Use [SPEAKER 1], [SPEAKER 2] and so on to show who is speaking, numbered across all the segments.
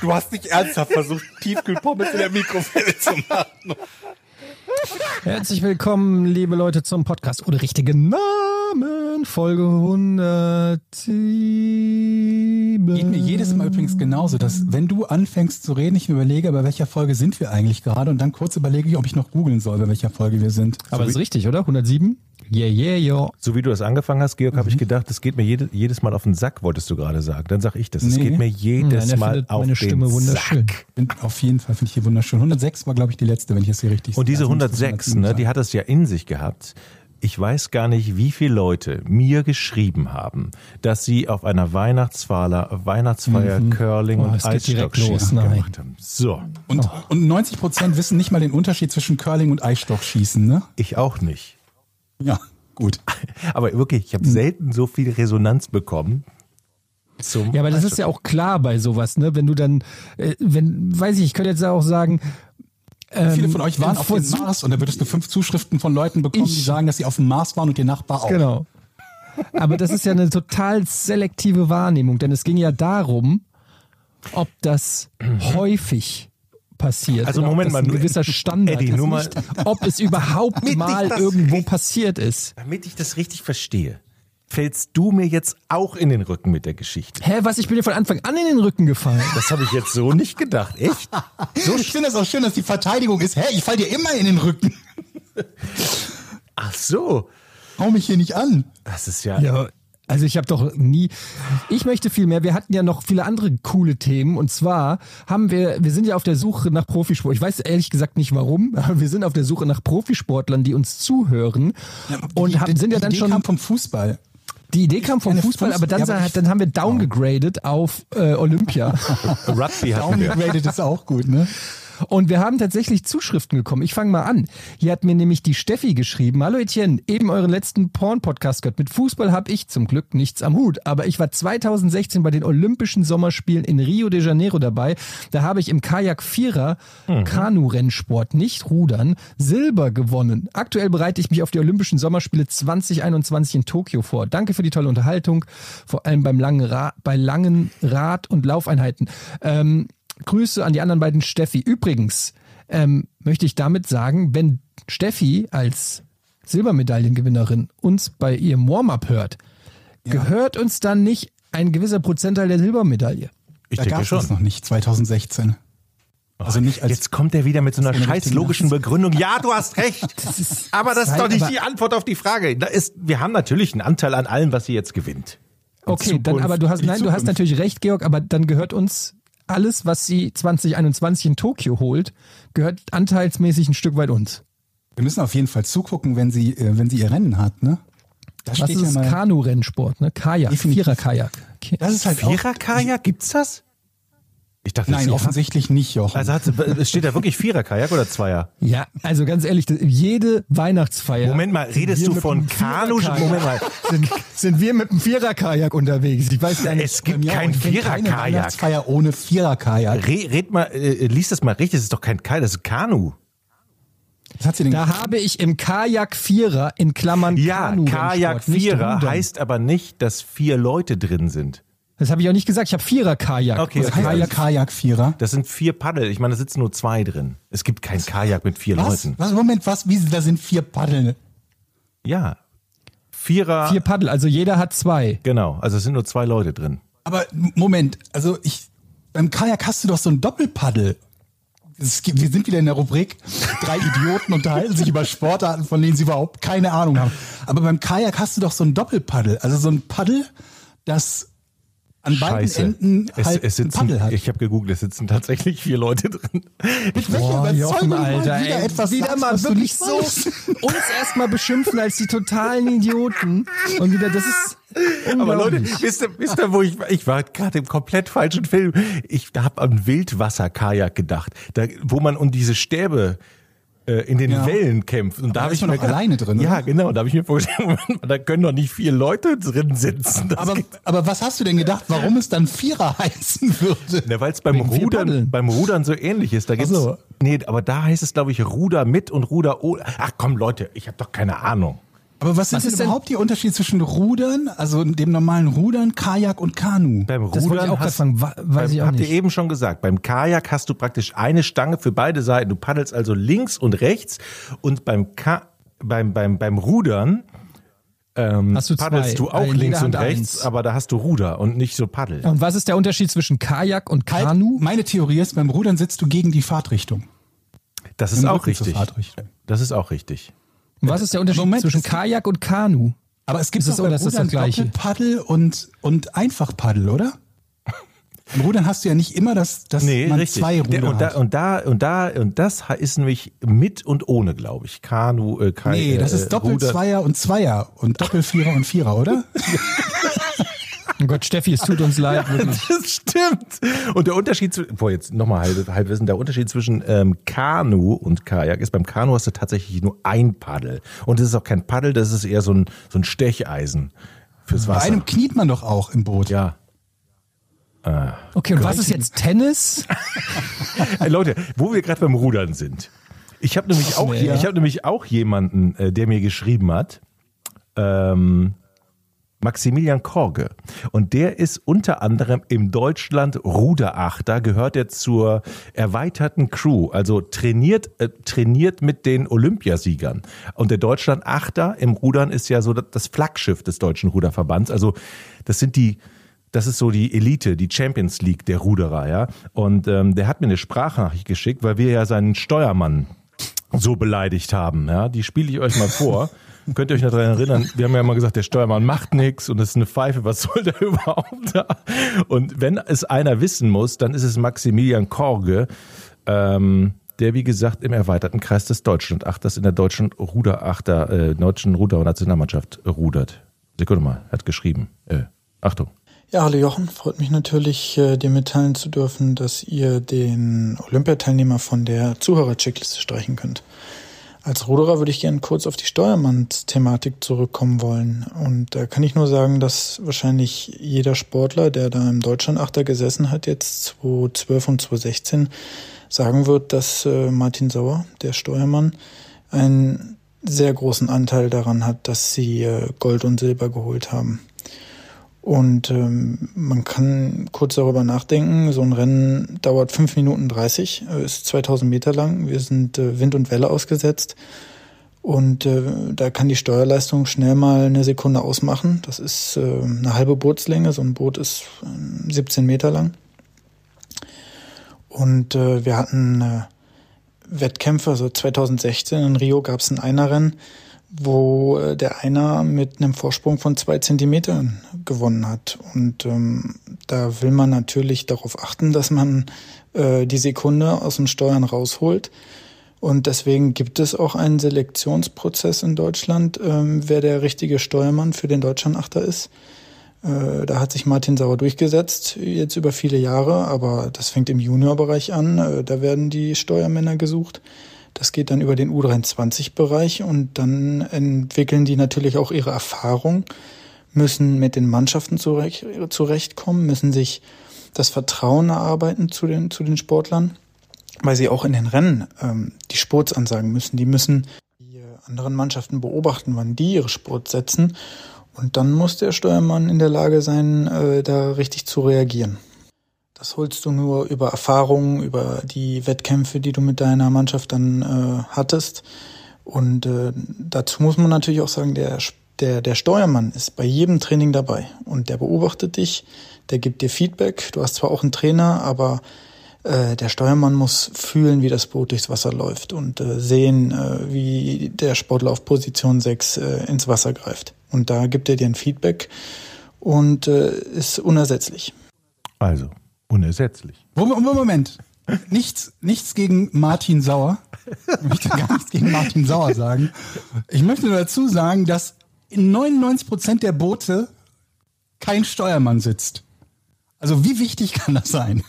[SPEAKER 1] Du hast nicht ernsthaft versucht, Tiefkühlpommes in der Mikrowelle zu machen.
[SPEAKER 2] Herzlich willkommen, liebe Leute, zum Podcast ohne richtigen Namen. Folge 107.
[SPEAKER 3] Geht mir jedes Mal übrigens genauso, dass wenn du anfängst zu reden, ich mir überlege, bei welcher Folge sind wir eigentlich gerade und dann kurz überlege ich, ob ich noch googeln soll, bei welcher Folge wir sind.
[SPEAKER 2] Aber das ist richtig, oder? 107? Yeah, yeah, yeah.
[SPEAKER 4] So wie du das angefangen hast, Georg, habe ich gedacht, das geht mir jede, jedes Mal auf den Sack, wolltest du gerade sagen. Dann sag ich das. Es
[SPEAKER 3] Nee.
[SPEAKER 4] geht mir jedes
[SPEAKER 2] Nein,
[SPEAKER 4] Mal auf
[SPEAKER 2] meine
[SPEAKER 4] den
[SPEAKER 2] Stimme wunderschön.
[SPEAKER 4] Sack.
[SPEAKER 3] Bin, auf jeden Fall finde ich hier wunderschön. 106 war, glaube ich, die letzte, wenn ich es hier richtig
[SPEAKER 4] Und diese
[SPEAKER 3] also müsste es
[SPEAKER 4] 106,
[SPEAKER 3] 107
[SPEAKER 4] ne, die hat es ja in sich gehabt. Ich weiß gar nicht, wie viele Leute mir geschrieben haben, dass sie auf einer Weihnachtsfeier, Weihnachtsfeier Curling
[SPEAKER 2] Oh,
[SPEAKER 4] und Eisstockschießen gemacht haben. So,
[SPEAKER 3] Und, und 90 Prozent wissen nicht mal den Unterschied zwischen Curling und Eisstockschießen, ne?
[SPEAKER 4] ich auch nicht.
[SPEAKER 3] Ja, gut.
[SPEAKER 4] Aber wirklich, ich habe selten so viel Resonanz bekommen. Zum
[SPEAKER 2] Ja, aber das ist ja auch klar bei sowas, ne? Wenn du dann, äh, wenn, weiß ich, ich könnte jetzt auch sagen, ähm,
[SPEAKER 3] Viele von euch waren auf dem Mars und da würdest du fünf Zuschriften von Leuten bekommen, die sagen, dass sie auf dem Mars waren und ihr Nachbar auch.
[SPEAKER 2] Genau. Aber das ist ja eine total selektive Wahrnehmung, denn es ging ja darum, ob das häufig passiert.
[SPEAKER 4] Also Moment mal,
[SPEAKER 2] ein gewisser Standard
[SPEAKER 4] Eddie, nur mal-
[SPEAKER 2] Nicht, ob es überhaupt mal irgendwo
[SPEAKER 4] richtig-
[SPEAKER 2] passiert ist.
[SPEAKER 4] Damit ich das richtig verstehe, fällst du mir jetzt auch in den Rücken mit der Geschichte.
[SPEAKER 2] Hä, was? Ich bin dir von Anfang an in den Rücken gefallen.
[SPEAKER 4] Das habe ich jetzt so nicht gedacht. Echt?
[SPEAKER 3] So, ich finde das auch schön, dass die Verteidigung ist, hä, ich fall dir immer in den Rücken.
[SPEAKER 4] Ach so.
[SPEAKER 3] Hau mich hier nicht an.
[SPEAKER 4] Das ist ja.
[SPEAKER 2] Ja, also ich habe doch nie. Ich möchte viel mehr. Wir hatten ja noch viele andere coole Themen. Und zwar haben wir, wir sind ja auf der Suche nach Profisport. Ich weiß ehrlich gesagt nicht warum, aber wir sind auf der Suche nach Profisportlern, die uns zuhören. und
[SPEAKER 3] Die-
[SPEAKER 2] haben, sind ja
[SPEAKER 3] die
[SPEAKER 2] dann
[SPEAKER 3] Idee
[SPEAKER 2] schon.
[SPEAKER 3] kam vom Fußball.
[SPEAKER 2] Die Idee kam vom
[SPEAKER 3] keine
[SPEAKER 2] Fußball, aber dann,
[SPEAKER 3] Fußball, ja, aber
[SPEAKER 2] dann haben wir downgegradet auf äh, Olympia.
[SPEAKER 4] Rugby hatten wir.
[SPEAKER 3] Downgraded ist auch gut, ne?
[SPEAKER 2] Und wir haben tatsächlich Zuschriften bekommen. Ich fange mal an. Hier hat mir nämlich die Steffi geschrieben. Hallo Etienne, eben euren letzten Porn-Podcast gehört. Mit Fußball habe ich zum Glück nichts am Hut. Aber ich war 2016 bei den Olympischen Sommerspielen in Rio de Janeiro dabei. Da habe ich im Kajak-Vierer Kanu-Rennsport, nicht Rudern, Silber gewonnen. Aktuell bereite ich mich auf die Olympischen Sommerspiele 2021 in Tokio vor. Danke für die tolle Unterhaltung, vor allem beim langen Ra bei langen Rad- und Laufeinheiten. Ähm, Grüße an die anderen beiden Steffi. Übrigens ähm, möchte ich damit sagen, wenn Steffi als Silbermedaillengewinnerin uns bei ihrem Warm-up hört, gehört uns dann nicht ein gewisser Prozentteil der Silbermedaille.
[SPEAKER 4] Ich
[SPEAKER 3] Da gab
[SPEAKER 4] denke
[SPEAKER 3] es
[SPEAKER 4] schon.
[SPEAKER 3] das noch nicht, 2016. Also nicht als
[SPEAKER 4] Jetzt kommt er wieder mit so einer
[SPEAKER 3] eine
[SPEAKER 4] scheiß logischen. Begründung. Ja, du hast recht. aber das ist doch nicht die Antwort auf die Frage. Da ist, wir haben natürlich einen Anteil an allem, was sie jetzt gewinnt. In
[SPEAKER 2] Okay, dann
[SPEAKER 4] Zukunft-
[SPEAKER 2] aber du hast nein, du hast
[SPEAKER 3] Zukunft.
[SPEAKER 2] natürlich recht, Georg, aber dann gehört uns alles, was sie 2021 in Tokio holt, gehört anteilsmäßig ein Stück weit uns.
[SPEAKER 3] Wir müssen auf jeden Fall zugucken, wenn sie, äh, wenn sie ihr Rennen hat, ne? Da
[SPEAKER 2] Was
[SPEAKER 3] steht
[SPEAKER 2] ist
[SPEAKER 3] ja.
[SPEAKER 2] Kanu-Rennsport, ne? Kajak. Vierer-Kajak.
[SPEAKER 3] Das ist halt auch,
[SPEAKER 4] Vierer-Kajak, gibt's das? Ich dachte,
[SPEAKER 3] Nein, offensichtlich nicht, Jochen.
[SPEAKER 4] Also hat, es steht da wirklich Vierer-Kajak oder Zweier?
[SPEAKER 2] Ja, also ganz ehrlich, jede Weihnachtsfeier.
[SPEAKER 4] Moment mal, redest du von Kanu? Moment mal.
[SPEAKER 2] Sind, sind wir mit einem Vierer-Kajak unterwegs? Ich weiß gar nicht.
[SPEAKER 4] Es gibt
[SPEAKER 3] Ja,
[SPEAKER 4] kein Vierer-Kajak.
[SPEAKER 3] Weihnachtsfeier ohne Vierer-Kajak.
[SPEAKER 4] Re, red mal, äh, lies das mal richtig, das ist doch kein Kajak, das ist Kanu.
[SPEAKER 3] Was hat sie denn
[SPEAKER 2] Da habe ich im Kajak Vierer in Klammern
[SPEAKER 4] Ja,
[SPEAKER 2] Kanu
[SPEAKER 4] Kajak Vierer heißt aber nicht, dass vier Leute drin sind.
[SPEAKER 2] Das habe ich auch nicht gesagt. Ich habe Vierer-Kajak.
[SPEAKER 4] Okay,
[SPEAKER 2] Was
[SPEAKER 4] okay.
[SPEAKER 3] heißt
[SPEAKER 2] Kajak
[SPEAKER 3] Kajak, Kajak-Vierer?
[SPEAKER 4] Das sind vier Paddel. Ich meine, da sitzen nur zwei drin. Es gibt kein Kajak mit vier
[SPEAKER 3] Was?
[SPEAKER 4] Leuten.
[SPEAKER 3] was? Moment, was? Wie, da sind vier Paddeln.
[SPEAKER 4] Ja. Vierer.
[SPEAKER 2] Vier Paddel, also jeder hat zwei.
[SPEAKER 4] Genau, also es sind nur zwei Leute drin.
[SPEAKER 3] Aber Moment, also ich, beim Kajak hast du doch so ein Doppelpaddel. Es gibt, wir sind wieder in der Rubrik, drei Idioten unterhalten sich über Sportarten, von denen sie überhaupt keine Ahnung haben. Aber beim Kajak hast du doch so ein Doppelpaddel, also so ein Paddel, das an beiden
[SPEAKER 4] Scheiße.
[SPEAKER 3] Enden
[SPEAKER 4] es,
[SPEAKER 3] halt
[SPEAKER 4] es
[SPEAKER 3] ein
[SPEAKER 4] sitzen,
[SPEAKER 3] Paddel hat.
[SPEAKER 4] Ich habe gegoogelt, es sitzen tatsächlich vier Leute drin.
[SPEAKER 3] Mit welcher Überzeugung
[SPEAKER 2] Alter,
[SPEAKER 3] wieder
[SPEAKER 2] ey,
[SPEAKER 3] etwas
[SPEAKER 2] wieder
[SPEAKER 3] sagst,
[SPEAKER 2] mal
[SPEAKER 3] was du
[SPEAKER 2] wirklich
[SPEAKER 3] nicht
[SPEAKER 2] so uns erstmal beschimpfen als die totalen Idioten und wieder das ist
[SPEAKER 4] Aber Leute, wisst ihr, wisst ihr wo ich war? Ich war gerade im komplett falschen Film. Ich habe an Wildwasser-Kajak gedacht, da, wo man um diese Stäbe in den
[SPEAKER 3] Ja.
[SPEAKER 4] Wellen kämpft. Und da
[SPEAKER 3] da
[SPEAKER 4] habe
[SPEAKER 3] ist
[SPEAKER 4] ich mir
[SPEAKER 3] alleine drin,
[SPEAKER 4] Ja,
[SPEAKER 3] oder?
[SPEAKER 4] genau. Da habe ich mir vorgestellt, da können doch nicht vier Leute drin sitzen. Das
[SPEAKER 3] Aber,
[SPEAKER 4] geht-
[SPEAKER 3] aber was hast du denn gedacht, warum es dann Vierer heißen würde?
[SPEAKER 4] Na, weil es beim
[SPEAKER 2] Wegen
[SPEAKER 4] Rudern, beim Rudern so ähnlich ist. Da gibt's,
[SPEAKER 3] so.
[SPEAKER 4] nee, aber da heißt es, glaube ich, Ruder mit und Ruder ohne. Ach komm, Leute, ich habe doch keine Ahnung.
[SPEAKER 3] Aber was sind
[SPEAKER 2] Was
[SPEAKER 3] denn
[SPEAKER 2] ist denn-
[SPEAKER 3] überhaupt die Unterschiede zwischen Rudern, also dem normalen Rudern, Kajak und Kanu?
[SPEAKER 4] Beim
[SPEAKER 2] Das wollte ich
[SPEAKER 4] hast-
[SPEAKER 2] fragen, wa- weiß
[SPEAKER 4] beim,
[SPEAKER 2] ich auch
[SPEAKER 4] habt
[SPEAKER 2] nicht.
[SPEAKER 4] ihr eben schon gesagt, beim Kajak hast du praktisch eine Stange für beide Seiten. Du paddelst also links und rechts und beim Ka beim, beim, beim Rudern ähm,
[SPEAKER 2] Hast du zwei,
[SPEAKER 4] paddelst du auch links und rechts,
[SPEAKER 2] eins.
[SPEAKER 4] aber da hast du Ruder und nicht so Paddel.
[SPEAKER 2] Und was ist der Unterschied zwischen Kajak und
[SPEAKER 3] Halt,
[SPEAKER 2] Kanu?
[SPEAKER 3] meine Theorie ist, beim Rudern sitzt du gegen die Fahrtrichtung.
[SPEAKER 4] Das ist
[SPEAKER 3] Im
[SPEAKER 4] auch
[SPEAKER 3] Rücken
[SPEAKER 4] richtig.
[SPEAKER 3] Fahrtrichtung.
[SPEAKER 4] Das ist auch richtig.
[SPEAKER 2] Und was ist der Unterschied
[SPEAKER 3] Moment,
[SPEAKER 2] zwischen Kajak und Kanu?
[SPEAKER 3] Aber es gibt
[SPEAKER 2] Ist es
[SPEAKER 3] doch
[SPEAKER 2] so,
[SPEAKER 3] beim
[SPEAKER 2] dass das
[SPEAKER 3] Rudern
[SPEAKER 2] das Gleiche?
[SPEAKER 3] Doppelpaddel und, und Einfachpaddel, oder? Im Rudern hast du ja nicht immer das, dass
[SPEAKER 4] Nee,
[SPEAKER 3] man
[SPEAKER 4] richtig.
[SPEAKER 3] zwei
[SPEAKER 4] Der-
[SPEAKER 3] Ruder
[SPEAKER 4] und, da,
[SPEAKER 3] hat.
[SPEAKER 4] und da und da und das ist nämlich mit und ohne, glaube ich. Kanu, äh, Kai,
[SPEAKER 3] Nee, das
[SPEAKER 4] äh,
[SPEAKER 3] ist Doppel
[SPEAKER 4] Ruder-
[SPEAKER 3] Zweier und Zweier und Doppel Vierer und Vierer, oder?
[SPEAKER 2] Oh Gott, Steffi, es tut uns leid, wirklich.
[SPEAKER 4] Das stimmt. Und der Unterschied, zu- boah, jetzt nochmal halb, Halbwissen, der Unterschied zwischen ähm, Kanu und Kajak ist, beim Kanu hast du tatsächlich nur ein Paddel. Und das ist auch kein Paddel, das ist eher so ein, so ein Stecheisen fürs
[SPEAKER 3] Bei
[SPEAKER 4] Wasser.
[SPEAKER 3] einem kniet man doch auch im Boot.
[SPEAKER 4] ja.
[SPEAKER 2] Okay, und was ist jetzt Tennis?
[SPEAKER 4] Hey, Leute, wo wir gerade beim Rudern sind. Ich habe nämlich auch, ich habe nämlich auch jemanden, äh, der mir geschrieben hat, ähm, Maximilian Korge. Und der ist unter anderem im Deutschland Ruderachter, gehört er zur erweiterten Crew, also trainiert, äh, trainiert mit den Olympiasiegern. Und der Deutschland Achter im Rudern ist ja so das- das Flaggschiff des Deutschen Ruderverbands. Also das sind die, das ist so die Elite, die Champions League der Ruderer, ja. Und ähm, der hat mir eine Sprachnachricht geschickt, weil wir ja seinen Steuermann so beleidigt haben. Ja, die spiele ich euch mal vor. Könnt ihr euch noch daran erinnern? Wir haben ja immer gesagt, der Steuermann macht nichts und das ist eine Pfeife. Was soll der überhaupt da? Und wenn es einer wissen muss, dann ist es Maximilian Korge, ähm, der wie gesagt im erweiterten Kreis des Deutschlandachters in der deutschen Ruderachter, äh, deutschen Ruder-Nationalmannschaft rudert. Sekunde mal, hat geschrieben. Äh, Achtung.
[SPEAKER 5] Ja, hallo Jochen, freut mich natürlich, äh, dir mitteilen zu dürfen, dass ihr den Olympiateilnehmer von der Zuhörer-Checkliste streichen könnt. Als Ruderer würde ich gerne kurz auf die Steuermannsthematik zurückkommen wollen. Und da kann ich nur sagen, dass wahrscheinlich jeder Sportler, der da im Deutschlandachter gesessen hat, jetzt 2012 und 2016, sagen wird, dass äh, Martin Sauer, der Steuermann, einen sehr großen Anteil daran hat, dass sie äh, Gold und Silber geholt haben. Und ähm, man kann kurz darüber nachdenken. So ein Rennen dauert 5 Minuten 30, äh, ist 2000 Meter lang. Wir sind äh, Wind und Welle ausgesetzt. Und äh, da kann die Steuerleistung schnell mal eine Sekunde ausmachen. Das ist äh, eine halbe Bootslänge. So ein Boot ist äh, 17 Meter lang. Und äh, wir hatten äh, Wettkämpfe, also 2016 in Rio gab es ein Einerrennen, wo äh, der Einer mit einem Vorsprung von zwei Zentimetern gewonnen hat. Und ähm, da will man natürlich darauf achten, dass man äh, die Sekunde aus den Steuern rausholt. Und deswegen gibt es auch einen Selektionsprozess in Deutschland, ähm, wer der richtige Steuermann für den Deutschlandachter ist. Äh, Da hat sich Martin Sauer durchgesetzt, jetzt über viele Jahre, aber das fängt im Juniorbereich an. Äh, Da werden die Steuermänner gesucht. Das geht dann über den U23-Bereich und dann entwickeln die natürlich auch ihre Erfahrung, müssen mit den Mannschaften zurecht, zurechtkommen, müssen sich das Vertrauen erarbeiten zu den, zu den Sportlern, weil sie auch in den Rennen ähm, die Sports ansagen müssen. Die müssen die anderen Mannschaften beobachten, wann die ihre Sport setzen. Und dann muss der Steuermann in der Lage sein, äh, da richtig zu reagieren. Das holst du nur über Erfahrungen, über die Wettkämpfe, die du mit deiner Mannschaft dann äh, hattest. Und äh, dazu muss man natürlich auch sagen, der, der, der Steuermann ist bei jedem Training dabei und der beobachtet dich, der gibt dir Feedback. Du hast zwar auch einen Trainer, aber äh, der Steuermann muss fühlen, wie das Boot durchs Wasser läuft und äh, sehen, äh, wie der Sportler auf Position 6 äh, ins Wasser greift. Und da gibt er dir ein Feedback und äh, ist unersetzlich.
[SPEAKER 4] Also, unersetzlich.
[SPEAKER 3] Moment, Moment. Nichts, nichts gegen Martin Sauer. Ich möchte gar nichts gegen Martin Sauer sagen. Ich möchte nur dazu sagen, dass in 99 Prozent der Boote kein Steuermann sitzt. Also wie wichtig kann das sein?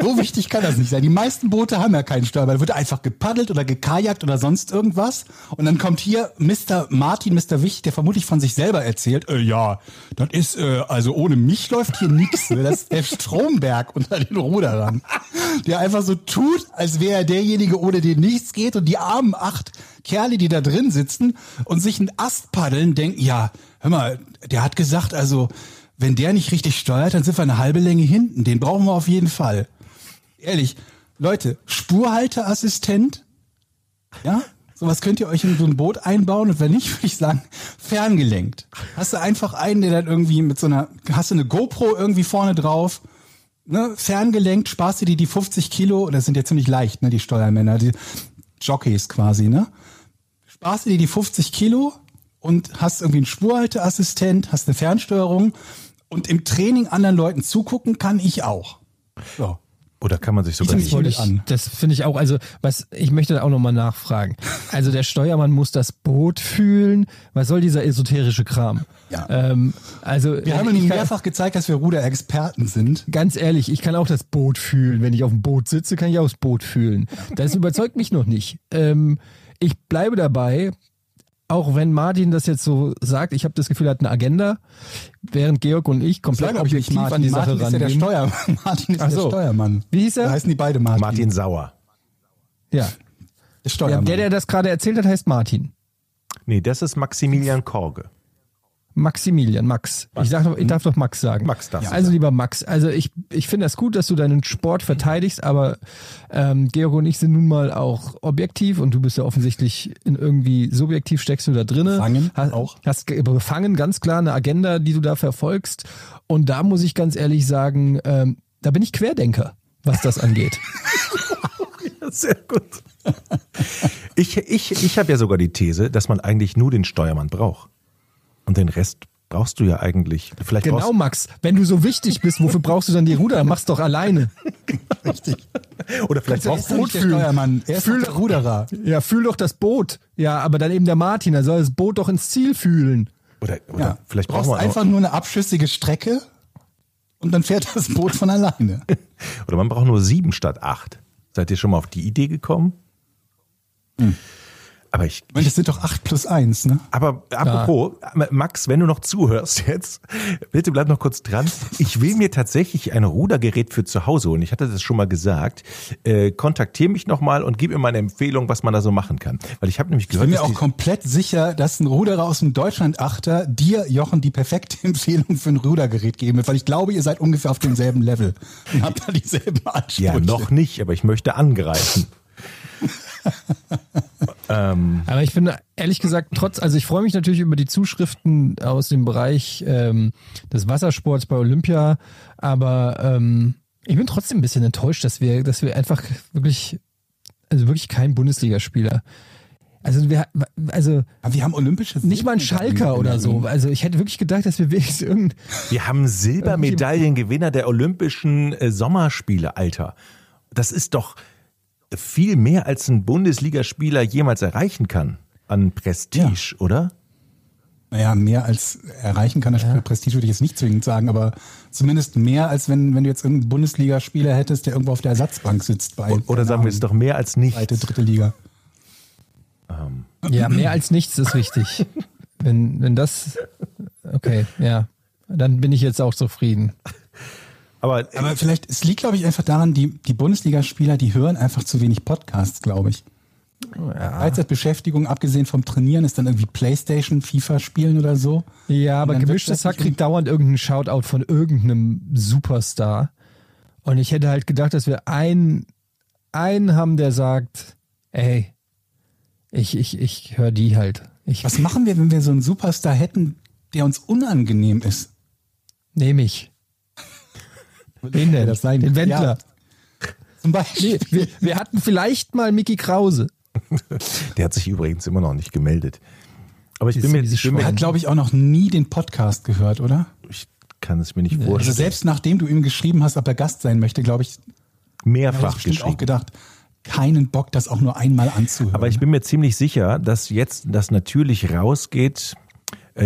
[SPEAKER 3] So wichtig kann das nicht sein. Die meisten Boote haben ja keinen Steuer. Da wird einfach gepaddelt oder gekajakt oder sonst irgendwas. Und dann kommt hier Mr. Martin, Mr. Wicht, der vermutlich von sich selber erzählt, äh, ja, das ist, äh, also ohne mich läuft hier nichts. Das ist der Stromberg unter den Ruderern. Der einfach so tut, als wäre er derjenige, ohne den nichts geht. Und die armen acht Kerle, die da drin sitzen und sich einen Ast paddeln, denken, ja, hör mal, der hat gesagt, also wenn der nicht richtig steuert, dann sind wir eine halbe Länge hinten. Den brauchen wir auf jeden Fall. Ehrlich, Leute, Spurhalteassistent, ja, sowas könnt ihr euch in so ein Boot einbauen und wenn nicht, würde ich sagen, ferngelenkt. Hast du einfach einen, der dann irgendwie mit so einer, hast du eine GoPro irgendwie vorne drauf, ne, ferngelenkt, sparst du dir die 50 Kilo, das sind ja ziemlich leicht, ne, die Steuermänner, die Jockeys quasi, ne? Sparst du dir die 50 Kilo und hast irgendwie einen Spurhalteassistent, hast eine Fernsteuerung und im Training anderen Leuten zugucken kann ich auch. So.
[SPEAKER 4] Oder kann man sich sogar
[SPEAKER 3] Ich
[SPEAKER 4] nicht.
[SPEAKER 3] an.
[SPEAKER 2] das finde ich auch, also was, ich möchte da auch nochmal nachfragen. Also der Steuermann muss das Boot fühlen. Was soll dieser esoterische Kram?
[SPEAKER 3] Ja.
[SPEAKER 2] Ähm, also
[SPEAKER 3] Wir haben
[SPEAKER 2] ich
[SPEAKER 3] Ihnen
[SPEAKER 2] kann-
[SPEAKER 3] mehrfach gezeigt, dass wir Ruderexperten sind.
[SPEAKER 2] Ganz ehrlich, ich kann auch das Boot fühlen. Wenn ich auf dem Boot sitze, kann ich auch das Boot fühlen. Das überzeugt mich noch nicht. Ähm, ich bleibe dabei, auch wenn Martin das jetzt so sagt, ich habe das Gefühl, er hat eine Agenda, während Georg und ich komplett
[SPEAKER 3] Sag doch nicht
[SPEAKER 2] objektiv an die Sache
[SPEAKER 3] Martin ist ja der
[SPEAKER 2] rangehen.
[SPEAKER 3] Steuer Martin ist
[SPEAKER 2] Ach
[SPEAKER 3] der
[SPEAKER 2] so.
[SPEAKER 3] Steuermann.
[SPEAKER 2] Wie hieß er?
[SPEAKER 3] Da heißen die beide Martin.
[SPEAKER 4] Martin Sauer.
[SPEAKER 2] ja.
[SPEAKER 3] Der
[SPEAKER 2] ja,
[SPEAKER 3] Steuermann.
[SPEAKER 2] der, der das gerade erzählt hat, heißt Martin.
[SPEAKER 4] Nee, das ist Maximilian Korge.
[SPEAKER 2] Maximilian, Max. Ich, sag, doch- ich darf doch Max sagen.
[SPEAKER 4] Max darfst du
[SPEAKER 2] Also lieber Max, also ich, ich finde das gut, dass du deinen Sport verteidigst, aber ähm, Georg und ich sind nun mal auch objektiv und du bist ja offensichtlich in irgendwie subjektiv steckst du da drinne.
[SPEAKER 3] Befangen
[SPEAKER 2] hast,
[SPEAKER 3] auch.
[SPEAKER 2] Hast ge- befangen, ganz klar eine Agenda, die du da verfolgst. Und da muss ich ganz ehrlich sagen, ähm, da bin ich Querdenker, was das angeht.
[SPEAKER 4] Sehr gut. Ich, ich, ich habe ja sogar die These, dass man eigentlich nur den Steuermann braucht. Und den Rest brauchst du ja eigentlich. Vielleicht
[SPEAKER 2] genau,
[SPEAKER 4] brauchst,
[SPEAKER 2] Max. Wenn du so wichtig bist, wofür brauchst du dann die Ruder? Mach's doch alleine.
[SPEAKER 4] oder vielleicht
[SPEAKER 3] er
[SPEAKER 4] brauchst
[SPEAKER 3] doch nicht der Steuermann. Er ist doch der Ruderer.
[SPEAKER 2] Ja, fühl doch das Boot. Ja, aber dann eben der Martin, er soll das Boot doch ins Ziel fühlen.
[SPEAKER 4] oder, oder
[SPEAKER 3] Ja.
[SPEAKER 4] vielleicht
[SPEAKER 3] brauchst
[SPEAKER 4] braucht man
[SPEAKER 3] einfach
[SPEAKER 4] auch,
[SPEAKER 3] nur eine abschüssige Strecke und dann fährt das Boot von alleine.
[SPEAKER 4] oder man braucht nur sieben statt acht. Seid ihr schon mal auf die Idee gekommen? Aber ich,
[SPEAKER 3] Ich meine, das sind doch acht plus eins, ne?
[SPEAKER 4] Aber apropos, Max, wenn du noch zuhörst jetzt, bitte bleib noch kurz dran. Ich will mir tatsächlich ein Rudergerät für zu Hause und ich hatte das schon mal gesagt. Äh, kontaktier mich nochmal und gib mir mal eine Empfehlung, was man da so machen kann. Weil ich habe nämlich
[SPEAKER 3] Ich bin
[SPEAKER 4] gehört,
[SPEAKER 3] mir auch komplett sicher, dass ein Ruderer aus dem Deutschland-Achter dir, Jochen, die perfekte Empfehlung für ein Rudergerät geben wird, weil ich glaube, ihr seid ungefähr auf demselben Level und habt da dieselben Ansprüche.
[SPEAKER 4] ja noch nicht, aber ich möchte angreifen.
[SPEAKER 2] Aber ich finde, ehrlich gesagt, trotz, also ich freue mich natürlich über die Zuschriften aus dem Bereich ähm, des Wassersports bei Olympia, aber ähm, ich bin trotzdem ein bisschen enttäuscht, dass wir, dass wir einfach wirklich, also wirklich kein Bundesligaspieler. Also wir, also
[SPEAKER 3] Aber wir haben olympische
[SPEAKER 2] nicht mal ein Schalker oder so. Also ich hätte wirklich gedacht, dass wir wenigstens irgendein
[SPEAKER 4] Wir haben Silbermedaillengewinner der Olympischen äh, Sommerspiele, Alter. Das ist doch viel mehr als ein Bundesligaspieler jemals erreichen kann an Prestige, oder?
[SPEAKER 3] Naja, mehr als erreichen kann das Spiel Prestige würde ich jetzt nicht zwingend sagen, aber zumindest mehr als wenn, wenn du jetzt irgendeinen Bundesligaspieler hättest, der irgendwo auf der Ersatzbank sitzt bei.
[SPEAKER 4] Oder sagen wir es doch mehr als nichts.
[SPEAKER 3] Zweite, dritte Liga.
[SPEAKER 2] Ja, mehr als nichts ist richtig. Wenn, wenn das, okay, ja, dann bin ich jetzt auch zufrieden.
[SPEAKER 4] Aber,
[SPEAKER 3] Aber vielleicht, es liegt, glaube ich, einfach daran, die, die Bundesligaspieler, die hören einfach zu wenig Podcasts, glaube ich. Freizeitbeschäftigung, abgesehen vom Trainieren, ist dann irgendwie Playstation, FIFA spielen oder so.
[SPEAKER 2] Ja, aber gemischtes Hack kriegt dauernd irgendeinen Shoutout von irgendeinem Superstar. Und ich hätte halt gedacht, dass wir einen, einen haben, der sagt, ey, ich, ich, ich höre die halt. Ich
[SPEAKER 3] Was machen wir, wenn wir so einen Superstar hätten, der uns unangenehm ist?
[SPEAKER 2] nehme ich. Wen denn?
[SPEAKER 3] das sein?
[SPEAKER 2] Den Wendler.
[SPEAKER 3] Zum Beispiel.
[SPEAKER 2] Nee, wir, wir hatten vielleicht mal Mickey Krause.
[SPEAKER 4] der hat sich übrigens immer noch nicht gemeldet. Aber ich
[SPEAKER 2] Diese-
[SPEAKER 4] bin mir, ich, bin
[SPEAKER 3] Er hat, glaube ich, auch noch nie den Podcast gehört, oder?
[SPEAKER 4] ich kann es mir nicht
[SPEAKER 3] Also
[SPEAKER 4] vorstellen.
[SPEAKER 3] selbst nachdem du ihm geschrieben hast, ob er Gast sein möchte, glaube ich,
[SPEAKER 4] Mehrfach
[SPEAKER 3] auch
[SPEAKER 4] geschrieben.
[SPEAKER 3] gedacht, keinen Bock, das auch nur einmal anzuhören.
[SPEAKER 4] Aber ich bin mir ziemlich sicher, dass jetzt das natürlich rausgeht,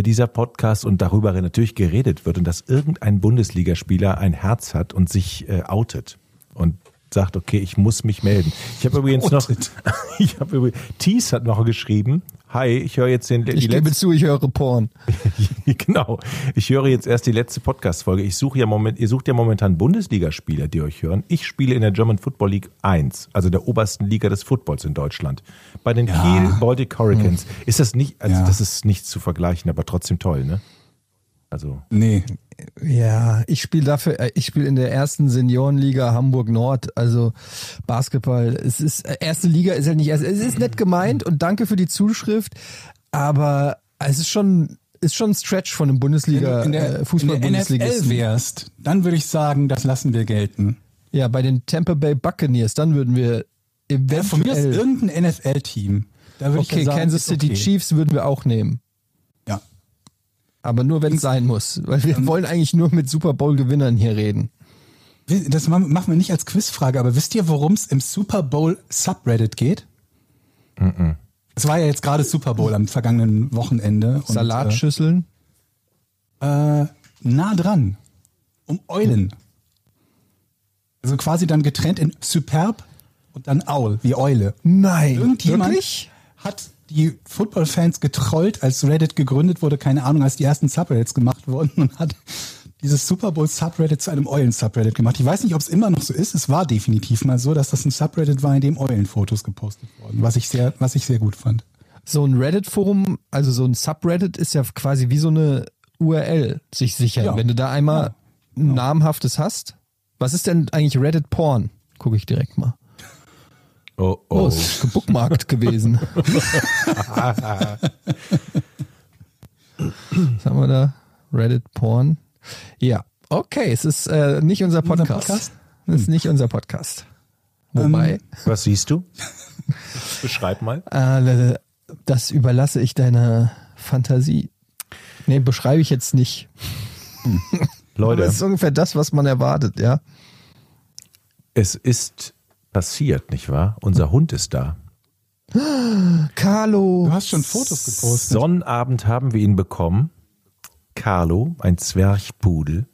[SPEAKER 4] dieser Podcast und darüber natürlich geredet wird und dass irgendein Bundesligaspieler ein Herz hat und sich äh, outet. und sagt, okay, ich muss mich melden. Ich habe übrigens noch, ich habe übrigens, Thies hat noch geschrieben, hi, ich höre jetzt den,
[SPEAKER 2] Ich gebe zu, ich höre Porn.
[SPEAKER 4] genau, ich höre jetzt erst die letzte Podcast-Folge. Ich suche ja moment, ihr sucht ja momentan Bundesligaspieler, die euch hören. Ich spiele in der German Football League 1, also der obersten Liga des Footballs in Deutschland. Bei den Kiel Baltic Hurricanes. Ist das nicht, also
[SPEAKER 3] Ja.
[SPEAKER 4] das ist nicht zu vergleichen, aber trotzdem toll, ne? Also,
[SPEAKER 3] Nee.
[SPEAKER 2] Ja, ich spiele dafür, äh, ich spiele in der ersten Seniorenliga Hamburg Nord, also Basketball. Es ist äh, erste Liga ist halt nicht erst, es ist nett gemeint und danke für die Zuschrift, aber es ist schon ist schon ein Stretch von einem Bundesliga
[SPEAKER 3] in der,
[SPEAKER 2] äh,
[SPEAKER 3] in der
[SPEAKER 2] Fußball-Bundesliga.
[SPEAKER 3] NFL wärst, dann würde ich sagen, das lassen wir gelten.
[SPEAKER 2] Ja, bei den Tampa Bay Buccaneers, dann würden wir
[SPEAKER 3] Ja, von mir ist
[SPEAKER 2] eventuell
[SPEAKER 3] irgendein NFL-Team. Da würde ich
[SPEAKER 2] Okay,
[SPEAKER 3] ja sagen,
[SPEAKER 2] Kansas City
[SPEAKER 3] okay.
[SPEAKER 2] Chiefs würden wir auch nehmen. Aber nur wenn es sein muss. Weil wir wollen eigentlich nur mit Super Bowl-Gewinnern hier reden.
[SPEAKER 3] Das machen wir nicht als Quizfrage, aber wisst ihr, worum es im Super Bowl Subreddit geht? Es war ja jetzt gerade Super Bowl am vergangenen Wochenende. und,
[SPEAKER 2] Salatschüsseln.
[SPEAKER 3] Äh, äh, nah dran. Um Eulen. Also quasi dann getrennt in Superb und dann Owl, wie Eule.
[SPEAKER 2] Nein.
[SPEAKER 3] Irgendjemand
[SPEAKER 2] Wirklich?
[SPEAKER 3] hat die Football-Fans getrollt, als Reddit gegründet wurde, keine Ahnung, als die ersten Subreddits gemacht wurden und hat dieses Super Bowl Subreddit zu einem Eulen-Subreddit gemacht. Ich weiß nicht, ob es immer noch so ist. Es war definitiv mal so, dass das ein Subreddit war, in dem Eulen-Fotos gepostet wurden, was ich sehr, was ich sehr gut fand.
[SPEAKER 2] So ein Reddit-Forum, also so ein Subreddit ist ja quasi wie so eine URL sich sichern.
[SPEAKER 3] Ja.
[SPEAKER 2] Wenn du da einmal ein namhaftes hast. Was ist denn eigentlich Reddit Porn? Gucke ich direkt mal.
[SPEAKER 4] Oh,
[SPEAKER 2] Oh,
[SPEAKER 4] oh.
[SPEAKER 2] ist gebookmarkt gewesen. Was haben wir da? Reddit Porn. Ja, okay, es ist äh, nicht unser
[SPEAKER 3] Unser
[SPEAKER 2] Podcast.
[SPEAKER 3] Podcast?
[SPEAKER 2] Es ist nicht unser Podcast. Wobei,
[SPEAKER 4] Was siehst du? Beschreib mal.
[SPEAKER 2] äh, das überlasse ich deiner Fantasie. Nee, beschreibe ich jetzt nicht. Aber
[SPEAKER 4] Leute,
[SPEAKER 2] das ist ungefähr das, was man erwartet, ja.
[SPEAKER 4] es ist passiert, nicht wahr? Unser Hund ist da.
[SPEAKER 2] Carlo.
[SPEAKER 3] Du hast schon Fotos gepostet.
[SPEAKER 4] Sonnabend haben wir ihn bekommen. Carlo, ein Zwerchpudel,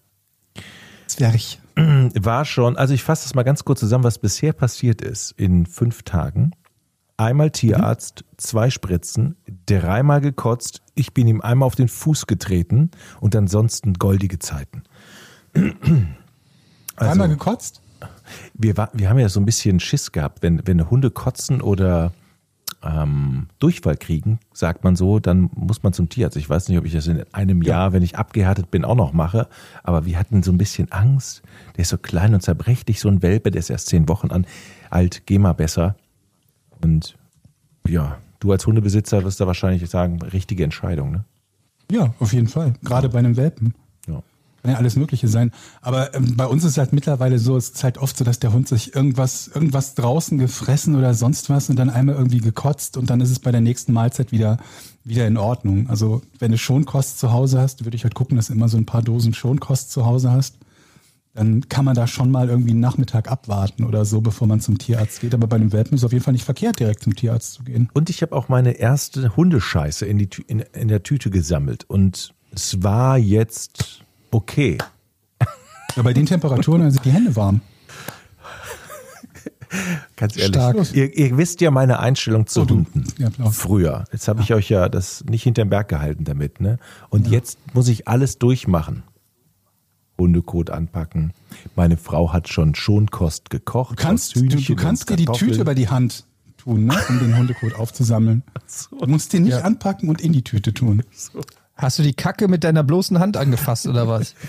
[SPEAKER 3] Zwerch.
[SPEAKER 4] war schon, also ich fasse das mal ganz kurz zusammen, was bisher passiert ist in fünf Tagen. Einmal Tierarzt, zwei Spritzen, dreimal gekotzt, ich bin ihm einmal auf den Fuß getreten und ansonsten goldige Zeiten. Also-
[SPEAKER 3] Einmal gekotzt?
[SPEAKER 4] Wir, war, wir haben ja so ein bisschen Schiss gehabt, wenn, wenn Hunde kotzen oder ähm, Durchfall kriegen, sagt man so, dann muss man zum Tierarzt. Ich weiß nicht, ob ich das in einem Jahr, wenn ich abgehärtet bin, auch noch mache, aber wir hatten so ein bisschen Angst. Der ist so klein und zerbrechlich, so ein Welpe, der ist erst zehn Wochen an, alt, geh mal besser. Und ja, du als Hundebesitzer wirst da wahrscheinlich sagen, richtige Entscheidung, ne?
[SPEAKER 3] Ja, auf jeden Fall. Gerade bei einem Welpen. Kann ja alles Mögliche sein. Aber ähm, bei uns ist halt mittlerweile so, es ist halt oft so, dass der Hund sich irgendwas, irgendwas draußen gefressen oder sonst was und dann einmal irgendwie gekotzt und dann ist es bei der nächsten Mahlzeit wieder, wieder in Ordnung. Also wenn du Schonkost zu Hause hast, würde ich halt gucken, dass du immer so ein paar Dosen Schonkost zu Hause hast. Dann kann man da schon mal irgendwie einen Nachmittag abwarten oder so, bevor man zum Tierarzt geht. Aber bei einem Welpen ist es auf jeden Fall nicht verkehrt, direkt zum Tierarzt zu gehen.
[SPEAKER 4] Und ich habe auch meine erste Hundescheiße in, die, in, in der Tüte gesammelt. Und es war jetzt okay.
[SPEAKER 3] Ja, bei den Temperaturen sind die Hände warm.
[SPEAKER 4] Ganz ehrlich.
[SPEAKER 2] Stark.
[SPEAKER 4] Ihr, ihr wisst ja meine Einstellung zu
[SPEAKER 3] Oh.
[SPEAKER 4] Hunden.
[SPEAKER 3] Ja.
[SPEAKER 4] Früher. Jetzt habe ich euch ja das nicht hinterm Berg gehalten damit. Ne? Und jetzt muss ich alles durchmachen. Hundekot anpacken. Meine Frau hat schon Schonkost gekocht.
[SPEAKER 3] Du kannst, du, du kannst dir die. Tüte über die Hand tun, ne, um den Hundekot aufzusammeln. Du musst den nicht
[SPEAKER 2] Ja.
[SPEAKER 3] anpacken und in die Tüte tun.
[SPEAKER 2] Hast du die Kacke mit deiner bloßen Hand angefasst oder was?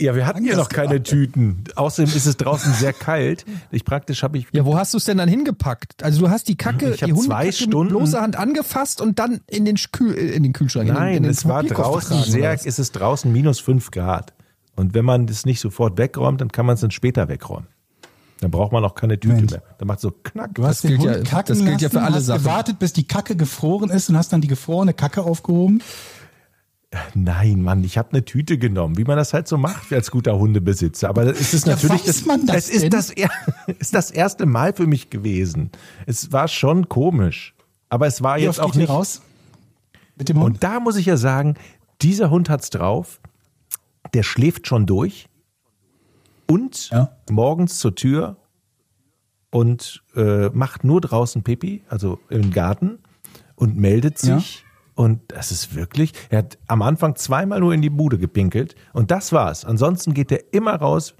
[SPEAKER 4] Ja, wir hatten ja noch keine Tüten. Außerdem ist es draußen sehr kalt. Ich praktisch habe ich
[SPEAKER 2] Ja, wo hast du es denn dann hingepackt? Also du hast die Kacke,
[SPEAKER 4] Ich
[SPEAKER 2] die
[SPEAKER 4] zwei
[SPEAKER 2] Hundekacke
[SPEAKER 4] Stunden-
[SPEAKER 2] mit bloßer Hand angefasst und dann in den, Kühl, äh, in den Kühlschrank. in den,
[SPEAKER 4] Nein,
[SPEAKER 2] in den
[SPEAKER 4] es war draußen sehr,
[SPEAKER 2] was?
[SPEAKER 4] ist es draußen minus fünf Grad. Und wenn man das nicht sofort wegräumt, dann kann man es dann später wegräumen. Dann braucht man auch keine Tüte
[SPEAKER 3] Mensch.
[SPEAKER 4] mehr. Dann macht so knack.
[SPEAKER 3] Du hast
[SPEAKER 2] Das
[SPEAKER 3] den
[SPEAKER 2] gilt
[SPEAKER 3] Hund
[SPEAKER 2] ja-
[SPEAKER 3] kacken
[SPEAKER 2] das gilt ja
[SPEAKER 3] lassen,
[SPEAKER 2] für alle
[SPEAKER 3] hast
[SPEAKER 2] Sachen.
[SPEAKER 3] gewartet, bis die Kacke gefroren ist und hast dann die gefrorene Kacke aufgehoben.
[SPEAKER 4] Nein, Mann, ich habe eine Tüte genommen, wie man das halt so macht als guter Hundebesitzer. Aber es ist
[SPEAKER 3] Ja,
[SPEAKER 4] natürlich
[SPEAKER 3] weiß man das
[SPEAKER 4] es ist das ist das erste Mal für mich gewesen. Es war schon komisch, aber es war
[SPEAKER 3] Wie
[SPEAKER 4] jetzt auch nicht.
[SPEAKER 3] raus? Mit dem Hund?
[SPEAKER 4] Und da muss ich ja sagen, dieser Hund hat's drauf. Der schläft schon durch. und
[SPEAKER 3] Ja.
[SPEAKER 4] morgens zur Tür und äh, macht nur draußen Pipi, also im Garten und meldet
[SPEAKER 3] Ja.
[SPEAKER 4] Und das ist wirklich, er hat am Anfang zweimal nur in die Bude gepinkelt und das war's. Ansonsten geht er immer raus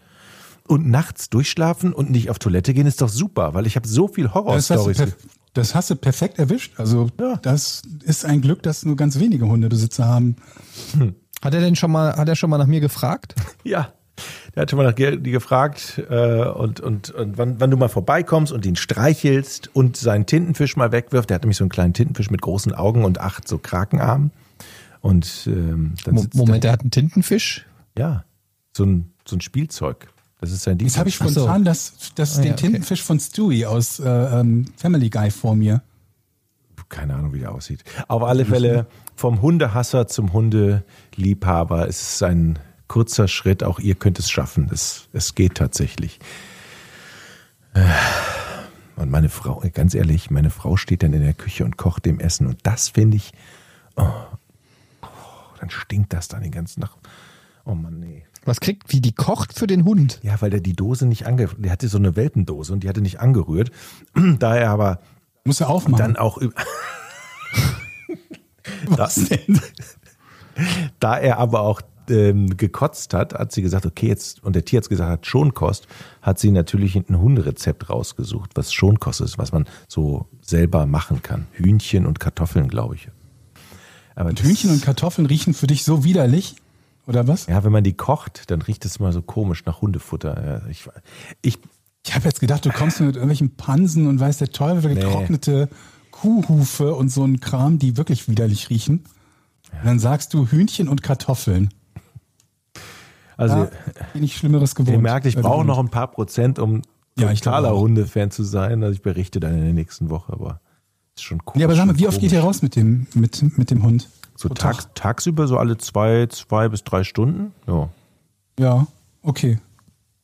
[SPEAKER 4] und nachts durchschlafen und nicht auf Toilette gehen ist doch super, weil ich habe so viel
[SPEAKER 3] Das
[SPEAKER 4] Horror-Stories.
[SPEAKER 3] perf- das hast du perfekt erwischt. Also das ist ein Glück, dass nur ganz wenige Hundebesitzer haben.
[SPEAKER 2] Hat er denn schon mal, hat er schon mal nach mir gefragt?
[SPEAKER 4] Ja, der hat schon mal nach Ge- die gefragt äh, und, und, und wann, wann du mal vorbeikommst und ihn streichelst und seinen Tintenfisch mal wegwirft. Der hat nämlich so einen kleinen Tintenfisch mit großen Augen und acht so Krakenarmen. Und ähm, dann
[SPEAKER 2] Mo Moment, er hat einen Tintenfisch?
[SPEAKER 4] Ja, so ein, so ein Spielzeug. Das ist sein Ding.
[SPEAKER 3] Jetzt habe ich
[SPEAKER 2] Ach so.
[SPEAKER 3] spontan das, das
[SPEAKER 2] Ah,
[SPEAKER 3] den
[SPEAKER 2] ja, okay.
[SPEAKER 3] Tintenfisch von Stewie aus äh, ähm, Family Guy vor mir.
[SPEAKER 4] keine Ahnung, wie der aussieht. Auf alle Fälle vom Hundehasser zum Hundeliebhaber ist es ein kurzer Schritt. Auch ihr könnt es schaffen. Es, es geht tatsächlich. Äh, Und meine Frau, ganz ehrlich, meine Frau steht dann in der Küche und kocht dem Essen. Und das finde ich, oh, oh, dann stinkt das dann den ganzen Nacht. Oh Mann, nee.
[SPEAKER 2] Was kriegt, wie die kocht für den Hund?
[SPEAKER 4] Ja, weil der die Dose nicht ange, der hatte so eine Welpendose und die hatte nicht angerührt. Da er aber
[SPEAKER 3] Muss er aufmachen.
[SPEAKER 4] dann auch über,
[SPEAKER 3] Was denn?
[SPEAKER 4] Da er aber auch ähm, gekotzt hat, hat sie gesagt, okay, jetzt, und der Tierarzt gesagt hat, Schonkost, hat sie natürlich ein Hunderezept rausgesucht, was Schonkost ist, was man so selber machen kann. Hühnchen und Kartoffeln, glaube ich. Aber
[SPEAKER 3] Und Hühnchen und Kartoffeln riechen für dich so widerlich? Oder was?
[SPEAKER 4] Ja, wenn man die kocht, dann riecht es immer so komisch nach Hundefutter. Ja, ich, ich,
[SPEAKER 3] Ich habe jetzt gedacht, du kommst mit irgendwelchen Pansen und weiß der Teufel,
[SPEAKER 4] Nee.
[SPEAKER 3] getrocknete Kuhhufe und so ein Kram, die wirklich widerlich riechen. Und dann sagst du Hühnchen und Kartoffeln.
[SPEAKER 4] Also,
[SPEAKER 3] bin ich Schlimmeres gewohnt.
[SPEAKER 4] ihr merkt, ich
[SPEAKER 3] Bei
[SPEAKER 4] brauche noch ein paar Prozent, um
[SPEAKER 3] Ja,
[SPEAKER 4] totaler. Hundefan zu sein. Also ich berichte dann in der nächsten Woche, aber ist schon cool.
[SPEAKER 3] Ja, aber sag mal, wie oft geht ihr raus mit dem, mit, mit dem Hund?
[SPEAKER 4] So tags, tagsüber so alle zwei, zwei bis drei Stunden. Ja.
[SPEAKER 3] Ja, okay.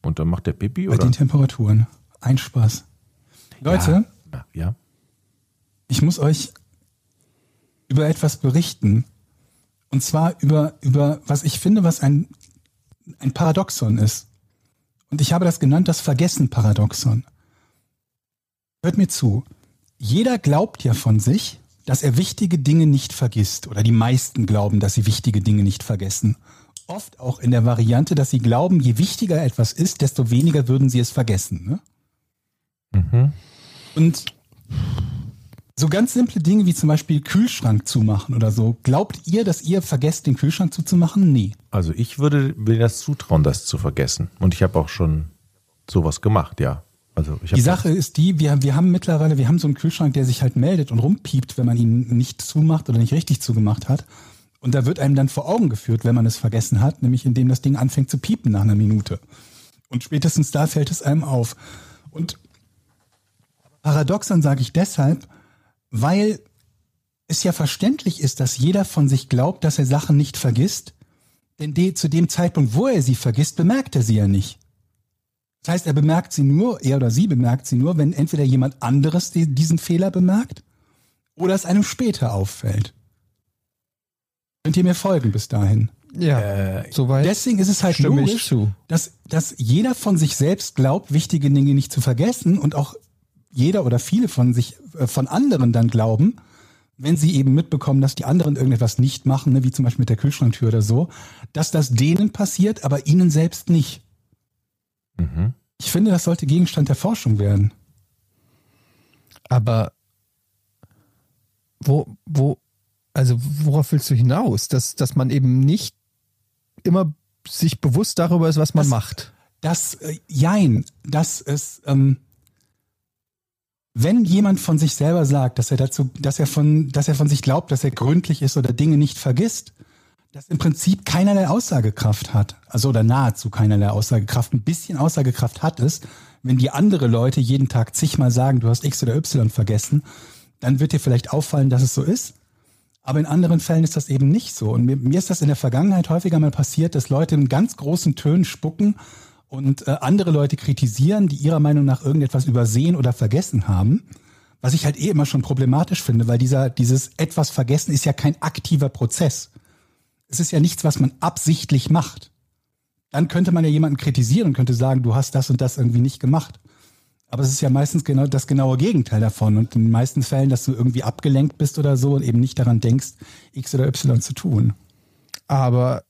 [SPEAKER 4] Und dann macht der Pipi
[SPEAKER 3] Bei
[SPEAKER 4] oder?
[SPEAKER 3] den Temperaturen. Ein Spaß. Leute,
[SPEAKER 4] Ja. ja.
[SPEAKER 3] ich muss euch über etwas berichten. Und zwar über, über was ich finde, was ein, ein Paradoxon ist. Und ich habe das genannt, das Vergessen-Paradoxon. Hört mir zu. Jeder glaubt ja von sich, dass er wichtige Dinge nicht vergisst. Oder die meisten glauben, dass sie wichtige Dinge nicht vergessen. Oft auch in der Variante, dass sie glauben, je wichtiger etwas ist, desto weniger würden sie es vergessen. Ne? Und so ganz simple Dinge wie zum Beispiel Kühlschrank zumachen oder so. Glaubt ihr, dass ihr vergesst, den Kühlschrank zuzumachen? Nee.
[SPEAKER 4] Also ich würde mir das zutrauen, das zu vergessen. Und ich habe auch schon sowas gemacht, ja. Also ich
[SPEAKER 3] Die Sache ist die, wir, wir haben mittlerweile, wir haben so einen Kühlschrank, der sich halt meldet und rumpiept, wenn man ihn nicht zumacht oder nicht richtig zugemacht hat. Und da wird einem dann vor Augen geführt, wenn man es vergessen hat, nämlich indem das Ding anfängt zu piepen nach einer Minute. Und spätestens da fällt es einem auf. Und paradoxon sage ich deshalb, weil es ja verständlich ist, dass jeder von sich glaubt, dass er Sachen nicht vergisst. Denn de, zu dem Zeitpunkt, wo er sie vergisst, bemerkt er sie ja nicht. Das heißt, er bemerkt sie nur, er oder sie bemerkt sie nur, wenn entweder jemand anderes die, diesen Fehler bemerkt oder es einem später auffällt. Könnt ihr mir folgen bis dahin?
[SPEAKER 2] Ja, soweit.
[SPEAKER 3] Deswegen ist es halt logisch,
[SPEAKER 2] zu.
[SPEAKER 3] Dass, dass jeder von sich selbst glaubt, wichtige Dinge nicht zu vergessen und auch jeder oder viele von sich, äh, von anderen dann glauben, wenn sie eben mitbekommen, dass die anderen irgendetwas nicht machen, ne, wie zum Beispiel mit der Kühlschranktür oder so, dass das denen passiert, aber ihnen selbst nicht.
[SPEAKER 4] Mhm.
[SPEAKER 3] Ich finde, das sollte Gegenstand der Forschung werden.
[SPEAKER 2] Aber wo, wo, also worauf willst du hinaus? Dass, dass man eben nicht immer sich bewusst darüber ist, was man
[SPEAKER 3] Das-
[SPEAKER 2] macht.
[SPEAKER 3] Das, äh, jein, dass es, ähm, wenn jemand von sich selber sagt, dass er dazu, dass er von, dass er von sich glaubt, dass er gründlich ist oder Dinge nicht vergisst, das im Prinzip keinerlei Aussagekraft hat. Also oder nahezu keinerlei Aussagekraft. Ein bisschen Aussagekraft hat es, wenn die andere Leute jeden Tag zigmal sagen, du hast X oder Y vergessen, dann wird dir vielleicht auffallen, dass es so ist. Aber in anderen Fällen ist das eben nicht so. Und mir, mir ist das in der Vergangenheit häufiger mal passiert, dass Leute in ganz großen Tönen spucken und äh, andere Leute kritisieren, die ihrer Meinung nach irgendetwas übersehen oder vergessen haben. Was ich halt eh immer schon problematisch finde, weil dieser, dieses etwas vergessen ist ja kein aktiver Prozess. Es ist ja nichts, was man absichtlich macht. dann könnte man ja jemanden kritisieren und könnte sagen, du hast das und das irgendwie nicht gemacht. Aber es ist ja meistens genau das genaue Gegenteil davon. Und in den meisten Fällen, dass du irgendwie abgelenkt bist oder so und eben nicht daran denkst, X oder Y zu tun.
[SPEAKER 2] Aber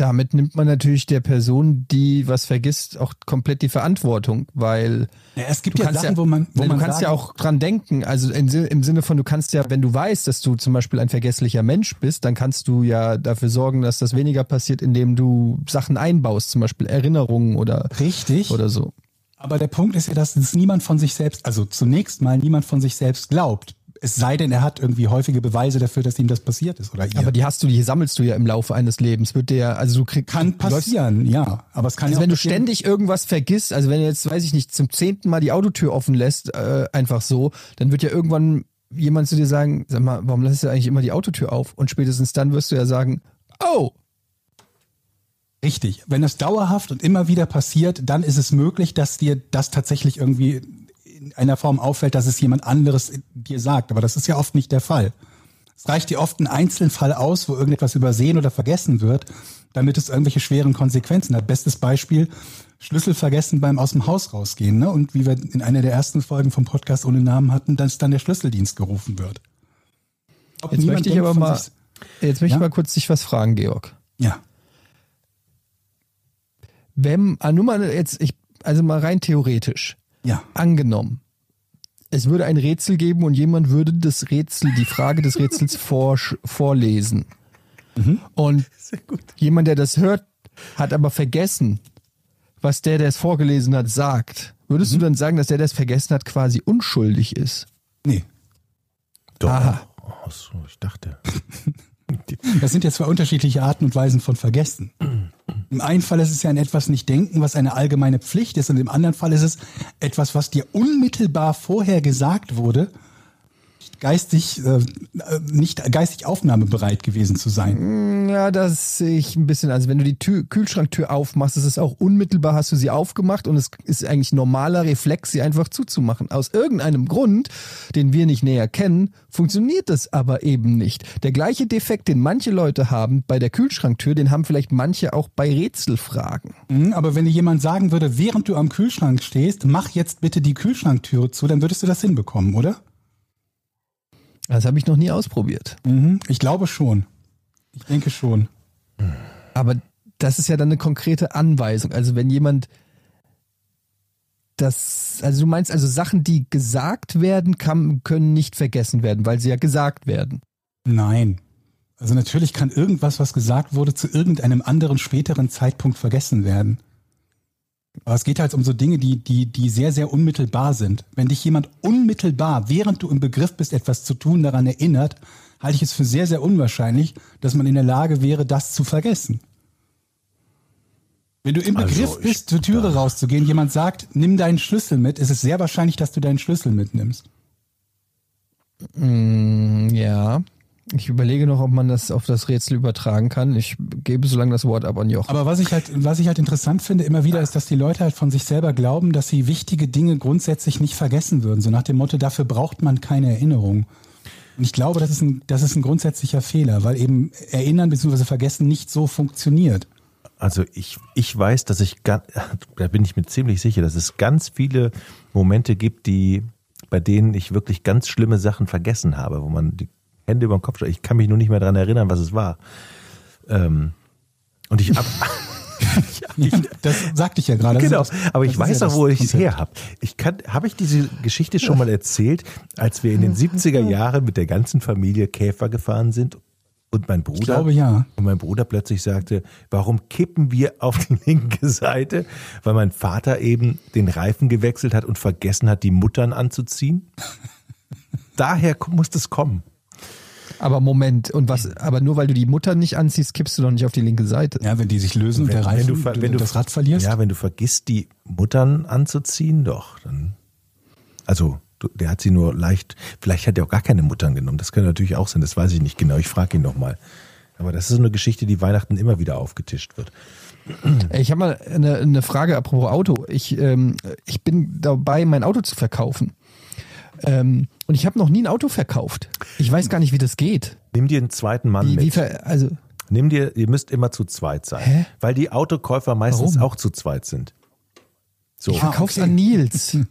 [SPEAKER 2] damit nimmt man natürlich der Person, die was vergisst, auch komplett die Verantwortung, weil
[SPEAKER 3] Ja, es gibt ja Sachen,
[SPEAKER 2] ja,
[SPEAKER 3] wo man, wo
[SPEAKER 2] du
[SPEAKER 3] man
[SPEAKER 2] kannst ja auch dran denken. Also im, im Sinne von, du kannst ja, wenn du weißt, dass du zum Beispiel ein vergesslicher Mensch bist, dann kannst du ja dafür sorgen, dass das weniger passiert, indem du Sachen einbaust, zum Beispiel Erinnerungen oder
[SPEAKER 3] Richtig.
[SPEAKER 2] oder so.
[SPEAKER 3] Aber der Punkt ist ja, dass es niemand von sich selbst, also zunächst mal niemand von sich selbst glaubt. Es sei denn, er hat irgendwie häufige Beweise dafür, dass ihm das passiert ist oder ihr.
[SPEAKER 2] Aber die hast du, die sammelst du ja im Laufe eines Lebens. Wird dir, also du kriegst
[SPEAKER 3] kann
[SPEAKER 2] du läufst-
[SPEAKER 3] passieren, ja. Aber es kann
[SPEAKER 2] Also
[SPEAKER 3] ja
[SPEAKER 2] wenn
[SPEAKER 3] auch
[SPEAKER 2] du
[SPEAKER 3] passieren-
[SPEAKER 2] ständig irgendwas vergisst, also wenn du jetzt, weiß ich nicht, zum zehnten Mal die Autotür offen lässt, äh, einfach so, dann wird ja irgendwann jemand zu dir sagen, sag mal, warum lässt du eigentlich immer die Autotür auf? Und spätestens dann wirst du ja sagen, oh,
[SPEAKER 3] Richtig. Wenn das dauerhaft und immer wieder passiert, dann ist es möglich, dass dir das tatsächlich irgendwie in einer Form auffällt, dass es jemand anderes dir sagt. Aber das ist ja oft nicht der Fall. Es reicht dir oft ein Einzelfall aus, wo irgendetwas übersehen oder vergessen wird, damit es irgendwelche schweren Konsequenzen hat. Bestes Beispiel, Schlüssel vergessen beim aus dem Haus rausgehen. Ne? Und wie wir in einer der ersten Folgen vom Podcast ohne Namen hatten, dass dann der Schlüsseldienst gerufen wird. Ob
[SPEAKER 2] jetzt möchte ich aber mal,
[SPEAKER 3] sich-
[SPEAKER 2] jetzt möchte
[SPEAKER 3] Ja?
[SPEAKER 2] ich mal kurz dich was fragen, Georg.
[SPEAKER 3] Ja.
[SPEAKER 2] Wenn, ah, nur mal jetzt, ich, also mal rein theoretisch,
[SPEAKER 3] Ja.
[SPEAKER 2] angenommen, es würde ein Rätsel geben und jemand würde das Rätsel, die Frage des Rätsels vorsch- vorlesen. Und jemand, der das hört, hat aber vergessen, was der, der es vorgelesen hat, sagt. Würdest du dann sagen, dass der, der es vergessen hat, quasi unschuldig ist?
[SPEAKER 3] Nee.
[SPEAKER 4] Doch.
[SPEAKER 2] Aha.
[SPEAKER 4] Ach so, ich dachte.
[SPEAKER 3] Das sind ja zwei unterschiedliche Arten und Weisen von Vergessen. Im einen Fall ist es ja ein etwas nicht denken, was eine allgemeine Pflicht ist, und im anderen Fall ist es etwas, was dir unmittelbar vorher gesagt wurde, geistig äh, nicht geistig aufnahmebereit gewesen zu sein.
[SPEAKER 2] Ja, das sehe ich ein bisschen. Also wenn du die Tür, Kühlschranktür aufmachst, ist es auch unmittelbar, hast du sie aufgemacht und es ist eigentlich normaler Reflex, sie einfach zuzumachen. Aus irgendeinem Grund, den wir nicht näher kennen, funktioniert das aber eben nicht. Der gleiche Defekt, den manche Leute haben bei der Kühlschranktür, den haben vielleicht manche auch bei Rätselfragen.
[SPEAKER 3] Mhm, Aber wenn dir jemand sagen würde, während du am Kühlschrank stehst, mach jetzt bitte die Kühlschranktüre zu, dann würdest du das hinbekommen, oder?
[SPEAKER 2] Das habe ich noch nie ausprobiert.
[SPEAKER 3] Mhm, ich glaube schon. Ich denke schon.
[SPEAKER 2] Aber das ist ja dann eine konkrete Anweisung. Also wenn jemand das, also du meinst also Sachen, die gesagt werden, kann, können nicht vergessen werden, weil sie ja gesagt werden.
[SPEAKER 3] Nein. Also natürlich kann irgendwas, was gesagt wurde, zu irgendeinem anderen späteren Zeitpunkt vergessen werden. Aber es geht halt um so Dinge, die, die, die sehr, sehr unmittelbar sind. Wenn dich jemand unmittelbar, während du im Begriff bist, etwas zu tun, daran erinnert, halte ich es für sehr, sehr unwahrscheinlich, dass man in der Lage wäre, das zu vergessen. Wenn du im
[SPEAKER 4] Also,
[SPEAKER 3] Begriff bist, zur Türe rauszugehen, jemand sagt, nimm deinen Schlüssel mit, ist es sehr wahrscheinlich, dass du deinen Schlüssel mitnimmst.
[SPEAKER 2] Mm, ja. Ich überlege noch, ob man das auf das Rätsel übertragen kann. Ich gebe so lange das Wort ab an Joch.
[SPEAKER 3] Aber was ich halt, was ich halt interessant finde immer wieder, ist, dass die Leute halt von sich selber glauben, dass sie wichtige Dinge grundsätzlich nicht vergessen würden. So nach dem Motto, dafür braucht man keine Erinnerung. Und ich glaube, das ist ein, das ist ein grundsätzlicher Fehler, weil eben Erinnern bzw. Vergessen nicht so funktioniert.
[SPEAKER 4] Also ich, ich weiß, dass ich, da bin ich mir ziemlich sicher, dass es ganz viele Momente gibt, die, bei denen ich wirklich ganz schlimme Sachen vergessen habe, wo man die Hände über den Kopf. Ich kann mich nur nicht mehr dran erinnern, was es war. Ähm, und ich, ab,
[SPEAKER 3] Das sagte ich ja gerade.
[SPEAKER 4] genau, aber
[SPEAKER 3] das
[SPEAKER 4] ich weiß
[SPEAKER 3] ja
[SPEAKER 4] auch, wo ich es her habe. Ich kann, habe ich diese Geschichte schon mal erzählt, als wir in den 70er Jahren mit der ganzen Familie Käfer gefahren sind und mein Bruder,
[SPEAKER 3] Ich glaube ja.
[SPEAKER 4] und mein Bruder plötzlich sagte, warum kippen wir auf die linke Seite? Weil mein Vater eben den Reifen gewechselt hat und vergessen hat, die Muttern anzuziehen. Daher muss das kommen.
[SPEAKER 2] Aber Moment, und was, aber nur weil du die Mutter nicht anziehst, kippst du doch nicht auf die linke Seite.
[SPEAKER 3] Ja, wenn die sich lösen und der Reifen,
[SPEAKER 4] du, ver- wenn du
[SPEAKER 3] das Rad verlierst.
[SPEAKER 4] Ja, wenn du vergisst, die Muttern anzuziehen, doch. Dann, also, du, der hat sie nur leicht, vielleicht hat er auch gar keine Muttern genommen. Das könnte natürlich auch sein, das weiß ich nicht genau. Ich frage ihn nochmal. Aber das ist so eine Geschichte, die Weihnachten immer wieder aufgetischt wird.
[SPEAKER 2] Ich habe mal eine, eine Frage apropos Auto. Ich, ähm, ich bin dabei, mein Auto zu verkaufen. Ähm, und ich habe noch nie ein Auto verkauft. Ich weiß gar nicht, wie das geht.
[SPEAKER 4] Nimm dir einen zweiten Mann
[SPEAKER 2] Wie, wie
[SPEAKER 4] mit.
[SPEAKER 2] ver, also,
[SPEAKER 4] Nimm dir, ihr müsst immer zu zweit sein. Weil die Autokäufer meistens
[SPEAKER 2] Warum?
[SPEAKER 4] auch zu zweit sind. So.
[SPEAKER 2] Ich verkauf's
[SPEAKER 3] okay.
[SPEAKER 2] an Nils.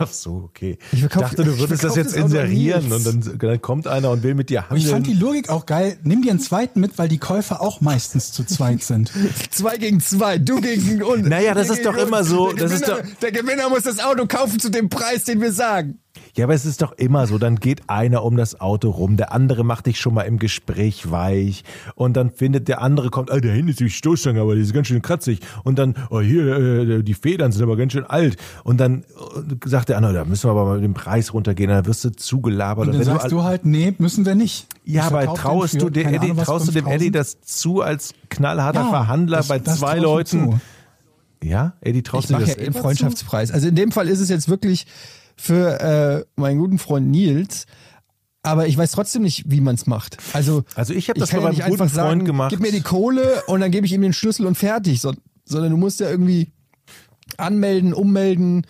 [SPEAKER 4] Ach so, okay.
[SPEAKER 2] Ich verkauf-
[SPEAKER 4] dachte, du würdest das jetzt
[SPEAKER 2] das
[SPEAKER 4] inserieren und dann, dann kommt einer und will mit dir
[SPEAKER 3] Aber ich fand die
[SPEAKER 4] handeln.
[SPEAKER 3] Logik auch geil. Nimm dir einen zweiten mit, weil die Käufer auch meistens zu zweit sind.
[SPEAKER 2] Zwei gegen zwei, du gegen und.
[SPEAKER 4] Naja, das ist doch immer
[SPEAKER 2] uns.
[SPEAKER 4] so,
[SPEAKER 2] Der
[SPEAKER 4] das ist
[SPEAKER 2] Gewinner, der Gewinner muss das Auto kaufen zu dem Preis, den wir sagen.
[SPEAKER 4] Ja, aber es ist doch immer so, dann geht einer um das Auto rum, der andere macht dich schon mal im Gespräch weich und dann findet der andere, kommt, ah, da hinten ist die Stoßstange, aber die ist ganz schön kratzig und dann, oh, hier, äh, die Federn sind aber ganz schön alt und dann äh, sagt der andere, da müssen wir aber mal den Preis runtergehen, dann wirst du zugelabert.
[SPEAKER 3] Und dann
[SPEAKER 4] wenn
[SPEAKER 3] sagst
[SPEAKER 4] all-
[SPEAKER 3] du halt, nee, müssen wir nicht.
[SPEAKER 4] ja, aber traust du dem Eddie, traust du dem Eddie
[SPEAKER 3] 5000?
[SPEAKER 4] das zu als knallharter
[SPEAKER 3] Ja,
[SPEAKER 4] Verhandler
[SPEAKER 3] das-
[SPEAKER 4] bei
[SPEAKER 3] das
[SPEAKER 4] zwei Leuten?
[SPEAKER 3] zu.
[SPEAKER 4] Ja, Eddie traust du das
[SPEAKER 2] ja im
[SPEAKER 4] immer
[SPEAKER 2] Freundschaftspreis. Also in dem Fall ist es jetzt wirklich für äh, meinen guten Freund Nils. Aber ich weiß trotzdem nicht, wie man es macht. Also,
[SPEAKER 4] Also ich hab das mal
[SPEAKER 2] ja nicht
[SPEAKER 4] beim guten
[SPEAKER 2] einfach sagen,
[SPEAKER 4] Freund gemacht.
[SPEAKER 2] Gib mir die Kohle und dann gebe ich ihm den Schlüssel und fertig. So, sondern du musst ja irgendwie anmelden, ummelden.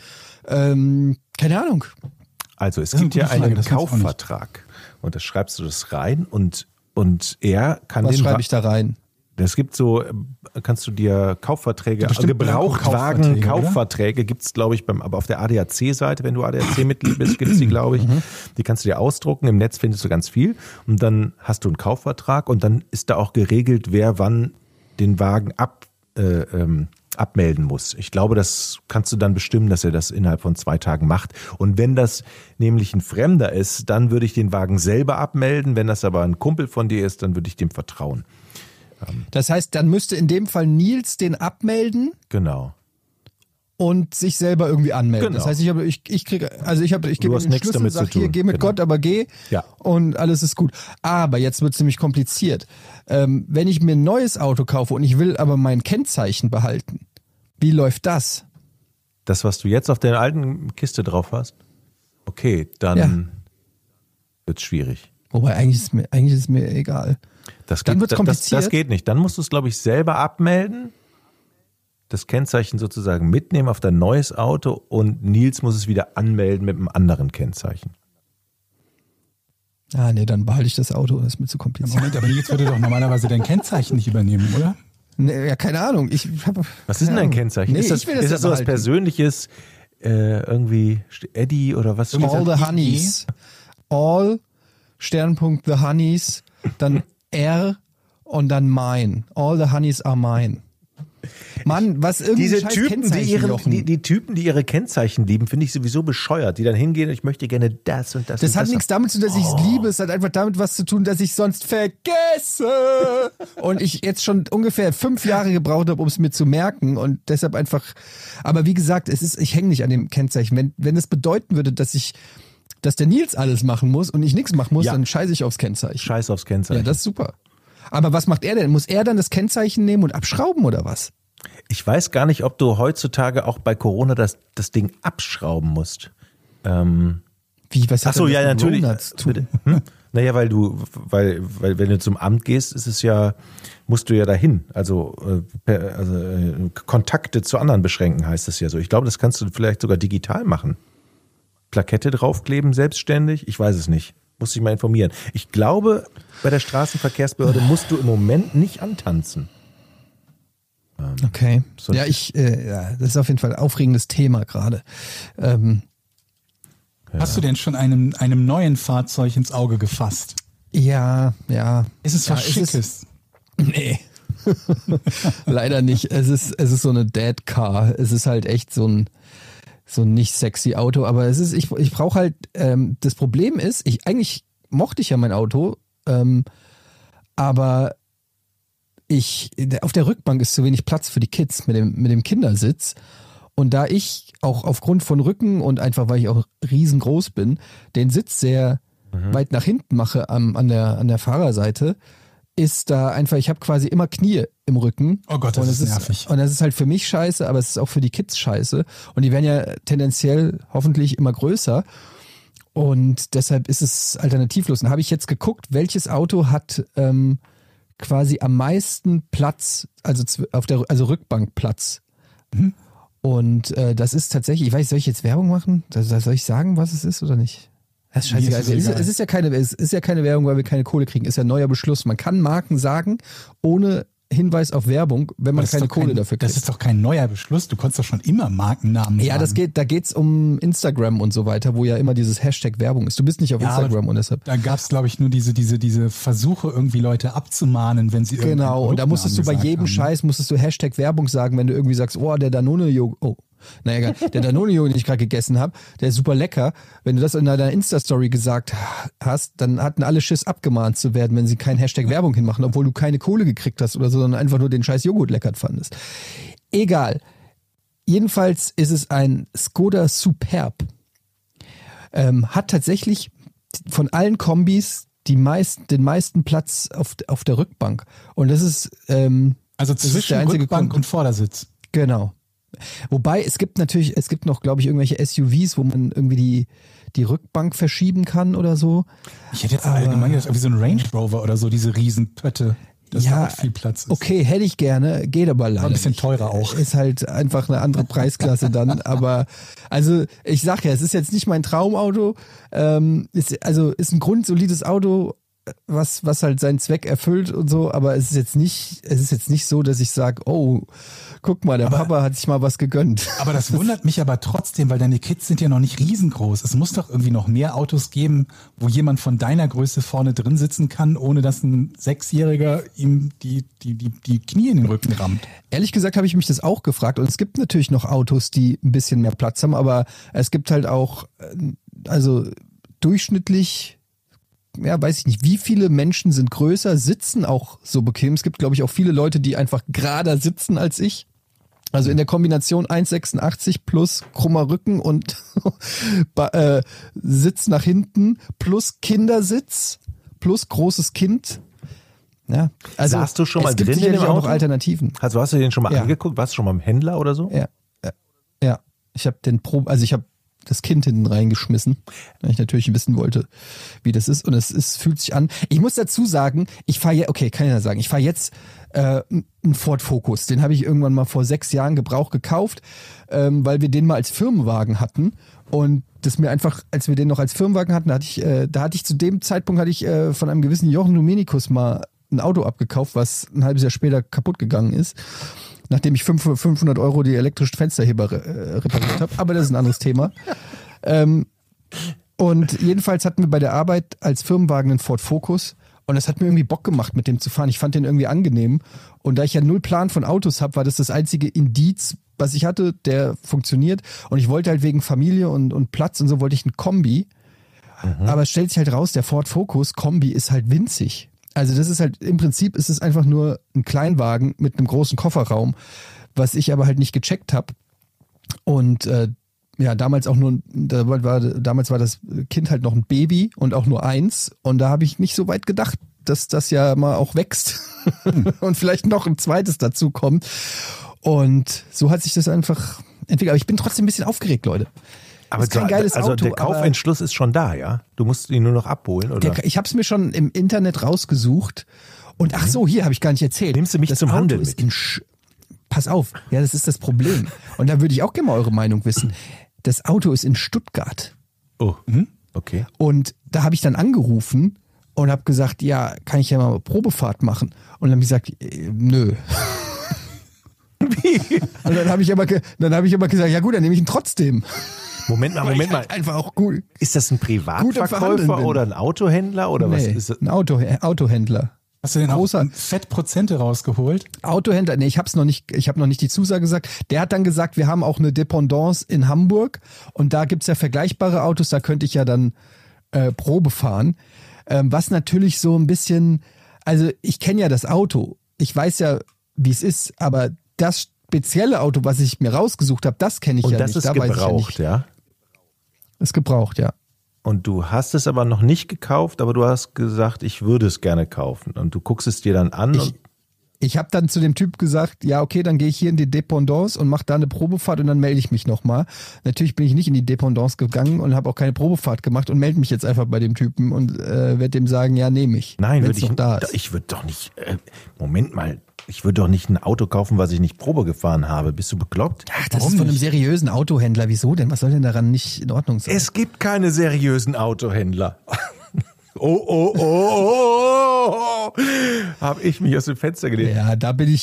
[SPEAKER 2] Ähm, keine Ahnung.
[SPEAKER 4] Also es gibt ja
[SPEAKER 3] Frage,
[SPEAKER 4] einen. Kaufvertrag und da schreibst du das rein und und er kann
[SPEAKER 2] Was
[SPEAKER 4] den
[SPEAKER 2] schreibe
[SPEAKER 4] Wa-
[SPEAKER 2] ich da rein?
[SPEAKER 4] Es gibt so, äh, kannst du dir Kaufverträge,
[SPEAKER 3] Bestimmt
[SPEAKER 4] Gebrauchtwagen? Kaufverträge gibt's glaube ich, beim, aber auf der ADAC-Seite, wenn du ADAC-Mitglied bist, gibt's die, glaube ich.
[SPEAKER 2] Mhm.
[SPEAKER 4] Die kannst du dir ausdrucken, im Netz findest du ganz viel. Und dann hast du einen Kaufvertrag und dann ist da auch geregelt, wer wann den Wagen ab, äh, ähm, abmelden muss. Ich glaube, das kannst du dann bestimmen, dass er das innerhalb von zwei Tagen macht. Und wenn das nämlich ein Fremder ist, dann würde ich den Wagen selber abmelden. Wenn das aber ein Kumpel von dir ist, dann würde ich dem vertrauen.
[SPEAKER 2] Das heißt, dann müsste in dem Fall Nils den abmelden
[SPEAKER 4] Genau.
[SPEAKER 2] und sich selber irgendwie anmelden.
[SPEAKER 4] Genau.
[SPEAKER 2] Das heißt, ich habe, ich, ich kriege, also ich habe, ich gebe den Schlüssel,
[SPEAKER 4] damit zu
[SPEAKER 2] sag hier, geh mit
[SPEAKER 4] Genau.
[SPEAKER 2] Gott, aber geh.
[SPEAKER 4] Ja.
[SPEAKER 2] Und alles ist gut. Aber jetzt wird es nämlich kompliziert. Ähm, wenn ich mir ein neues Auto kaufe und ich will aber mein Kennzeichen behalten, wie läuft das?
[SPEAKER 4] Das, was du jetzt auf der alten Kiste drauf hast, okay, dann
[SPEAKER 2] Ja.
[SPEAKER 4] wird's schwierig.
[SPEAKER 2] Wobei eigentlich ist mir, eigentlich ist mir egal.
[SPEAKER 4] Das
[SPEAKER 2] Dann
[SPEAKER 4] geht,
[SPEAKER 2] wird's
[SPEAKER 4] das,
[SPEAKER 2] kompliziert.
[SPEAKER 4] das geht nicht. Dann musst du es, glaube ich, selber abmelden, das Kennzeichen sozusagen mitnehmen auf dein neues Auto und Nils muss es wieder anmelden mit einem anderen Kennzeichen.
[SPEAKER 2] Ah, nee, dann behalte ich das Auto, das ist mir zu kompliziert.
[SPEAKER 3] Moment, aber jetzt würde doch normalerweise dein Kennzeichen nicht übernehmen, oder?
[SPEAKER 2] Nee, ja, keine Ahnung. Ich hab,
[SPEAKER 4] Was ist denn dein. Kennzeichen?
[SPEAKER 2] Nee,
[SPEAKER 4] ist das,
[SPEAKER 2] ich will das
[SPEAKER 4] ist das so was. Persönliches, äh, irgendwie Eddie oder was
[SPEAKER 2] All the Honeys. All, Sternpunkt the Honeys, dann R und dann mine. All the Honeys are mine. Mann, was irgendwie
[SPEAKER 4] Diese
[SPEAKER 2] scheiß
[SPEAKER 4] Typen, die, ihren, die, die Typen, die ihre Kennzeichen lieben, finde ich sowieso bescheuert. Die dann hingehen, ich möchte gerne das und das
[SPEAKER 2] Das
[SPEAKER 4] und
[SPEAKER 2] hat
[SPEAKER 4] das.
[SPEAKER 2] nichts damit zu tun, dass ich es
[SPEAKER 4] Oh.
[SPEAKER 2] liebe. Es hat einfach damit was zu tun, dass ich sonst vergesse. Und ich jetzt schon ungefähr fünf Jahre gebraucht habe, um es mir zu merken. Und deshalb einfach. Aber wie gesagt, es ist, ich hänge nicht an dem Kennzeichen. Wenn, wenn es bedeuten würde, dass ich, dass der Nils alles machen muss und ich nichts machen muss,
[SPEAKER 4] Ja.
[SPEAKER 2] dann scheiße ich aufs Kennzeichen.
[SPEAKER 4] Scheiß aufs Kennzeichen.
[SPEAKER 2] Ja, das ist super. Aber was macht er denn? Muss er dann das Kennzeichen nehmen und abschrauben oder was?
[SPEAKER 4] Ich weiß gar nicht, ob du heutzutage auch bei Corona das, das Ding abschrauben musst. Ähm,
[SPEAKER 2] Wie, was
[SPEAKER 4] ach
[SPEAKER 2] hat
[SPEAKER 4] so,
[SPEAKER 2] denn
[SPEAKER 4] ja, natürlich. Hm? Naja, weil du, weil, weil wenn du zum Amt gehst, ist es ja, musst du ja dahin. Also, äh, also äh, Kontakte zu anderen beschränken heißt es ja so. Ich glaube, das kannst du vielleicht sogar digital machen. Plakette draufkleben, selbstständig? Ich weiß es nicht. Muss dich mal informieren. Ich glaube, bei der Straßenverkehrsbehörde musst du im Moment nicht antanzen.
[SPEAKER 2] Okay.
[SPEAKER 4] So-
[SPEAKER 2] ja, ich, äh, ja, das ist auf jeden Fall ein aufregendes Thema gerade. Ähm,
[SPEAKER 3] Hast du denn schon einem, einem neuen Fahrzeug ins Auge gefasst?
[SPEAKER 2] ja, ja.
[SPEAKER 3] Ist es
[SPEAKER 2] ja,
[SPEAKER 3] was Schickes?
[SPEAKER 2] Nee. Leider nicht. Es ist, es ist so eine Dead Car. Es ist halt echt so ein, so ein nicht sexy Auto. Aber es ist, ich, ich brauche halt, ähm, das Problem ist, ich, eigentlich mochte ich ja mein Auto, ähm, aber ich, auf der Rückbank ist zu wenig Platz für die Kids mit dem, mit dem Kindersitz. Und da ich auch aufgrund von Rücken und einfach weil ich auch riesengroß bin, den Sitz sehr weit nach hinten mache am, an, der, an der Fahrerseite, ist da einfach, ich habe quasi immer Knie im Rücken.
[SPEAKER 3] Oh Gott, das
[SPEAKER 2] und
[SPEAKER 3] ist
[SPEAKER 2] es
[SPEAKER 3] nervig.
[SPEAKER 2] Und das ist halt für mich scheiße, aber es ist auch für die Kids scheiße. Und die werden ja tendenziell hoffentlich immer größer. Und deshalb ist es alternativlos. Und habe ich jetzt geguckt, welches Auto hat ähm, quasi am meisten Platz, also auf der also Rückbankplatz. Und äh, das ist tatsächlich, ich weiß, soll ich jetzt Werbung machen? Soll ich sagen, was es ist oder nicht? Das ist scheißegal.
[SPEAKER 3] Ist es
[SPEAKER 2] Es ist,
[SPEAKER 3] egal.
[SPEAKER 2] es ist ja keine, es ist ja keine Werbung, weil wir keine Kohle kriegen. Ist ja ein neuer Beschluss. Man kann Marken sagen, ohne Hinweis auf Werbung, wenn man
[SPEAKER 3] Das
[SPEAKER 2] keine Kohle
[SPEAKER 3] kein,
[SPEAKER 2] dafür kriegt.
[SPEAKER 3] Das ist doch kein neuer Beschluss. Du konntest doch schon immer Markennamen
[SPEAKER 2] ja, das
[SPEAKER 3] sagen.
[SPEAKER 2] geht, da geht's um Instagram und so weiter, wo ja immer dieses Hashtag Werbung ist. Du bist nicht auf
[SPEAKER 3] Ja,
[SPEAKER 2] Instagram und deshalb.
[SPEAKER 3] Da gab es, glaube ich, nur diese, diese, diese Versuche, irgendwie Leute abzumahnen, wenn sie
[SPEAKER 2] Genau, und da musstest du bei jedem
[SPEAKER 3] haben?
[SPEAKER 2] Scheiß, musstest du Hashtag Werbung sagen, wenn du irgendwie sagst, oh, der Danone-Joghurt, oh, naja, egal, der Danone-Joghurt, den ich gerade gegessen habe, der ist super lecker. Wenn du das in deiner Insta-Story gesagt hast, dann hatten alle Schiss abgemahnt zu werden, wenn sie kein Hashtag Werbung hinmachen, obwohl du keine Kohle gekriegt hast oder so, sondern einfach nur den scheiß Joghurt lecker fandest. Egal. Jedenfalls ist es ein Skoda Superb. Ähm, hat tatsächlich von allen Kombis die meisten, den meisten Platz auf, auf der Rückbank. Und das ist, ähm,
[SPEAKER 3] Also zwischen
[SPEAKER 2] der einzige
[SPEAKER 3] Rückbank
[SPEAKER 2] Grund.
[SPEAKER 3] und Vordersitz.
[SPEAKER 2] Genau. Wobei es gibt natürlich, es gibt noch, glaube ich, irgendwelche SUVs, wo man irgendwie die, die Rückbank verschieben kann oder so.
[SPEAKER 3] Ich hätte jetzt allgemein gedacht, wie so ein Range Rover oder so, diese Riesenpötte. Das
[SPEAKER 2] ja,
[SPEAKER 3] da auch viel Platz ist.
[SPEAKER 2] okay, hätte ich gerne, geht aber leider
[SPEAKER 3] ein bisschen
[SPEAKER 2] nicht.
[SPEAKER 3] teurer auch.
[SPEAKER 2] Ist halt einfach eine andere Preisklasse dann. aber also ich sag ja, es ist jetzt nicht mein Traumauto. Ähm, ist, also ist ein grundsolides Auto, was was halt seinen Zweck erfüllt und so. Aber es ist jetzt nicht, es ist jetzt nicht so, dass ich sage, oh, guck mal, der Papa hat sich mal was gegönnt.
[SPEAKER 3] Aber das wundert mich aber trotzdem, weil deine Kids sind ja noch nicht riesengroß. Es muss doch irgendwie noch mehr Autos geben, wo jemand von deiner Größe vorne drin sitzen kann, ohne dass ein Sechsjähriger ihm die, die, die, die Knie in den Rücken rammt.
[SPEAKER 2] Ehrlich gesagt habe ich mich das auch gefragt und es gibt natürlich noch Autos, die ein bisschen mehr Platz haben, aber es gibt halt auch, äh, also durchschnittlich, ja, weiß ich nicht, wie viele Menschen sind größer, sitzen auch so bequem. Es gibt, glaube ich, auch viele Leute, die einfach gerader sitzen als ich. Also in der Kombination 1,86 plus krummer Rücken und äh, Sitz nach hinten plus Kindersitz plus großes Kind. Ja, also
[SPEAKER 4] Saßt du schon mal
[SPEAKER 2] es gibt
[SPEAKER 4] drin in
[SPEAKER 2] sicherlich
[SPEAKER 4] dem
[SPEAKER 2] auch noch? Alternativen.
[SPEAKER 4] Also hast du den schon mal
[SPEAKER 2] Ja.
[SPEAKER 4] angeguckt? Warst du schon mal im Händler oder so?
[SPEAKER 2] Ja, ja, ja. Ich habe den Probe, also ich habe das Kind hinten reingeschmissen, weil ich natürlich wissen wollte, wie das ist. Und es ist, fühlt sich an. Ich muss dazu sagen, ich fahre jetzt, okay, kann ich ja sagen, ich fahre jetzt äh, einen Ford Focus. Den habe ich irgendwann mal vor sechs Jahren Gebrauch gekauft, ähm, weil wir den mal als Firmenwagen hatten. Und das mir einfach, als wir den noch als Firmenwagen hatten, hatte ich, äh, da hatte ich zu dem Zeitpunkt hatte ich äh, von einem gewissen Jochen Dominikus mal ein Auto abgekauft, was ein halbes Jahr später kaputt gegangen ist nachdem ich fünf- 500 Euro die elektrischen Fensterheber äh, repariert habe. Aber das ist ein anderes Thema. Ähm, und jedenfalls hatten wir bei der Arbeit als Firmenwagen einen Ford Focus. Und es hat mir irgendwie Bock gemacht, mit dem zu fahren. Ich fand den irgendwie angenehm. Und da ich ja null Plan von Autos habe, war das das einzige Indiz, was ich hatte, der funktioniert. Und ich wollte halt wegen Familie und, und Platz und so wollte ich einen Kombi. Aber es stellt sich halt raus, der Ford Focus Kombi ist halt winzig. Also das ist halt, im Prinzip ist es einfach nur ein Kleinwagen mit einem großen Kofferraum, was ich aber halt nicht gecheckt habe. Und äh, ja, damals auch nur, da war, damals war das Kind halt noch ein Baby und auch nur eins. Und da habe ich nicht so weit gedacht, dass das ja mal auch wächst und vielleicht noch ein zweites dazu kommt. Und so hat sich das einfach entwickelt. Aber ich bin trotzdem ein bisschen aufgeregt, Leute.
[SPEAKER 4] Aber
[SPEAKER 2] ist kein
[SPEAKER 4] so-
[SPEAKER 2] geiles
[SPEAKER 4] also
[SPEAKER 2] Auto,
[SPEAKER 4] der Kaufentschluss ist schon da, ja? Du musst ihn nur noch abholen, oder?
[SPEAKER 2] Der, ich habe es mir schon im Internet rausgesucht. Und ach so, hier habe ich gar nicht erzählt.
[SPEAKER 4] Nimmst du mich
[SPEAKER 2] das
[SPEAKER 4] zum
[SPEAKER 2] Auto
[SPEAKER 4] Handeln
[SPEAKER 2] ist
[SPEAKER 4] mit?
[SPEAKER 2] Pass auf, ja, das ist das Problem. Und da würde ich auch gerne mal eure Meinung wissen. Das Auto ist in Stuttgart.
[SPEAKER 4] oh, okay.
[SPEAKER 2] Und da habe ich dann angerufen und habe gesagt, ja, kann ich ja mal eine Probefahrt machen? Und dann habe ich gesagt, äh, nö. Und dann habe ich aber, ge- dann habe ich aber gesagt, ja gut, dann nehme ich ihn trotzdem.
[SPEAKER 4] Moment mal, Moment
[SPEAKER 2] ich
[SPEAKER 4] mal.
[SPEAKER 2] halt einfach auch gut.
[SPEAKER 4] Ist das ein Privatverkäufer oder ein Autohändler oder was
[SPEAKER 2] Nee,
[SPEAKER 4] ist das?
[SPEAKER 2] ein Auto, Autohändler.
[SPEAKER 3] Hast du denn
[SPEAKER 2] Großer-
[SPEAKER 3] auch Fettprozente rausgeholt?
[SPEAKER 2] Autohändler, nee, ich hab's noch nicht, ich habe noch nicht die Zusage gesagt. Der hat dann gesagt, wir haben auch eine Dependance in Hamburg und da gibt's ja vergleichbare Autos, da könnte ich ja dann äh, Probe fahren. Ähm, was natürlich so ein bisschen, also ich kenne ja das Auto, ich weiß ja, wie es ist, aber das spezielle Auto, was ich mir rausgesucht habe, das kenne ich
[SPEAKER 4] Und
[SPEAKER 2] ja
[SPEAKER 4] das
[SPEAKER 2] nicht.
[SPEAKER 4] ist
[SPEAKER 2] da weiß ich ja
[SPEAKER 4] gebraucht,
[SPEAKER 2] nicht.
[SPEAKER 4] ja?
[SPEAKER 2] Ist gebraucht, ja.
[SPEAKER 4] Und du hast es aber noch nicht gekauft, aber du hast gesagt, ich würde es gerne kaufen. Und du guckst es dir dann an
[SPEAKER 2] Ich- ich habe dann zu dem Typ gesagt, ja, okay, dann gehe ich hier in die Dependance und mache da eine Probefahrt und dann melde ich mich nochmal. Natürlich bin ich nicht in die Dependance gegangen und habe auch keine Probefahrt gemacht und melde mich jetzt einfach bei dem Typen und äh, werde dem sagen, ja, nehme ich.
[SPEAKER 4] Nein, würde ich
[SPEAKER 2] da ist.
[SPEAKER 4] Ich würde doch nicht. Äh, Moment mal. Ich würde doch nicht ein Auto kaufen, was ich nicht Probe gefahren habe. Bist du bekloppt?
[SPEAKER 2] Ach, das ist von einem seriösen Autohändler. Wieso denn? Was soll denn daran nicht in Ordnung sein?
[SPEAKER 4] Es gibt keine seriösen Autohändler. Oh, oh, oh, oh, oh. Hab ich mich aus dem Fenster gelehnt.
[SPEAKER 2] ja, da bin ich,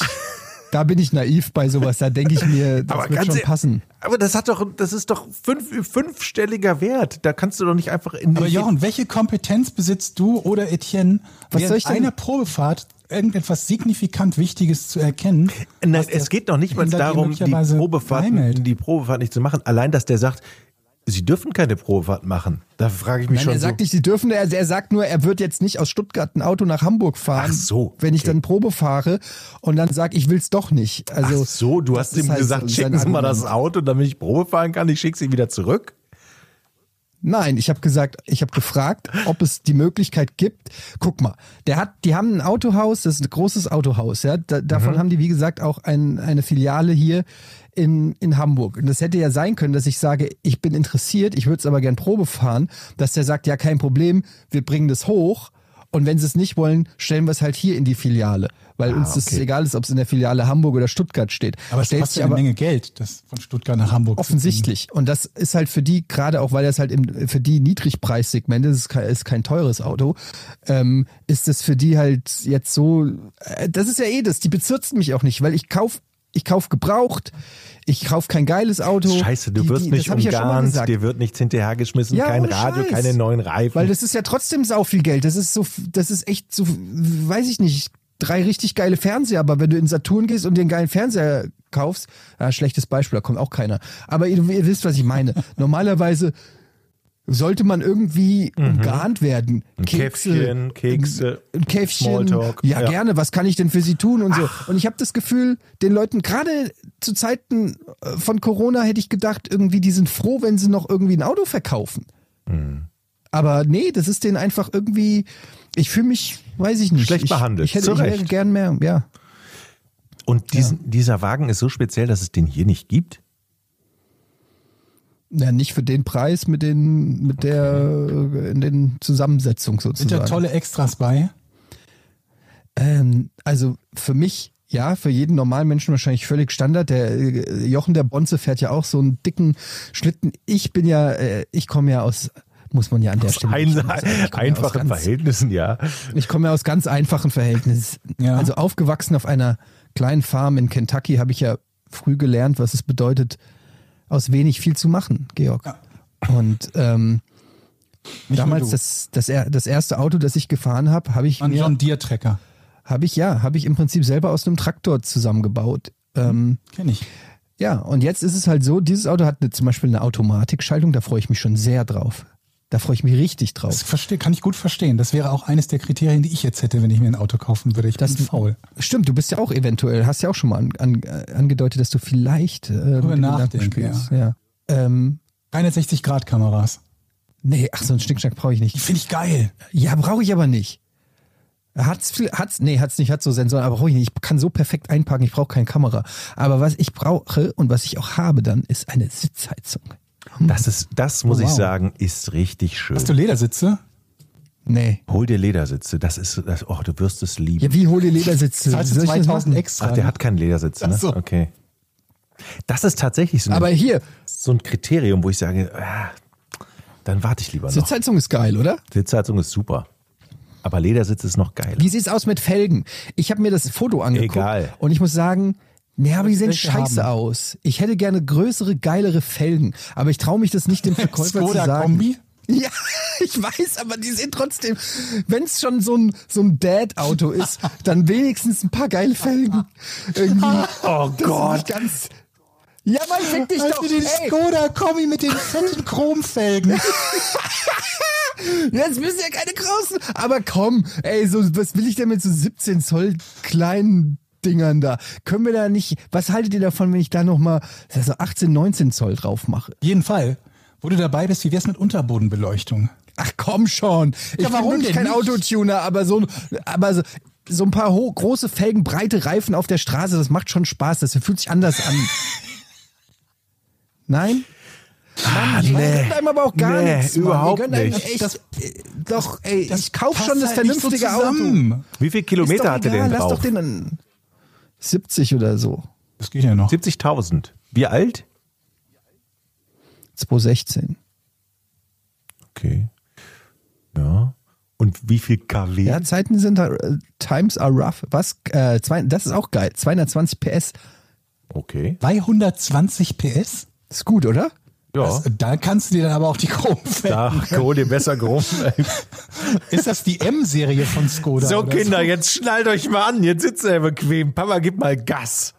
[SPEAKER 2] da bin ich naiv bei sowas. Da denke ich mir, das
[SPEAKER 4] Aber
[SPEAKER 2] wird
[SPEAKER 4] ganz
[SPEAKER 2] schon passen.
[SPEAKER 4] Aber das hat doch, das ist doch fünf, fünfstelliger Wert. Da kannst du doch nicht einfach in
[SPEAKER 3] Aber Jochen, welche Kompetenz besitzt du oder Etienne,
[SPEAKER 2] Was
[SPEAKER 3] während
[SPEAKER 2] soll ich denn-
[SPEAKER 3] einer Probefahrt irgendetwas signifikant Wichtiges zu erkennen?
[SPEAKER 4] Nein, es geht doch nicht mal darum, die Probefahrt, die Probefahrt nicht zu machen. Allein, dass der sagt, sie dürfen keine Probefahrt machen. Da frage ich mich
[SPEAKER 2] Nein,
[SPEAKER 4] schon
[SPEAKER 2] er
[SPEAKER 4] so.
[SPEAKER 2] sagt nicht, sie dürfen, er, er sagt nur, er wird jetzt nicht aus Stuttgart ein Auto nach Hamburg fahren,
[SPEAKER 4] Ach so,
[SPEAKER 2] wenn ich
[SPEAKER 4] okay.
[SPEAKER 2] dann Probe fahre und dann sag, ich will's doch nicht. Also
[SPEAKER 4] Ach so, du hast ihm
[SPEAKER 2] halt
[SPEAKER 4] gesagt,
[SPEAKER 2] so
[SPEAKER 4] schicken Sie mal das. Auto, damit ich Probe fahren kann. Ich schicke sie wieder zurück.
[SPEAKER 2] Nein, ich habe gesagt, ich habe gefragt, ob es die Möglichkeit gibt. Guck mal, der hat, die haben ein Autohaus, das ist ein großes Autohaus, ja. Da, davon
[SPEAKER 4] Mhm.
[SPEAKER 2] haben die wie gesagt auch ein, eine Filiale hier in in Hamburg. Und das hätte ja sein können, dass ich sage, ich bin interessiert, ich würde es aber gern Probe fahren, dass der sagt, ja kein Problem, wir bringen das hoch. Und wenn sie es nicht wollen, stellen wir es halt hier in die Filiale, weil uns das
[SPEAKER 4] okay.
[SPEAKER 2] egal ist, ob es in der Filiale Hamburg oder Stuttgart steht.
[SPEAKER 3] Aber es kostet
[SPEAKER 2] sich
[SPEAKER 3] eine Menge Geld, das von Stuttgart nach Hamburg zu
[SPEAKER 2] Offensichtlich. Und das ist halt für die, gerade auch weil das halt im, für die Niedrigpreissegmente, das ist kein, ist kein teures Auto, ähm, ist das für die halt jetzt so, äh, das ist ja eh das, die bezirzen mich auch nicht, weil ich kauf, ich kauf gebraucht, ich kauf kein geiles Auto.
[SPEAKER 4] Scheiße, du wirst
[SPEAKER 2] die,
[SPEAKER 4] nicht
[SPEAKER 2] ja
[SPEAKER 4] umgarnt,
[SPEAKER 2] gesagt.
[SPEAKER 4] dir wird nichts hinterhergeschmissen,
[SPEAKER 2] Ja,
[SPEAKER 4] kein Radio,
[SPEAKER 2] Scheiß.
[SPEAKER 4] keine neuen Reifen.
[SPEAKER 2] Weil das ist ja trotzdem sau viel Geld. Das ist so, das ist echt so, weiß ich nicht, drei richtig geile Fernseher, aber wenn du in Saturn gehst und dir einen geilen Fernseher kaufst, ja, schlechtes Beispiel, da kommt auch keiner. Aber ihr, ihr wisst, was ich meine. Normalerweise sollte man irgendwie umgarnt werden.
[SPEAKER 4] Ein Käffchen, Kekse,
[SPEAKER 2] ein Käffchen.
[SPEAKER 4] Smalltalk.
[SPEAKER 2] Ja,
[SPEAKER 4] Ja.
[SPEAKER 2] gerne. Was kann ich denn für sie tun und so. Und ich habe das Gefühl, den Leuten gerade zu Zeiten äh, von Corona hätte ich gedacht, irgendwie die sind froh, wenn sie noch irgendwie ein Auto verkaufen.
[SPEAKER 4] Hm.
[SPEAKER 2] Aber nee, das ist denen einfach irgendwie. Ich fühle mich, weiß ich nicht.
[SPEAKER 4] Schlecht
[SPEAKER 2] ich,
[SPEAKER 4] behandelt.
[SPEAKER 2] Ich hätte ich gern mehr. Ja.
[SPEAKER 4] Und diesen, dieser Wagen ist so speziell, dass es den hier nicht gibt.
[SPEAKER 2] Ja, nicht für den Preis mit den, mit der, äh, in den Zusammensetzung
[SPEAKER 3] Sind
[SPEAKER 2] sozusagen.
[SPEAKER 3] da tolle Extras bei?
[SPEAKER 2] Ähm, also für mich, ja, für jeden normalen Menschen wahrscheinlich völlig Standard. Der äh, Jochen der Bonze fährt ja auch so einen dicken Schlitten. Ich bin ja, äh, ich komme ja aus, muss man ja an der
[SPEAKER 4] Aus
[SPEAKER 2] Stelle
[SPEAKER 4] ein,
[SPEAKER 2] komme ja
[SPEAKER 4] einfachen
[SPEAKER 2] ganz-
[SPEAKER 4] Verhältnissen, ja.
[SPEAKER 2] Ich komme ja aus ganz einfachen Verhältnissen.
[SPEAKER 3] Ja.
[SPEAKER 2] Also aufgewachsen auf einer kleinen Farm in Kentucky habe ich ja früh gelernt, was es bedeutet, aus wenig viel zu machen, Georg. Und ähm,
[SPEAKER 3] Nicht
[SPEAKER 2] damals das, das, das erste Auto, das ich gefahren habe, habe ich
[SPEAKER 3] Ein
[SPEAKER 2] mir
[SPEAKER 3] John Deere Trecker.
[SPEAKER 2] habe ich ja, habe ich im Prinzip selber aus einem Traktor zusammengebaut. Ähm,
[SPEAKER 3] Kenn ich.
[SPEAKER 2] ja, und jetzt ist es halt so, dieses Auto hat eine, zum Beispiel eine Automatikschaltung, da freue ich mich schon sehr drauf. Da freue ich mich richtig
[SPEAKER 3] Das
[SPEAKER 2] drauf.
[SPEAKER 3] versteh, kann ich gut verstehen. Das wäre auch eines der Kriterien, die ich jetzt hätte, wenn ich mir ein Auto kaufen würde. Ich
[SPEAKER 2] Das-
[SPEAKER 3] bin faul.
[SPEAKER 2] Stimmt, du bist ja auch eventuell, hast ja auch schon mal an, an, äh, angedeutet, dass du vielleicht äh, Gedanken
[SPEAKER 3] nachdenke,
[SPEAKER 2] spielst. Ja. Ähm,
[SPEAKER 3] Keine 60-Grad-Kameras.
[SPEAKER 2] nee, ach, so einen Schnickschnack brauche ich nicht.
[SPEAKER 3] finde ich geil.
[SPEAKER 2] Ja, brauche ich aber nicht. Hat's, viel- hat's, nee, hat's nicht, hat so Sensoren, aber brauche ich nicht. Ich kann so perfekt einparken, ich brauche keine Kamera. Aber was ich brauche und was ich auch habe dann, ist eine Sitzheizung.
[SPEAKER 4] Das ist, das muss
[SPEAKER 3] Oh,
[SPEAKER 4] ich
[SPEAKER 3] wow.
[SPEAKER 4] sagen, ist richtig schön.
[SPEAKER 3] Hast du Ledersitze?
[SPEAKER 2] Nee.
[SPEAKER 4] Hol dir Ledersitze. Das ist, das, oh, du wirst es lieben.
[SPEAKER 2] Ja, wie Ledersitze?
[SPEAKER 3] Du
[SPEAKER 2] Soll ich das
[SPEAKER 3] 2000
[SPEAKER 2] machen?
[SPEAKER 3] extra?
[SPEAKER 4] Ach, der hat keinen Ledersitz, ne?
[SPEAKER 3] Ach so.
[SPEAKER 4] Okay. Das ist tatsächlich so, eine,
[SPEAKER 2] Aber hier,
[SPEAKER 4] so ein Kriterium, wo ich sage, ah, dann warte ich lieber noch.
[SPEAKER 2] Sitzheizung ist geil, oder?
[SPEAKER 4] Sitzheizung ist super. Aber Ledersitz ist noch geil.
[SPEAKER 2] Wie sieht's aus mit Felgen? Ich habe mir das Foto angeguckt
[SPEAKER 4] Egal.
[SPEAKER 2] und ich muss sagen, nee, aber die sehen scheiße
[SPEAKER 3] haben?
[SPEAKER 2] aus. Ich hätte gerne größere, geilere Felgen, aber ich traue mich das nicht dem Verkäufer zu
[SPEAKER 3] Skoda
[SPEAKER 2] sagen.
[SPEAKER 3] Kombi?
[SPEAKER 2] Ja, ich weiß, aber die sehen trotzdem, wenn es schon so ein, so ein Dad-Auto ist, dann wenigstens ein paar geile Felgen. Irgendwie.
[SPEAKER 4] Oh
[SPEAKER 2] Das nicht ganz. Ja, Mann, fick dich doch.
[SPEAKER 3] Also den
[SPEAKER 2] Ey,
[SPEAKER 3] Skoda Kombi mit den fetten Chromfelgen.
[SPEAKER 2] jetzt müssen ja keine großen. Aber komm, ey, so, was will ich denn mit so 17 Zoll kleinen Dingern da? Können wir da nicht, was haltet ihr davon, wenn ich da nochmal, also 18, 19 Zoll drauf mache?
[SPEAKER 3] Jeden Fall. Wo du dabei bist, wie wär's mit Unterbodenbeleuchtung?
[SPEAKER 2] Ach komm schon. Ich
[SPEAKER 3] Ja, warum
[SPEAKER 2] bin
[SPEAKER 3] denn
[SPEAKER 2] kein
[SPEAKER 3] nicht?
[SPEAKER 2] Autotuner, aber so, aber so, so ein paar große Felgen, breite Reifen auf der Straße, das macht schon Spaß, das fühlt sich anders an. Nein?
[SPEAKER 4] Ah,
[SPEAKER 2] Die
[SPEAKER 4] nee.
[SPEAKER 2] gönnen einem aber auch gar
[SPEAKER 4] Nee,
[SPEAKER 2] nichts. Mann.
[SPEAKER 4] Überhaupt
[SPEAKER 2] gönnen einem
[SPEAKER 4] nicht.
[SPEAKER 2] Echt,
[SPEAKER 3] Das-
[SPEAKER 2] äh, doch, ey, ich kauf schon das
[SPEAKER 3] halt nicht so
[SPEAKER 2] vernünftige Auto.
[SPEAKER 4] Wie viel Kilometer hatte
[SPEAKER 2] egal,
[SPEAKER 4] der
[SPEAKER 2] Lass
[SPEAKER 4] drauf?
[SPEAKER 2] doch den 70 oder so.
[SPEAKER 3] Das geht ja noch.
[SPEAKER 4] 70.000. Wie alt?
[SPEAKER 2] 2016.
[SPEAKER 4] Okay. Ja. Und wie viel kW?
[SPEAKER 2] Ja, Zeiten sind, äh, Times are rough. Was? Äh, zwei, das ist auch geil. 220 PS.
[SPEAKER 4] Okay.
[SPEAKER 3] 220 PS?
[SPEAKER 2] Ist gut, oder?
[SPEAKER 4] Ja.
[SPEAKER 3] Das, da kannst du dir dann aber auch die Chromfelgen.
[SPEAKER 4] Da, hol dir besser gerufen.
[SPEAKER 3] Ist das die M-Serie von Skoda?
[SPEAKER 4] So, Kinder, jetzt schnallt euch mal an. Jetzt sitzt ihr bequem. Papa, gib mal Gas.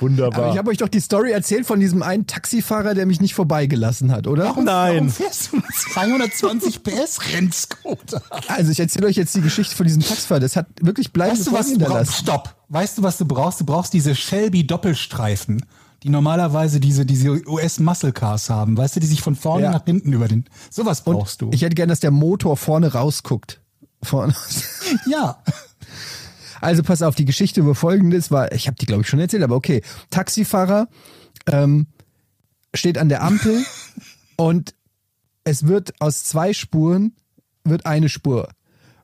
[SPEAKER 4] Wunderbar.
[SPEAKER 2] Aber ich habe euch doch die Story erzählt von diesem einen Taxifahrer, der mich nicht vorbeigelassen hat, oder?
[SPEAKER 3] Warum,
[SPEAKER 4] Nein.
[SPEAKER 3] Warum fährst du 220 PS Rennskoda?
[SPEAKER 2] Also ich erzähle euch jetzt die Geschichte von diesem Taxifahrer. Das hat wirklich bleibende
[SPEAKER 3] Weißt du, was du brauchst? Stopp. Weißt du, was du brauchst? Du brauchst diese Shelby Doppelstreifen, die normalerweise diese, diese US Muscle Cars haben. Weißt du, die sich von vorne
[SPEAKER 2] Ja.
[SPEAKER 3] nach hinten über den. Sowas brauchst du.
[SPEAKER 2] ich hätte gern, dass der Motor vorne rausguckt. Vorne.
[SPEAKER 3] ja.
[SPEAKER 2] Also pass auf, die Geschichte über Folgendes war, ich habe die glaube ich schon erzählt, aber okay. Taxifahrer ähm, steht an der Ampel und es wird aus zwei Spuren wird eine Spur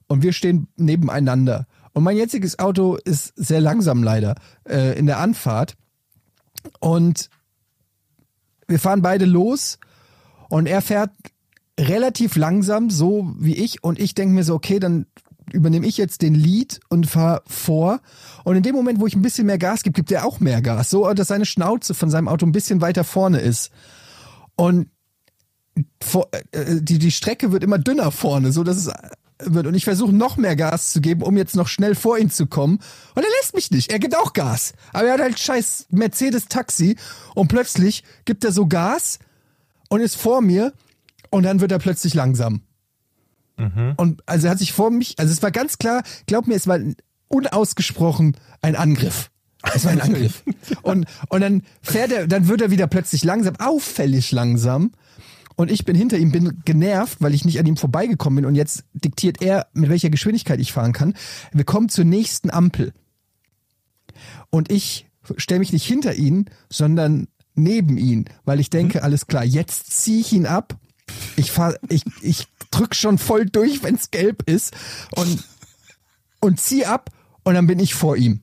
[SPEAKER 2] und wir stehen nebeneinander. Und mein jetziges Auto ist sehr langsam leider äh, in der Anfahrt und wir fahren beide los und er fährt relativ langsam, so wie ich. Und ich denke mir so, okay, dann übernehme ich jetzt den Lead und fahre vor. Und in dem Moment, wo ich ein bisschen mehr Gas gebe, gibt er auch mehr Gas. So, dass seine Schnauze von seinem Auto ein bisschen weiter vorne ist. Und vor, äh, die, die Strecke wird immer dünner vorne, so dass es äh, wird. Und ich versuche noch mehr Gas zu geben, um jetzt noch schnell vor ihn zu kommen. Und er lässt mich nicht. Er gibt auch Gas. Aber er hat halt scheiß Mercedes-Taxi. Und plötzlich gibt er so Gas und ist vor mir. Und dann wird er plötzlich langsam. Und also er hat sich vor mich, also es war ganz klar, glaub mir, es war unausgesprochen ein Angriff. Es war ein Angriff. Und, und dann fährt er, dann wird er wieder plötzlich langsam, auffällig langsam. Und ich bin hinter ihm, bin genervt, weil ich nicht an ihm vorbeigekommen bin. Und jetzt diktiert er, mit welcher Geschwindigkeit ich fahren kann. Wir kommen zur nächsten Ampel. Und ich stelle mich nicht hinter ihn, sondern neben ihn, weil ich denke, alles klar, jetzt ziehe ich ihn ab. Ich fahr, ich, ich drück schon voll durch, wenn's gelb ist und, und zieh ab und dann bin ich vor ihm.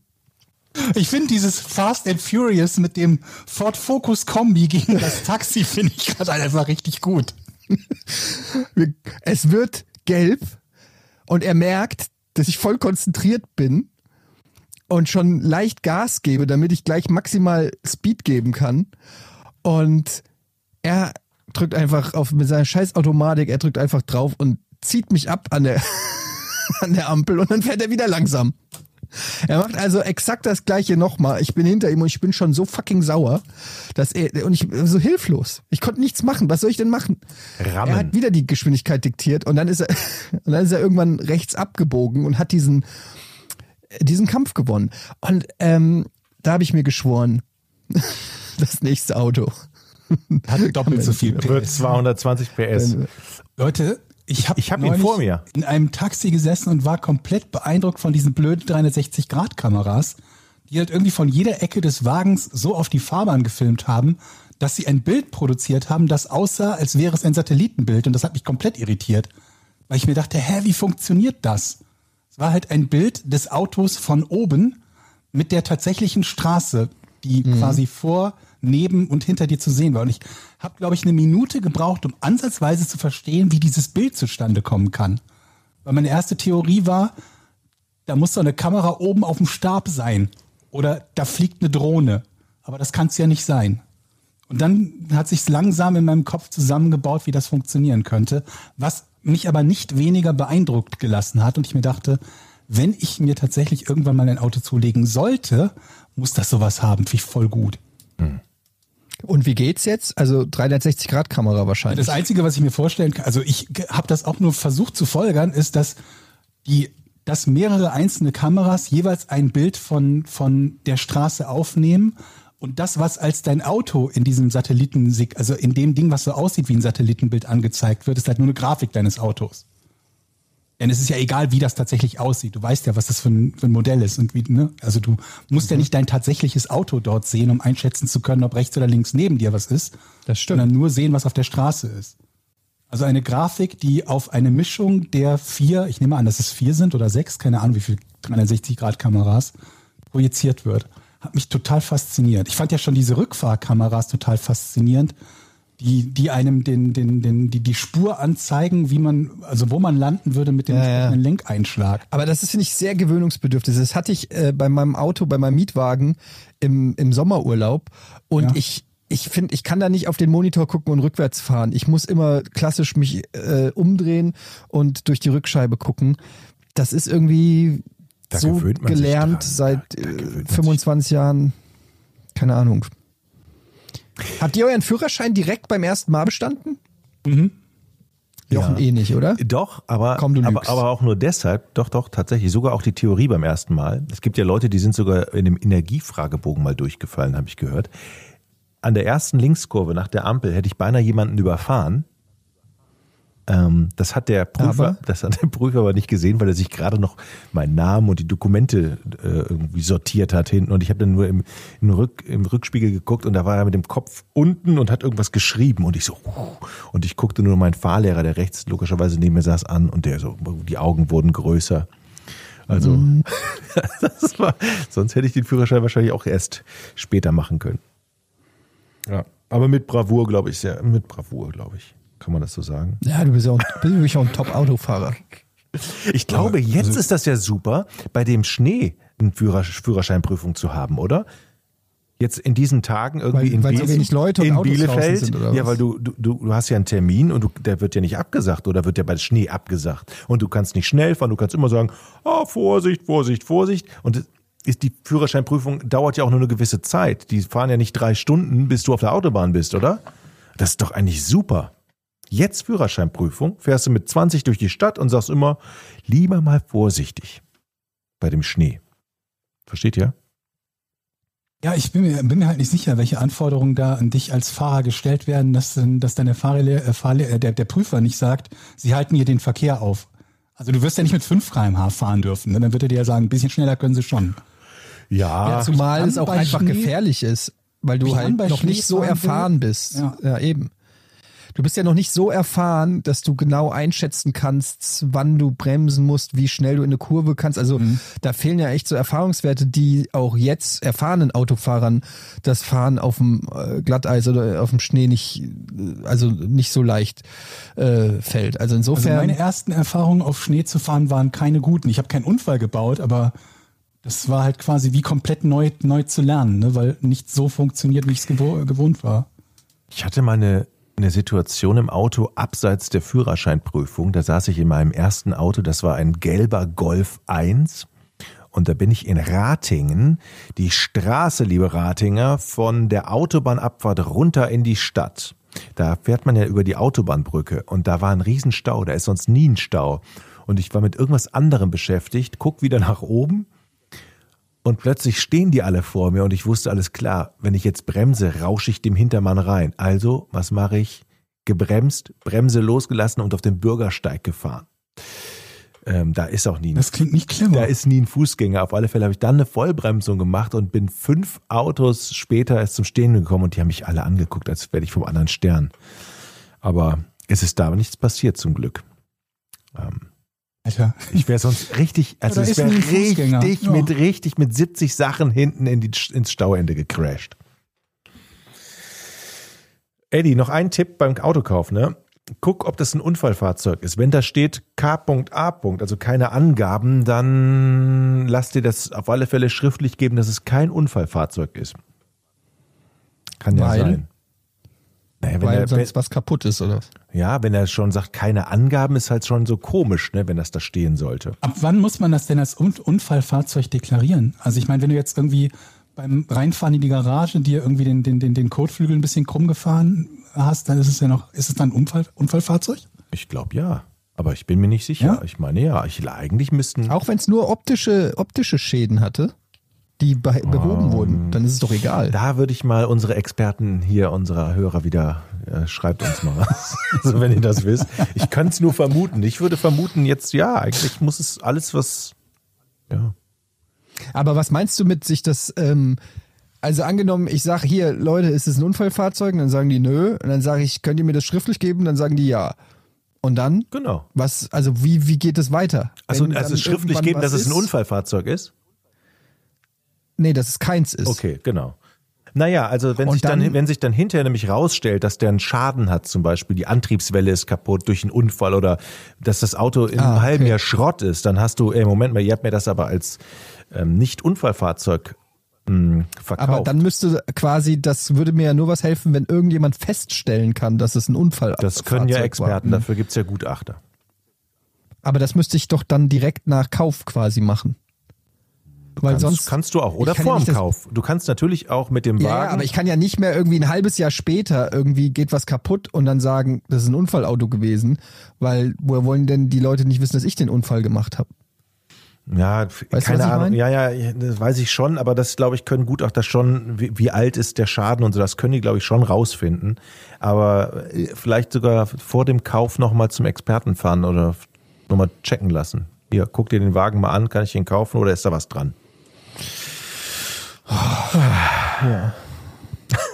[SPEAKER 3] Ich finde dieses Fast and Furious mit dem Ford Focus Kombi gegen das Taxi finde ich gerade einfach richtig gut.
[SPEAKER 2] Es wird gelb und er merkt, dass ich voll konzentriert bin und schon leicht Gas gebe, damit ich gleich maximal Speed geben kann. Und er drückt einfach auf mit seiner scheiß Automatik, er drückt einfach drauf und zieht mich ab an der, an der Ampel und dann fährt er wieder langsam. Er macht also exakt das gleiche nochmal. Ich bin hinter ihm und ich bin schon so fucking sauer, dass er und ich so hilflos. Ich konnte nichts machen. Was soll ich denn machen?
[SPEAKER 4] Rammen.
[SPEAKER 2] Er hat wieder die Geschwindigkeit diktiert und dann ist er und dann ist er irgendwann rechts abgebogen und hat diesen diesen Kampf gewonnen. Und ähm, da habe ich mir geschworen, das nächste Auto.
[SPEAKER 3] Hat doppelt so viel
[SPEAKER 4] Wird
[SPEAKER 3] PS.
[SPEAKER 4] 220 PS.
[SPEAKER 3] Leute, ich habe
[SPEAKER 4] Ich hab ihn vor mir.
[SPEAKER 3] in einem Taxi gesessen und war komplett beeindruckt von diesen blöden 360-Grad-Kameras, die halt irgendwie von jeder Ecke des Wagens so auf die Fahrbahn gefilmt haben, dass sie ein Bild produziert haben, das aussah, als wäre es ein Satellitenbild. Und das hat mich komplett irritiert, weil ich mir dachte, hä, wie funktioniert das? Es war halt ein Bild des Autos von oben mit der tatsächlichen Straße, die quasi vor, neben und hinter dir zu sehen war. Und ich habe, glaube ich, eine Minute gebraucht, um ansatzweise zu verstehen, wie dieses Bild zustande kommen kann. Weil meine erste Theorie war, da muss doch eine Kamera oben auf dem Stab sein. Oder da fliegt eine Drohne. Aber das kann es ja nicht sein. Und dann hat sich's langsam in meinem Kopf zusammengebaut, wie das funktionieren könnte, was mich aber nicht weniger beeindruckt gelassen hat. Und ich mir dachte, wenn ich mir tatsächlich irgendwann mal ein Auto zulegen sollte, muss das sowas haben. Finde ich voll gut.
[SPEAKER 2] Und wie geht's jetzt? Also 360 Grad Kamera wahrscheinlich.
[SPEAKER 3] Das Einzige, was ich mir vorstellen kann, also ich habe das auch nur versucht zu folgern, ist, dass die, dass mehrere einzelne Kameras jeweils ein Bild von, von der Straße aufnehmen und das, was als dein Auto in diesem Satelliten, also in dem Ding, was so aussieht wie ein Satellitenbild angezeigt wird, ist halt nur eine Grafik deines Autos. Denn es ist ja egal, wie das tatsächlich aussieht. Du weißt ja, was das für ein, für ein Modell ist und wie, ne? Also du musst
[SPEAKER 2] Mhm.
[SPEAKER 3] ja nicht dein tatsächliches Auto dort sehen, um einschätzen zu können, ob rechts oder links neben dir was ist.
[SPEAKER 2] Das stimmt.
[SPEAKER 3] Sondern nur sehen, was auf der Straße ist. Also eine Grafik, die auf eine Mischung der vier, ich nehme an, dass es vier sind oder sechs, keine Ahnung, wie viel 360-Grad-Kameras projiziert wird, hat mich total fasziniert. Ich fand ja schon diese Rückfahrkameras total faszinierend, die, die einem den, den, den, die, die Spur anzeigen, wie man, also wo man landen würde mit dem
[SPEAKER 2] Ja, ja.
[SPEAKER 3] entsprechenden Lenkeinschlag.
[SPEAKER 2] Aber das ist, finde ich, sehr gewöhnungsbedürftig. Das hatte ich äh, bei meinem Auto, bei meinem Mietwagen im, im Sommerurlaub. Und
[SPEAKER 3] Ja.
[SPEAKER 2] ich, ich finde, ich kann da nicht auf den Monitor gucken und rückwärts fahren. Ich muss immer klassisch mich äh, umdrehen und durch die Rückscheibe gucken. Das ist irgendwie
[SPEAKER 4] Da
[SPEAKER 2] so gelernt seit äh,
[SPEAKER 4] gewöhnt man sich
[SPEAKER 2] 25 Jahren. Keine Ahnung. Habt ihr euren Führerschein direkt beim ersten Mal bestanden? Mhm. Jochen
[SPEAKER 4] Ja.
[SPEAKER 2] eh nicht, oder?
[SPEAKER 4] Doch, aber,
[SPEAKER 2] Komm,
[SPEAKER 4] aber, aber auch nur deshalb, doch, doch, tatsächlich, sogar auch die Theorie beim ersten Mal. Es gibt ja Leute, die sind sogar in dem Energiefragebogen mal durchgefallen, habe ich gehört. An der ersten Linkskurve nach der Ampel hätte ich beinahe jemanden überfahren. Ähm, das hat der Prüfer,
[SPEAKER 2] Aber?
[SPEAKER 4] das hat der Prüfer aber nicht gesehen, weil er sich gerade noch meinen Namen und die Dokumente äh, irgendwie sortiert hat hinten. Und ich habe dann nur im, im, Rück, im Rückspiegel geguckt und da war er mit dem Kopf unten und hat irgendwas geschrieben. Und ich so, uh, und ich guckte nur meinen Fahrlehrer, der rechts logischerweise neben mir saß, an und der so, die Augen wurden größer. Also, das war, sonst hätte ich den Führerschein wahrscheinlich auch erst später machen können. Ja, aber mit Bravour, glaube ich, sehr, mit Bravour, glaube ich. Kann man das so sagen?
[SPEAKER 2] Ja, du bist ja auch, bist wirklich auch ein Top-Autofahrer.
[SPEAKER 4] Ich glaube, jetzt ist das ja super, bei dem Schnee eine Führer, Führerscheinprüfung zu haben, oder? Jetzt in diesen Tagen irgendwie
[SPEAKER 2] Weil-
[SPEAKER 4] in,
[SPEAKER 2] weil so
[SPEAKER 4] Biel-
[SPEAKER 2] wenig Leute
[SPEAKER 4] in Bielefeld.
[SPEAKER 2] sind, oder
[SPEAKER 4] ja, weil du, du, du hast ja einen Termin und du, der wird ja nicht abgesagt oder wird ja bei Schnee abgesagt. Und du kannst nicht schnell fahren, du kannst immer sagen, ah, Vorsicht, Vorsicht, Vorsicht. Und ist die Führerscheinprüfung dauert ja auch nur eine gewisse Zeit. Die fahren ja nicht drei Stunden, bis du auf der Autobahn bist, oder? Das ist doch eigentlich super. Jetzt Führerscheinprüfung, fährst du mit 20 durch die Stadt und sagst immer, lieber mal vorsichtig bei dem Schnee. Versteht ihr?
[SPEAKER 3] Ja, ich bin mir, bin mir halt nicht sicher, welche Anforderungen da an dich als Fahrer gestellt werden, dass, dann- dass dann der, Fahrlehr, äh, Fahrlehr, äh, der, der Prüfer nicht sagt, sie halten hier den Verkehr auf. Also du wirst ja nicht mit 5 km/h fahren dürfen. Ne? Dann wird er dir ja sagen, ein bisschen schneller können sie schon.
[SPEAKER 4] Ja.
[SPEAKER 2] Ja, zumal es auch einfach
[SPEAKER 3] Schnee-
[SPEAKER 2] gefährlich ist, weil du halt noch
[SPEAKER 3] Schnee
[SPEAKER 2] nicht so
[SPEAKER 3] fahren will.
[SPEAKER 2] erfahren bist.
[SPEAKER 3] Ja.
[SPEAKER 2] Ja. eben. Du bist ja noch nicht so erfahren, dass du genau einschätzen kannst, wann du bremsen musst, wie schnell du in eine Kurve kannst. Also
[SPEAKER 3] Mhm.
[SPEAKER 2] da fehlen ja echt so Erfahrungswerte, die auch jetzt erfahrenen Autofahrern das Fahren auf dem äh, Glatteis oder auf dem Schnee nicht, äh, also nicht so leicht äh, fällt. Also
[SPEAKER 3] Also
[SPEAKER 2] insofern.
[SPEAKER 3] meine ersten Erfahrungen auf Schnee zu fahren waren keine guten. Ich habe keinen Unfall gebaut, aber das war halt quasi wie komplett neu, neu zu lernen, ne? weil nicht so funktioniert, wie ich es gewo gewohnt war.
[SPEAKER 4] Ich hatte mal eine, Situation im Auto abseits der Führerscheinprüfung. Da saß ich in meinem ersten Auto, das war ein gelber Golf 1. Und da bin ich in Ratingen, die Straße, liebe Ratinger, von der Autobahnabfahrt runter in die Stadt. Da fährt man ja über die Autobahnbrücke und da war ein Riesenstau, da ist sonst nie ein Stau. Und ich war mit irgendwas anderem beschäftigt, guck wieder nach oben und plötzlich stehen die alle vor mir und ich wusste alles klar, wenn ich jetzt bremse, rausche ich dem Hintermann rein. Also, was mache ich? Gebremst, Bremse losgelassen und auf den Bürgersteig gefahren. Ähm, da ist auch nie ein,
[SPEAKER 3] Das klingt nicht clever.
[SPEAKER 4] da ist nie ein Fußgänger. Auf alle Fälle habe ich dann eine Vollbremsung gemacht und bin fünf Autos später erst zum Stehen gekommen und die haben mich alle angeguckt, als wäre ich vom anderen Stern. Aber es ist da nichts passiert zum Glück. Ähm,
[SPEAKER 3] Alter.
[SPEAKER 4] ich wäre sonst richtig, also es
[SPEAKER 3] ist
[SPEAKER 4] wäre richtig
[SPEAKER 3] Ja.
[SPEAKER 4] mit richtig mit 70 Sachen hinten in die, ins Stauende gecrashed. Eddie, noch ein Tipp beim Autokauf, ne? Guck, ob das ein Unfallfahrzeug ist. Wenn da steht K.A. also keine Angaben, dann lass dir das auf alle Fälle schriftlich geben, dass es kein Unfallfahrzeug ist. Kann ja
[SPEAKER 2] Weil?
[SPEAKER 4] sein. Naja, wenn
[SPEAKER 2] weil
[SPEAKER 4] er,
[SPEAKER 2] sonst was kaputt ist, oder? was?
[SPEAKER 4] ja, wenn er schon sagt, keine Angaben, ist halt schon so komisch, ne, wenn das da stehen sollte.
[SPEAKER 3] Ab wann muss man das denn als Un Unfallfahrzeug deklarieren? Also ich meine, wenn du jetzt irgendwie beim Reinfahren in die Garage dir irgendwie den, den, den, den Kotflügel ein bisschen krumm gefahren hast, dann ist es ja noch, ist es dann ein Unfall, Unfallfahrzeug?
[SPEAKER 4] Ich glaube ja. Aber ich bin mir nicht sicher.
[SPEAKER 3] Ja?
[SPEAKER 4] Ich meine ja. Ich, eigentlich müssten.
[SPEAKER 2] Auch wenn es nur optische, optische Schäden hatte, die beh behoben wurden, dann ist es doch egal.
[SPEAKER 4] Da würde ich mal unsere Experten hier, unserer Hörer wieder, äh, schreibt uns mal was. also wenn ihr das wisst. Ich kann es nur vermuten. Ich würde vermuten jetzt, ja, eigentlich muss es alles was, ja.
[SPEAKER 2] Aber was meinst du mit sich das, ähm, also angenommen, ich sage hier, Leute, ist es ein Unfallfahrzeug? Und dann sagen die nö. Und dann sage ich, könnt ihr mir das schriftlich geben? Dann sagen die ja. Und dann?
[SPEAKER 4] Genau.
[SPEAKER 2] Was, also wie, wie geht es weiter?
[SPEAKER 4] Also, also schriftlich geben, dass es ein? Unfallfahrzeug ist?
[SPEAKER 2] Nee, dass es keins ist.
[SPEAKER 4] Okay, genau. Naja, also wenn
[SPEAKER 2] Und
[SPEAKER 4] sich dann,
[SPEAKER 2] dann-
[SPEAKER 4] wenn sich dann hinterher nämlich rausstellt, dass der einen Schaden hat, zum Beispiel die Antriebswelle ist kaputt durch einen Unfall oder dass das Auto in
[SPEAKER 2] Ah,
[SPEAKER 4] einem halben
[SPEAKER 2] okay.
[SPEAKER 4] Jahr Schrott ist, dann hast du, ey, Moment mal, ihr habt mir das aber als ähm, Nicht-Unfallfahrzeug mh, verkauft.
[SPEAKER 2] Aber dann müsste quasi, das würde mir ja nur was helfen, wenn irgendjemand feststellen kann, dass es ein Unfall
[SPEAKER 4] das können ja Experten,
[SPEAKER 2] war.
[SPEAKER 4] dafür gibt's ja Gutachter.
[SPEAKER 2] Aber das müsste ich doch dann direkt nach Kauf quasi machen. Weil
[SPEAKER 4] Kannst,
[SPEAKER 2] sonst
[SPEAKER 4] kannst du auch. Oder
[SPEAKER 2] ja
[SPEAKER 4] vorm
[SPEAKER 2] das-
[SPEAKER 4] Kauf. Du kannst natürlich auch mit dem
[SPEAKER 2] Ja,
[SPEAKER 4] Wagen.
[SPEAKER 2] ja, aber ich kann ja nicht mehr irgendwie ein halbes Jahr später irgendwie geht was kaputt und dann sagen, das ist ein Unfallauto gewesen, weil woher wollen denn die Leute nicht wissen, dass ich den Unfall gemacht habe?
[SPEAKER 4] Ja,
[SPEAKER 2] Weißt
[SPEAKER 4] keine Ahnung.
[SPEAKER 2] meine?
[SPEAKER 4] Ja, ja, das weiß ich schon, aber das glaube ich können Gutachter schon, wie, wie alt ist der Schaden und so, das können die glaube ich schon rausfinden. Aber äh, vielleicht sogar vor dem Kauf nochmal zum Experten fahren oder nochmal checken lassen. Hier, guck dir den Wagen mal an, kann ich den kaufen oder ist da was dran?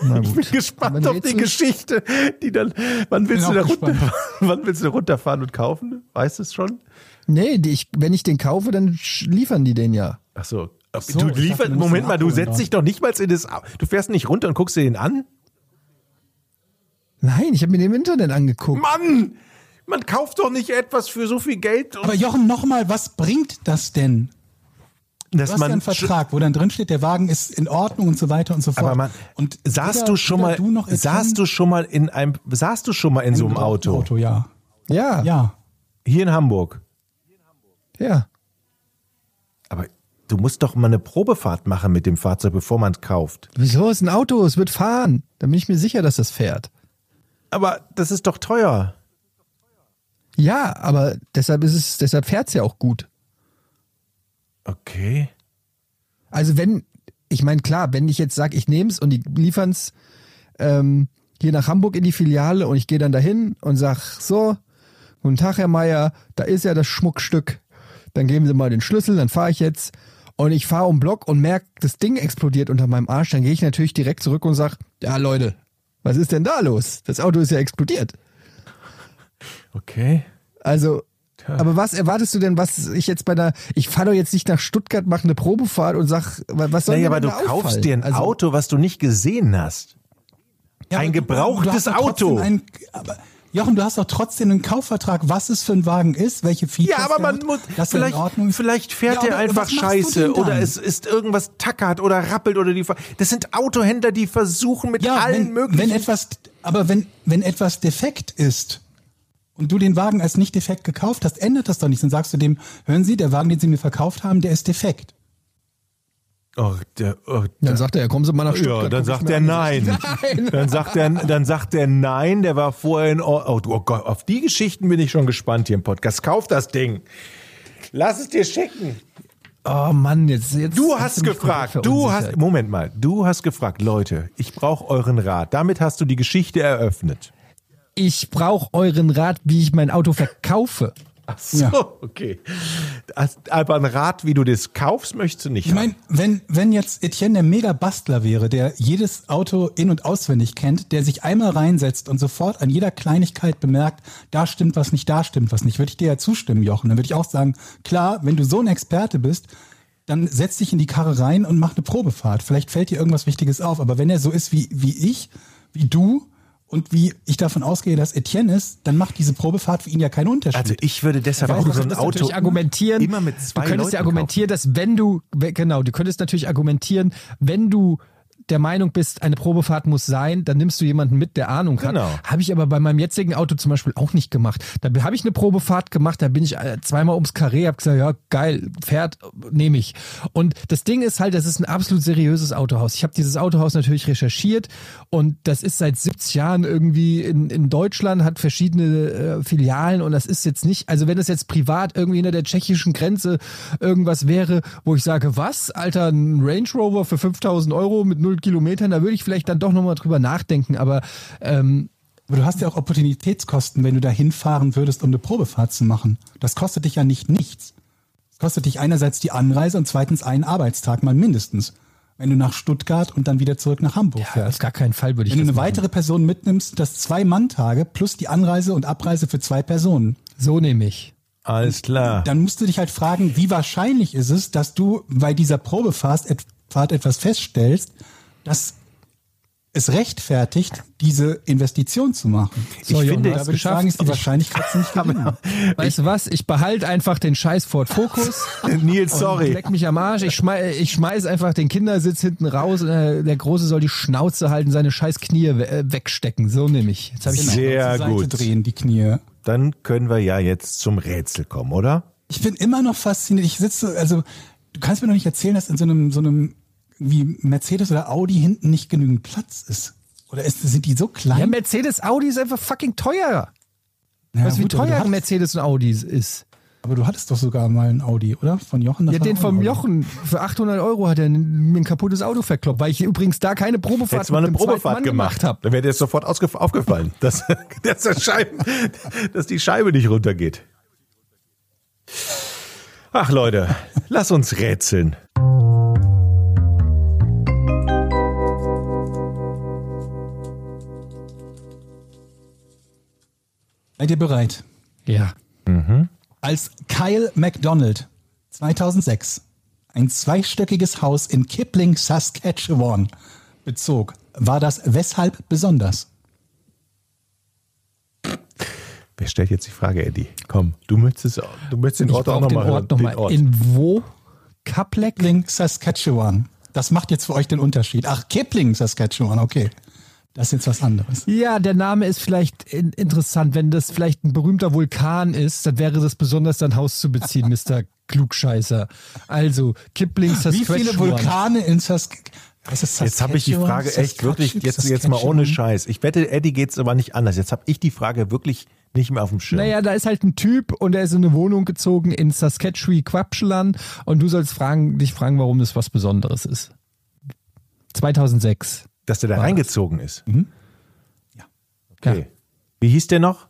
[SPEAKER 2] Na
[SPEAKER 4] Ich bin gespannt auf die Geschichte, die dann, wann willst du da runter, wann willst du runterfahren und kaufen? Weißt du es schon?
[SPEAKER 2] Nee, die, ich, wenn ich den kaufe, dann liefern die den ja.
[SPEAKER 4] Ach so.
[SPEAKER 3] so,
[SPEAKER 4] du lieferst, Moment mal, du setzt dich doch nicht mal in das, du fährst nicht runter und guckst dir den an?
[SPEAKER 2] Nein, ich habe mir den im Internet angeguckt.
[SPEAKER 4] Mann! Man kauft doch nicht etwas für so viel Geld.
[SPEAKER 3] Aber Jochen, nochmal, was bringt das denn?
[SPEAKER 4] Dass
[SPEAKER 3] Du hast ja einen Vertrag, wo dann drin steht, der Wagen ist in Ordnung und so weiter und so fort.
[SPEAKER 4] Aber man,
[SPEAKER 3] und
[SPEAKER 4] saßt du schon mal,
[SPEAKER 3] du
[SPEAKER 4] saßt du schon mal in einem, saßt du schon mal in so einem Auto?
[SPEAKER 3] Auto, ja.
[SPEAKER 2] Ja, ja.
[SPEAKER 4] Hier in Hamburg.
[SPEAKER 2] ja.
[SPEAKER 4] Aber du musst doch mal eine Probefahrt machen mit dem Fahrzeug, bevor man es kauft.
[SPEAKER 2] Wieso ist ein Auto? Es wird fahren. Da bin ich mir sicher, dass das fährt.
[SPEAKER 4] Aber das ist doch teuer.
[SPEAKER 2] Ja, aber deshalb ist es, deshalb fährt's ja auch gut.
[SPEAKER 4] Okay.
[SPEAKER 2] Also wenn, ich meine, klar, wenn ich jetzt sage, ich nehme es und die liefern's ähm, hier nach Hamburg in die Filiale und ich gehe dann dahin und sag so, guten Tag, Herr Meier, da ist ja das Schmuckstück. Dann geben Sie mal den Schlüssel, dann fahre ich jetzt und ich fahre um den Block und merke, das Ding explodiert unter meinem Arsch, dann gehe ich natürlich direkt zurück und sag, ja Leute, was ist denn da los? Das Auto ist ja explodiert.
[SPEAKER 4] Okay.
[SPEAKER 2] Also, aber was erwartest du denn, was ich jetzt bei einer, ich fahre doch jetzt nicht nach Stuttgart, mache eine Probefahrt und sag, was soll
[SPEAKER 4] Naja,
[SPEAKER 2] mir
[SPEAKER 4] aber du kaufst dir ein
[SPEAKER 2] Also-
[SPEAKER 4] Auto, was du nicht gesehen hast.
[SPEAKER 3] Ja,
[SPEAKER 4] Ein gebrauchtes Auto.
[SPEAKER 3] Einen, aber Jochen, du hast doch trotzdem einen Kaufvertrag, was es für ein Wagen ist, welche Features
[SPEAKER 4] Ja, aber
[SPEAKER 3] der
[SPEAKER 4] man
[SPEAKER 3] hat,
[SPEAKER 4] muss,
[SPEAKER 3] dass er
[SPEAKER 4] vielleicht,
[SPEAKER 3] in Ordnung ist.
[SPEAKER 4] vielleicht fährt
[SPEAKER 3] Ja,
[SPEAKER 4] der
[SPEAKER 3] aber
[SPEAKER 4] einfach scheiße oder es ist irgendwas tackert oder rappelt oder die, das sind Autohändler, die versuchen mit
[SPEAKER 3] ja,
[SPEAKER 4] allen
[SPEAKER 3] wenn,
[SPEAKER 4] möglichen.
[SPEAKER 3] wenn etwas, aber wenn, wenn etwas defekt ist und du den Wagen als nicht defekt gekauft hast, ändert das doch nichts. Dann sagst du dem, hören Sie, der Wagen, den Sie mir verkauft haben, der ist defekt.
[SPEAKER 4] oh, der, oh,
[SPEAKER 2] Dann sagt er, ja, kommen Sie mal nach Stuttgart.
[SPEAKER 4] Ja, dann sagt er nein.
[SPEAKER 2] Nein.
[SPEAKER 4] Dann sagt er, dann sagt er nein, der war vorher in Ordnung. Oh, du- oh Gott, auf die Geschichten bin ich schon gespannt hier im Podcast. Kauf das Ding. Lass es dir schicken.
[SPEAKER 2] Oh Mann, jetzt, jetzt
[SPEAKER 4] Du hast
[SPEAKER 2] mich
[SPEAKER 4] gefragt,
[SPEAKER 2] komplett
[SPEAKER 4] du hast. Moment mal, du hast gefragt, Leute, ich brauche euren Rat. Damit hast du die Geschichte eröffnet.
[SPEAKER 2] Ich brauche euren Rat, wie ich mein Auto verkaufe.
[SPEAKER 4] Ach so, okay. Das- Aber ein Rat, wie du das kaufst, möchtest du nicht
[SPEAKER 3] Ich meine, wenn, wenn jetzt Etienne der Mega-Bastler wäre, der jedes Auto in- und auswendig kennt, der sich einmal reinsetzt und sofort an jeder Kleinigkeit bemerkt, da stimmt was nicht, da stimmt was nicht, würde ich dir ja zustimmen, Jochen. Dann würde ich auch sagen, klar, wenn du so ein Experte bist, dann setz dich in die Karre rein und mach eine Probefahrt. Vielleicht fällt dir irgendwas Wichtiges auf. Aber wenn er so ist wie, wie ich, wie du und wie ich davon ausgehe, dass Etienne ist, dann macht diese Probefahrt für ihn ja keinen Unterschied.
[SPEAKER 4] Also ich würde deshalb
[SPEAKER 2] Ja,
[SPEAKER 4] auch so ein Auto
[SPEAKER 2] argumentieren,
[SPEAKER 4] immer mit zwei
[SPEAKER 2] du könntest ja
[SPEAKER 4] Leuten
[SPEAKER 2] argumentieren, dass wenn du, genau, du könntest natürlich argumentieren, wenn du der Meinung bist, eine Probefahrt muss sein, dann nimmst du jemanden mit, der Ahnung hat.
[SPEAKER 4] Genau.
[SPEAKER 2] Habe ich aber bei meinem jetzigen Auto zum Beispiel auch nicht gemacht. Da habe ich eine Probefahrt gemacht, da bin ich äh, zweimal ums Karree, hab gesagt, ja geil, fährt, nehme ich. Und das Ding ist halt, das ist ein absolut seriöses Autohaus. Ich habe dieses Autohaus natürlich recherchiert und das ist seit 70 Jahren irgendwie in, in Deutschland, hat verschiedene äh, Filialen und das ist jetzt nicht, also wenn das jetzt privat irgendwie hinter der tschechischen Grenze irgendwas wäre, wo ich sage, was, Alter, ein Range Rover für 5000 Euro mit null Kilometern, da würde ich vielleicht dann doch nochmal drüber nachdenken, aber ähm,
[SPEAKER 3] Aber du hast ja auch Opportunitätskosten, wenn du da hinfahren würdest, um eine Probefahrt zu machen. Das kostet dich ja nicht nichts. Es kostet dich einerseits die Anreise und zweitens einen Arbeitstag mal mindestens. Wenn du nach Stuttgart und dann wieder zurück nach Hamburg
[SPEAKER 2] ja, auf
[SPEAKER 3] fährst.
[SPEAKER 2] gar keinen Fall würde ich
[SPEAKER 3] Wenn du eine
[SPEAKER 2] machen.
[SPEAKER 3] weitere Person mitnimmst, das zwei Mann-Tage plus die Anreise und Abreise für zwei Personen.
[SPEAKER 2] So nehme ich.
[SPEAKER 4] Alles klar.
[SPEAKER 3] Dann musst du dich halt fragen, wie wahrscheinlich ist es, dass du bei dieser Probefahrt et- Fahrt etwas feststellst, dass es rechtfertigt, diese Investition zu machen.
[SPEAKER 2] So,
[SPEAKER 4] Ich finde,
[SPEAKER 3] würde ich
[SPEAKER 2] geschafft.
[SPEAKER 3] sagen, ist die Wahrscheinlichkeit ziemlich gering.
[SPEAKER 2] Weißt du was? Ich behalte einfach den scheiß Ford Focus.
[SPEAKER 4] Nils, sorry.
[SPEAKER 2] Leck mich am Arsch. Ich, schmei ich schmeiß einfach den Kindersitz hinten raus. Und der, Große soll die Schnauze halten, seine scheiß Knie äh, wegstecken. So nehme ich. Jetzt hab ich
[SPEAKER 4] Sehr
[SPEAKER 3] Zur Seite
[SPEAKER 4] gut.
[SPEAKER 3] drehen, die Knie.
[SPEAKER 4] Dann können wir ja jetzt zum Rätsel kommen, oder?
[SPEAKER 3] Ich bin immer noch fasziniert. Ich sitze, also du kannst mir noch nicht erzählen, dass in so einem, so einem wie Mercedes oder Audi hinten nicht genügend Platz ist. Oder ist, sind die so klein?
[SPEAKER 2] ja, Mercedes Audi ist einfach fucking teuer.
[SPEAKER 3] Ja,
[SPEAKER 2] weißt du, wie
[SPEAKER 3] gut,
[SPEAKER 2] teuer
[SPEAKER 3] hattest-
[SPEAKER 2] Mercedes und Audi ist?
[SPEAKER 3] Aber du hattest doch sogar mal ein Audi, oder? Von Jochen? Das
[SPEAKER 2] Ja, den
[SPEAKER 3] ein
[SPEAKER 2] vom
[SPEAKER 3] Audi.
[SPEAKER 2] Jochen. Für 800 Euro hat er mir ein kaputtes Auto verkloppt, weil ich übrigens da keine Probefahrt
[SPEAKER 4] Hättest mal eine Probefahrt
[SPEAKER 2] Mann
[SPEAKER 4] gemacht,
[SPEAKER 2] habe.
[SPEAKER 4] dann wäre dir das sofort aufgefallen, dass, dass, der Scheiben, dass die Scheibe nicht runtergeht. Ach Leute, lass uns rätseln.
[SPEAKER 3] Seid ihr bereit?
[SPEAKER 2] Ja.
[SPEAKER 3] Als Kyle McDonald 2006 ein zweistöckiges Haus in Kipling, Saskatchewan bezog, war das weshalb besonders?
[SPEAKER 4] Wer stellt jetzt die Frage, Eddie? Komm, du möchtest, du möchtest den
[SPEAKER 2] Ich
[SPEAKER 4] Ort auch
[SPEAKER 2] brauche den
[SPEAKER 4] nochmal hören.
[SPEAKER 2] Ort nochmal.
[SPEAKER 4] Den Ort.
[SPEAKER 2] In wo? Kapleck?
[SPEAKER 3] Kipling, Saskatchewan. Das macht jetzt für euch den Unterschied. Ach, Kipling, Saskatchewan, okay. Das ist jetzt was anderes.
[SPEAKER 2] Ja, der Name ist vielleicht in, interessant. Wenn das vielleicht ein berühmter Vulkan ist, dann wäre das besonders dein Haus zu beziehen, Mr. Klugscheißer. Also, Kipling,
[SPEAKER 3] Wie
[SPEAKER 2] Saskatchewan.
[SPEAKER 3] viele Vulkane in Sask heißt es
[SPEAKER 4] Jetzt habe ich die
[SPEAKER 3] Saskatchewan?
[SPEAKER 4] Frage echt wirklich, jetzt, jetzt mal ohne Scheiß. Ich wette, Eddie geht's aber nicht anders. Jetzt habe ich die Frage wirklich nicht mehr auf dem Schirm.
[SPEAKER 2] Naja, da ist halt ein Typ und er ist in eine Wohnung gezogen in Saskatchewan, Quapschelan und du sollst fragen, dich fragen, warum das was Besonderes ist. 2006.
[SPEAKER 4] Dass der da
[SPEAKER 2] War
[SPEAKER 4] reingezogen ist.
[SPEAKER 3] Ja.
[SPEAKER 4] Okay. Wie hieß der noch?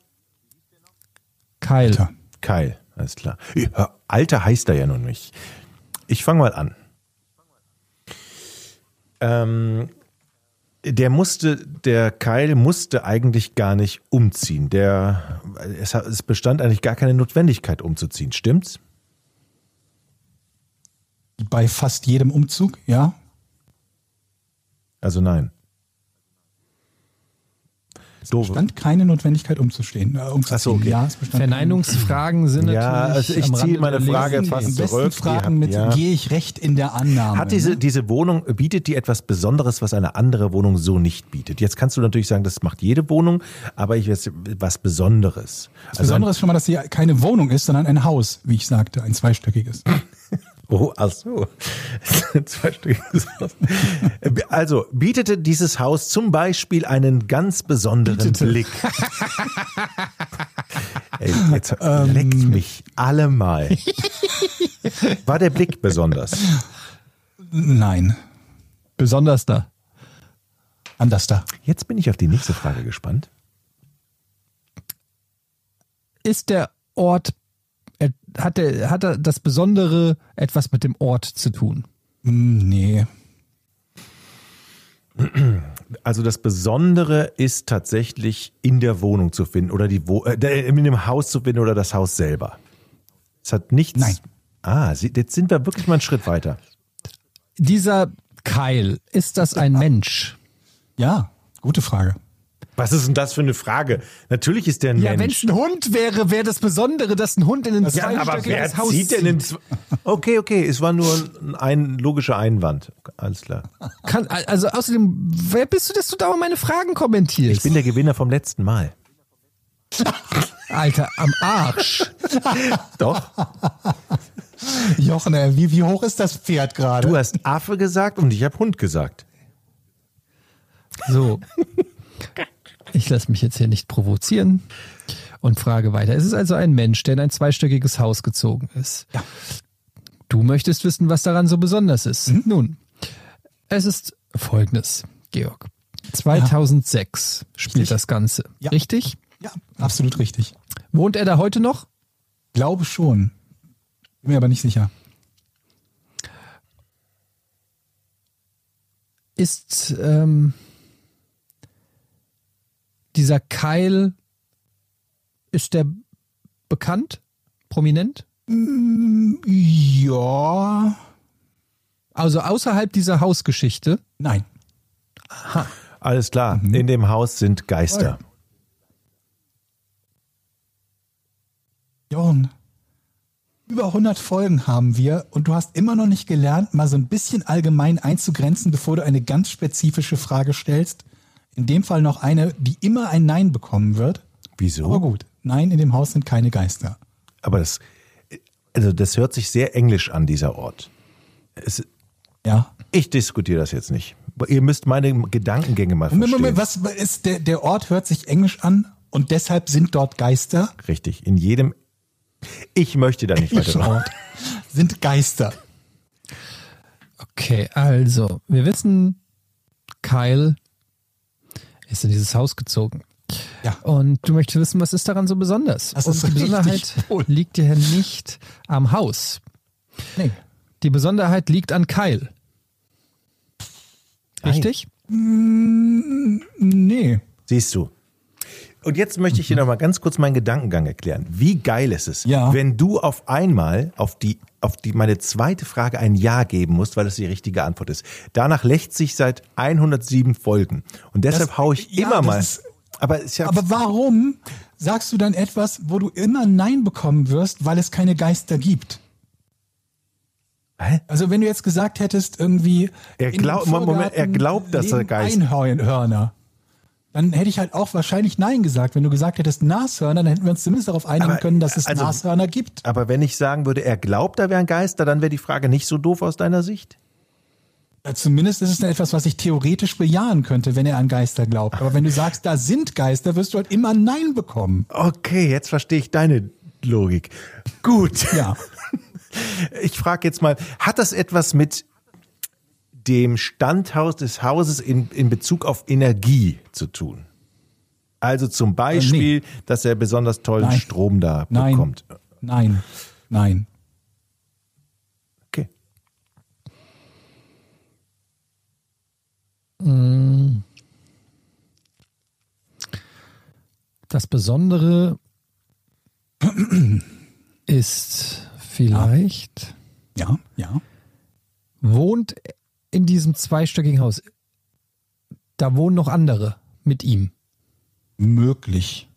[SPEAKER 2] Kyle.
[SPEAKER 3] Alter.
[SPEAKER 4] Kyle, alles klar. Ja, Alter heißt er ja nun nicht. Ich fange mal an. Ähm, der musste, der Kyle musste eigentlich gar nicht umziehen. Der, es, es bestand eigentlich gar keine Notwendigkeit umzuziehen, stimmt's?
[SPEAKER 3] Bei fast jedem Umzug, ja.
[SPEAKER 4] Also nein. Doof.
[SPEAKER 3] Stand keine Notwendigkeit umzustehen. Äh, umzuziehen.
[SPEAKER 4] Ach so, okay.
[SPEAKER 3] Ja, es bestand
[SPEAKER 2] Verneinungsfragen sind
[SPEAKER 4] Ja,
[SPEAKER 2] natürlich.
[SPEAKER 4] also ich ziehe meine Frage
[SPEAKER 2] Lesung.
[SPEAKER 4] fast
[SPEAKER 3] Am besten
[SPEAKER 4] zurück.
[SPEAKER 3] fragen
[SPEAKER 4] Die
[SPEAKER 3] mit,
[SPEAKER 4] ja.
[SPEAKER 3] gehe ich recht in der Annahme.
[SPEAKER 4] Hat diese,
[SPEAKER 3] ne?
[SPEAKER 4] diese Wohnung, bietet die etwas Besonderes, was eine andere Wohnung so nicht bietet? Jetzt kannst du natürlich sagen, das macht jede Wohnung, aber ich weiß, was Besonderes.
[SPEAKER 3] Das Besondere ist schon mal, dass hier keine Wohnung ist, sondern ein Haus, wie ich sagte, ein zweistöckiges.
[SPEAKER 4] Oh, ach so. Also, bietete dieses Haus zum Beispiel einen ganz besonderen
[SPEAKER 2] Bietete.
[SPEAKER 4] Blick. Ey, jetzt
[SPEAKER 3] Ähm.
[SPEAKER 4] leckt mich allemal. War der Blick besonders?
[SPEAKER 3] Nein,
[SPEAKER 2] Besonders da.
[SPEAKER 3] anders da.
[SPEAKER 4] Jetzt bin ich auf die nächste Frage gespannt.
[SPEAKER 2] Ist der Ort, hat, der, hat er das Besondere etwas mit dem Ort zu tun?
[SPEAKER 3] Hm, Nee.
[SPEAKER 4] Also das Besondere ist tatsächlich in der Wohnung zu finden oder die Wo äh, in dem Haus zu finden oder das Haus selber. Es hat nichts.
[SPEAKER 3] Nein.
[SPEAKER 4] Ah, jetzt sind wir wirklich mal einen Schritt weiter.
[SPEAKER 2] Dieser Keil, ist das ein Mensch?
[SPEAKER 3] Ja, gute Frage.
[SPEAKER 4] Was ist denn das für eine Frage? Natürlich ist der ein
[SPEAKER 2] Ja, wenn
[SPEAKER 4] Mensch.
[SPEAKER 2] es ein Hund wäre, wäre das Besondere, dass ein Hund in ein
[SPEAKER 4] Ja, aber wer
[SPEAKER 2] zweistöckiges Haus
[SPEAKER 4] zieht denn in. Okay, okay, es war nur ein, ein logischer Einwand. alles klar.
[SPEAKER 2] Kann, also außerdem, wer bist du, dass du dauernd meine Fragen kommentierst?
[SPEAKER 4] Ich bin der Gewinner vom letzten Mal.
[SPEAKER 2] Alter, am Arsch.
[SPEAKER 4] Doch.
[SPEAKER 3] Jochen, ey, wie, wie hoch ist das Pferd gerade?
[SPEAKER 4] Du hast Affe gesagt und ich habe Hund gesagt.
[SPEAKER 2] So. Ich lasse mich jetzt hier nicht provozieren und frage weiter. Es ist also ein Mensch, der in ein zweistöckiges Haus gezogen ist.
[SPEAKER 3] Ja.
[SPEAKER 2] Du möchtest wissen, was daran so besonders ist.
[SPEAKER 3] Mhm.
[SPEAKER 2] Nun, es ist folgendes, Georg. 2006 spielt
[SPEAKER 3] Richtig.
[SPEAKER 2] das Ganze.
[SPEAKER 3] Ja.
[SPEAKER 2] Richtig?
[SPEAKER 3] Ja, absolut richtig.
[SPEAKER 2] Wohnt er da heute noch?
[SPEAKER 3] Glaube schon. Bin mir aber nicht sicher.
[SPEAKER 2] Ist ähm, dieser Keil, ist der bekannt? Prominent?
[SPEAKER 3] Ja.
[SPEAKER 2] Also außerhalb dieser Hausgeschichte?
[SPEAKER 3] Nein.
[SPEAKER 4] Alles klar. In dem Haus sind Geister.
[SPEAKER 3] Jochen, über 100 Folgen haben wir und du hast immer noch nicht gelernt, mal so ein bisschen allgemein einzugrenzen, bevor du eine ganz spezifische Frage stellst. In dem Fall noch eine, die immer ein Nein bekommen wird.
[SPEAKER 4] Wieso?
[SPEAKER 3] Aber gut, nein, in dem Haus sind keine Geister.
[SPEAKER 4] Aber das, also das hört sich sehr englisch an, dieser Ort. Es,
[SPEAKER 3] Ja.
[SPEAKER 4] ich diskutiere das jetzt nicht. Ihr müsst meine Gedankengänge mal
[SPEAKER 3] Moment,
[SPEAKER 4] verstehen.
[SPEAKER 3] Moment, was ist der, der Ort hört sich englisch an und deshalb sind dort Geister.
[SPEAKER 4] Richtig. In jedem. Ich möchte da nicht weiter.
[SPEAKER 3] Ort sind Geister.
[SPEAKER 2] Okay, also, wir wissen, Kyle ist in dieses Haus gezogen.
[SPEAKER 3] Ja.
[SPEAKER 2] Und du möchtest wissen, was ist daran so besonders?
[SPEAKER 3] Das
[SPEAKER 2] Und
[SPEAKER 3] ist
[SPEAKER 2] die Besonderheit
[SPEAKER 3] cool.
[SPEAKER 2] liegt ja nicht am Haus.
[SPEAKER 3] Nee.
[SPEAKER 2] Die Besonderheit liegt an Kyle.
[SPEAKER 4] Nein.
[SPEAKER 2] Richtig?
[SPEAKER 3] Nee.
[SPEAKER 4] Siehst du. Und jetzt möchte ich dir noch mal ganz kurz meinen Gedankengang erklären. Wie geil ist es,
[SPEAKER 3] Ja.
[SPEAKER 4] wenn du auf einmal auf die, auf die, meine zweite Frage ein Ja geben musst, weil das die richtige Antwort ist. Danach lächt sich seit 107 Folgen. Und deshalb
[SPEAKER 3] Das-
[SPEAKER 4] hau ich
[SPEAKER 3] ja,
[SPEAKER 4] immer mal.
[SPEAKER 3] ist-
[SPEAKER 4] aber ja,
[SPEAKER 3] Aber warum sagst du dann etwas, wo du immer Nein bekommen wirst, weil es keine Geister gibt?
[SPEAKER 4] Hä?
[SPEAKER 3] Also wenn du jetzt gesagt hättest, irgendwie
[SPEAKER 4] Er
[SPEAKER 3] in
[SPEAKER 4] glaub-
[SPEAKER 3] dem
[SPEAKER 4] Moment, er glaubt, dass er
[SPEAKER 3] leben
[SPEAKER 4] Geist-
[SPEAKER 3] Einhörner. Dann hätte ich halt auch wahrscheinlich Nein gesagt. Wenn du gesagt hättest Nashörner, dann hätten wir uns zumindest darauf einigen
[SPEAKER 4] Aber,
[SPEAKER 3] können, dass es
[SPEAKER 4] also-
[SPEAKER 3] Nashörner gibt.
[SPEAKER 4] aber wenn ich sagen würde, er glaubt, da wären Geister, dann wäre die Frage nicht so doof aus deiner Sicht?
[SPEAKER 3] Ja, Zumindest ist es dann etwas, was ich theoretisch bejahen könnte, wenn er an Geister glaubt. Aber wenn du sagst, da sind Geister, wirst du halt immer Nein bekommen.
[SPEAKER 4] Okay, jetzt verstehe ich deine Logik. Gut.
[SPEAKER 3] Ja.
[SPEAKER 4] Ich frage jetzt mal, hat das etwas mit dem Standhaus des Hauses in, in Bezug auf Energie zu tun? Also zum Beispiel, dass er besonders tollen
[SPEAKER 3] Nein.
[SPEAKER 4] Strom da
[SPEAKER 3] Nein.
[SPEAKER 4] bekommt.
[SPEAKER 3] Nein. Nein.
[SPEAKER 4] Okay.
[SPEAKER 2] Das Besondere ist vielleicht,
[SPEAKER 3] Ja, ja.
[SPEAKER 2] wohnt in diesem zweistöckigen Haus. Da wohnen noch andere mit ihm.
[SPEAKER 3] Möglich.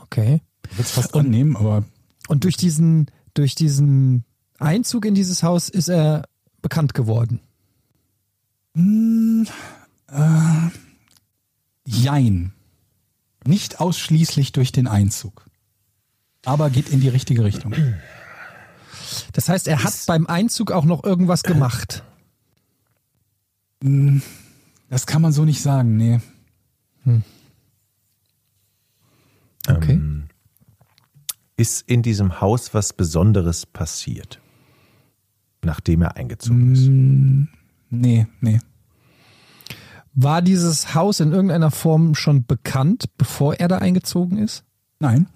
[SPEAKER 2] Okay.
[SPEAKER 3] Ich würde es fast annehmen, aber
[SPEAKER 2] Und durch diesen, durch diesen Einzug in dieses Haus ist er bekannt geworden.
[SPEAKER 3] jein. Nicht ausschließlich durch den Einzug. Aber geht in die richtige Richtung.
[SPEAKER 2] Das heißt, er hat beim Einzug auch noch irgendwas gemacht.
[SPEAKER 3] Das kann man so nicht sagen, nee.
[SPEAKER 2] Okay.
[SPEAKER 4] Ist in diesem Haus was Besonderes passiert, nachdem er eingezogen ist?
[SPEAKER 3] Nee, nee.
[SPEAKER 2] War dieses Haus in irgendeiner Form schon bekannt, bevor er da eingezogen ist?
[SPEAKER 3] Nein.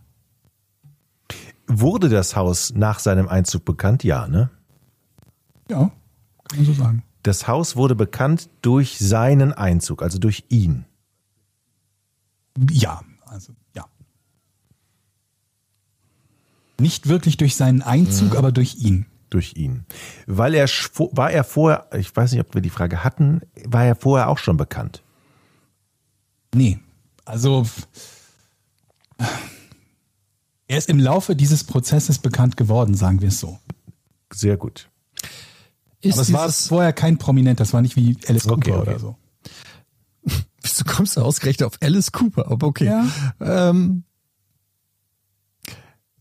[SPEAKER 4] Wurde das Haus nach seinem Einzug bekannt? Ja, ne?
[SPEAKER 3] Ja, kann man so sagen.
[SPEAKER 4] Das Haus wurde bekannt durch seinen Einzug, also durch ihn.
[SPEAKER 3] Ja, also ja. Nicht wirklich durch seinen Einzug, aber durch ihn.
[SPEAKER 4] durch ihn. Weil er war er vorher, ich weiß nicht, ob wir die Frage hatten, war er vorher auch schon bekannt.
[SPEAKER 3] Nee. Also er ist im Laufe dieses Prozesses bekannt geworden, sagen wir es so.
[SPEAKER 4] Sehr gut.
[SPEAKER 2] Ist
[SPEAKER 3] Aber es war vorher kein Prominent, das war nicht wie Alice Cooper
[SPEAKER 4] Okay, okay.
[SPEAKER 3] oder so.
[SPEAKER 2] Wieso kommst du ausgerechnet auf Alice Cooper? Aber okay.
[SPEAKER 3] Ja.
[SPEAKER 2] Ähm,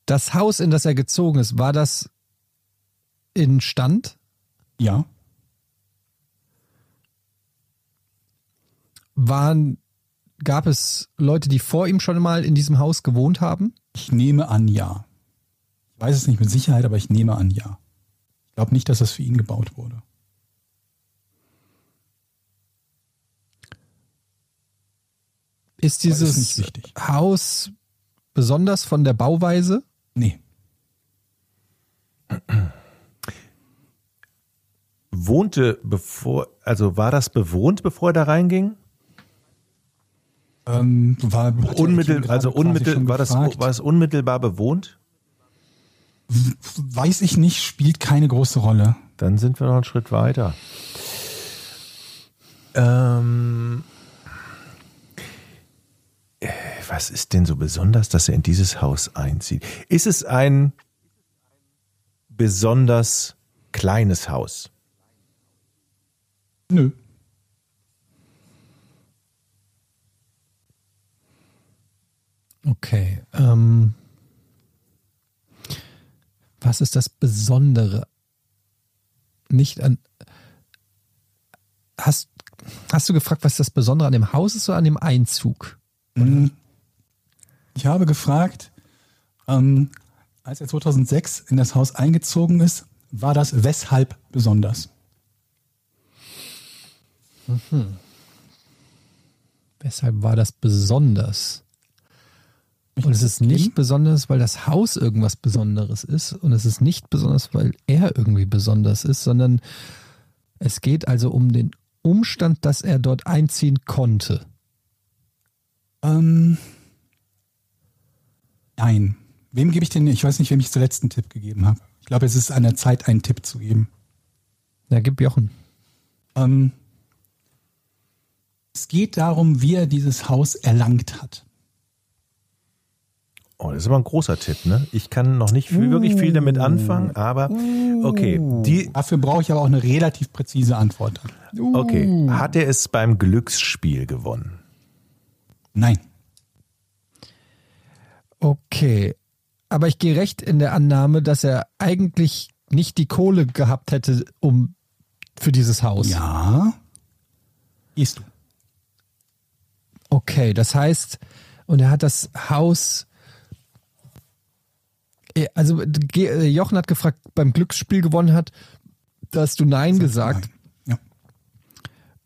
[SPEAKER 2] das Haus, in das er gezogen ist, war das in Stand?
[SPEAKER 3] Ja.
[SPEAKER 2] Waren, gab es Leute, die vor ihm schon mal in diesem Haus gewohnt haben?
[SPEAKER 3] Ich nehme an, ja. Ich weiß es nicht mit Sicherheit, aber ich nehme an, ja. Ich glaube nicht, dass das für ihn gebaut wurde.
[SPEAKER 2] Ist
[SPEAKER 3] ist
[SPEAKER 2] dieses
[SPEAKER 3] wichtig.
[SPEAKER 2] Haus besonders von der Bauweise?
[SPEAKER 3] Nee.
[SPEAKER 4] Wohnte bevor, also war das bewohnt, bevor er da reinging?
[SPEAKER 3] Ähm, war, er
[SPEAKER 4] Unmittel, also unmittel, war das, war es unmittelbar bewohnt?
[SPEAKER 3] Weiß ich nicht, spielt keine große Rolle.
[SPEAKER 4] Dann sind wir noch einen Schritt weiter. Ähm, äh, was ist denn so besonders, dass er in dieses Haus einzieht? Ist es ein besonders kleines Haus?
[SPEAKER 3] Nö.
[SPEAKER 2] Okay. Ähm, was ist das Besondere? Nicht an. Hast, hast du gefragt, was das Besondere an dem Haus ist oder an dem Einzug?
[SPEAKER 3] Ich habe gefragt, ähm, als er 2006 in das Haus eingezogen ist, war das weshalb besonders?
[SPEAKER 2] Weshalb war das besonders? Und es ist nicht besonders, weil das Haus irgendwas Besonderes ist. Und es ist nicht besonders, weil er irgendwie besonders ist, sondern es geht also um den Umstand, dass er dort einziehen konnte.
[SPEAKER 3] Ähm, nein. Wem gebe ich denn? Ich weiß nicht, wem ich zuletzt einen Tipp gegeben habe. Ich glaube, es ist an der Zeit, einen Tipp zu geben.
[SPEAKER 2] Na, gib Jochen.
[SPEAKER 3] Ähm, es geht darum, wie er dieses Haus erlangt hat.
[SPEAKER 4] Oh, das ist aber ein großer Tipp, ne? Ich kann noch nicht viel, wirklich viel damit anfangen, aber okay. Die,
[SPEAKER 3] Dafür brauche ich aber auch eine relativ präzise Antwort.
[SPEAKER 4] okay. Hat er es beim Glücksspiel gewonnen?
[SPEAKER 3] Nein.
[SPEAKER 2] Okay. Aber ich gehe recht in der Annahme, dass er eigentlich nicht die Kohle gehabt hätte, um für dieses Haus.
[SPEAKER 3] Ja. Gehst du.
[SPEAKER 2] Okay, das heißt, und er hat das Haus. Eh, Also äh, Jochen hat gefragt, beim Glücksspiel gewonnen hat, da hast du Nein gesagt.
[SPEAKER 3] Nein.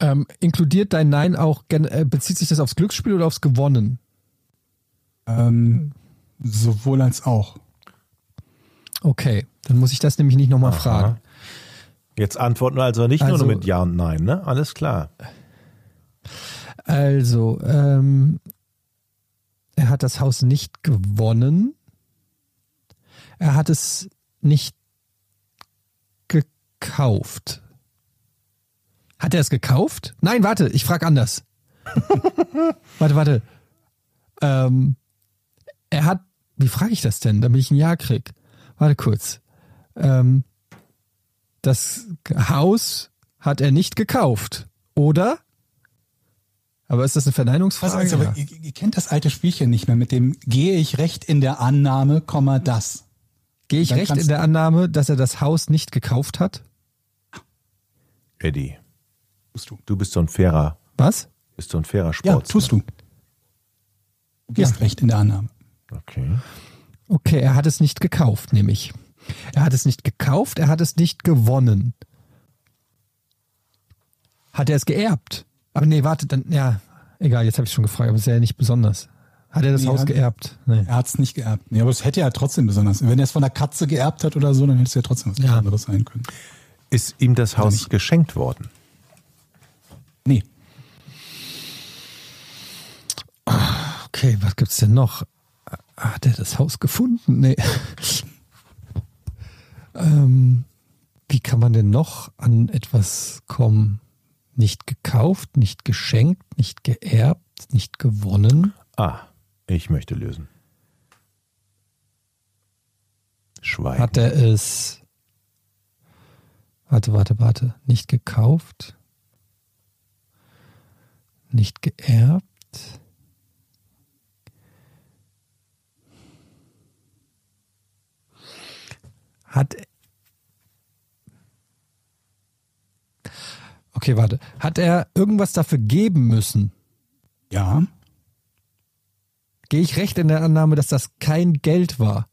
[SPEAKER 2] Ähm, inkludiert dein Nein auch, äh, bezieht sich das aufs Glücksspiel oder aufs Gewonnen?
[SPEAKER 3] Ähm, sowohl als auch.
[SPEAKER 2] Okay, dann muss ich das nämlich nicht nochmal fragen.
[SPEAKER 4] Jetzt antworten wir also nicht
[SPEAKER 2] Also-
[SPEAKER 4] nur mit Ja und Nein, ne? Alles klar.
[SPEAKER 2] Also, ähm, er hat das Haus nicht gewonnen. Er hat es nicht gekauft. Hat er es gekauft? Nein, warte, ich frage anders. warte, warte. Ähm, er hat, wie frage ich das denn, damit ich ein Ja krieg? Warte kurz. Ähm, das Haus hat er nicht gekauft, oder? Aber ist das eine Verneinungsfrage?
[SPEAKER 3] also,
[SPEAKER 2] Ja.
[SPEAKER 3] aber ihr, ihr kennt das alte Spielchen nicht mehr mit dem gehe ich recht in der Annahme, Komma das.
[SPEAKER 2] Gehe ich recht in der Annahme, dass er das Haus nicht gekauft hat?
[SPEAKER 4] Eddie,
[SPEAKER 3] Tust du.
[SPEAKER 4] du bist so ein fairer,
[SPEAKER 2] Was?
[SPEAKER 4] bist so ein fairer
[SPEAKER 3] Ja,
[SPEAKER 4] Sportsmann.
[SPEAKER 3] tust du. Du gehst
[SPEAKER 2] Ja.
[SPEAKER 3] recht in der Annahme.
[SPEAKER 4] Okay.
[SPEAKER 2] Okay, er hat es nicht gekauft, nämlich. Er hat es nicht gekauft, er hat es nicht gewonnen. Hat er es geerbt? Aber nee, warte, dann, ja, egal, jetzt habe ich schon gefragt, aber es ist ja nicht besonders. Hat er das
[SPEAKER 3] Nee,
[SPEAKER 2] Haus
[SPEAKER 3] hat-
[SPEAKER 2] geerbt? Nee.
[SPEAKER 3] Er hat es nicht geerbt. Nee, aber es hätte ja trotzdem besonders. Wenn er es von der Katze geerbt hat oder so, dann hätte es ja trotzdem was
[SPEAKER 2] Ja.
[SPEAKER 3] anderes sein können.
[SPEAKER 4] Ist ihm das Haus
[SPEAKER 3] nicht.
[SPEAKER 4] geschenkt worden?
[SPEAKER 3] Nee.
[SPEAKER 2] Okay, was gibt's denn noch? Hat er das Haus gefunden? Nee. ähm, wie kann man denn noch an etwas kommen? Nicht gekauft, nicht geschenkt, nicht geerbt, nicht gewonnen.
[SPEAKER 4] Ah, ich möchte lösen. Schweigen.
[SPEAKER 2] Hat er es. Warte, warte, warte. Nicht gekauft. Nicht geerbt. Hat. Okay, warte. Hat er irgendwas dafür geben müssen?
[SPEAKER 3] Ja.
[SPEAKER 2] Gehe ich recht in der Annahme, dass das kein Geld war?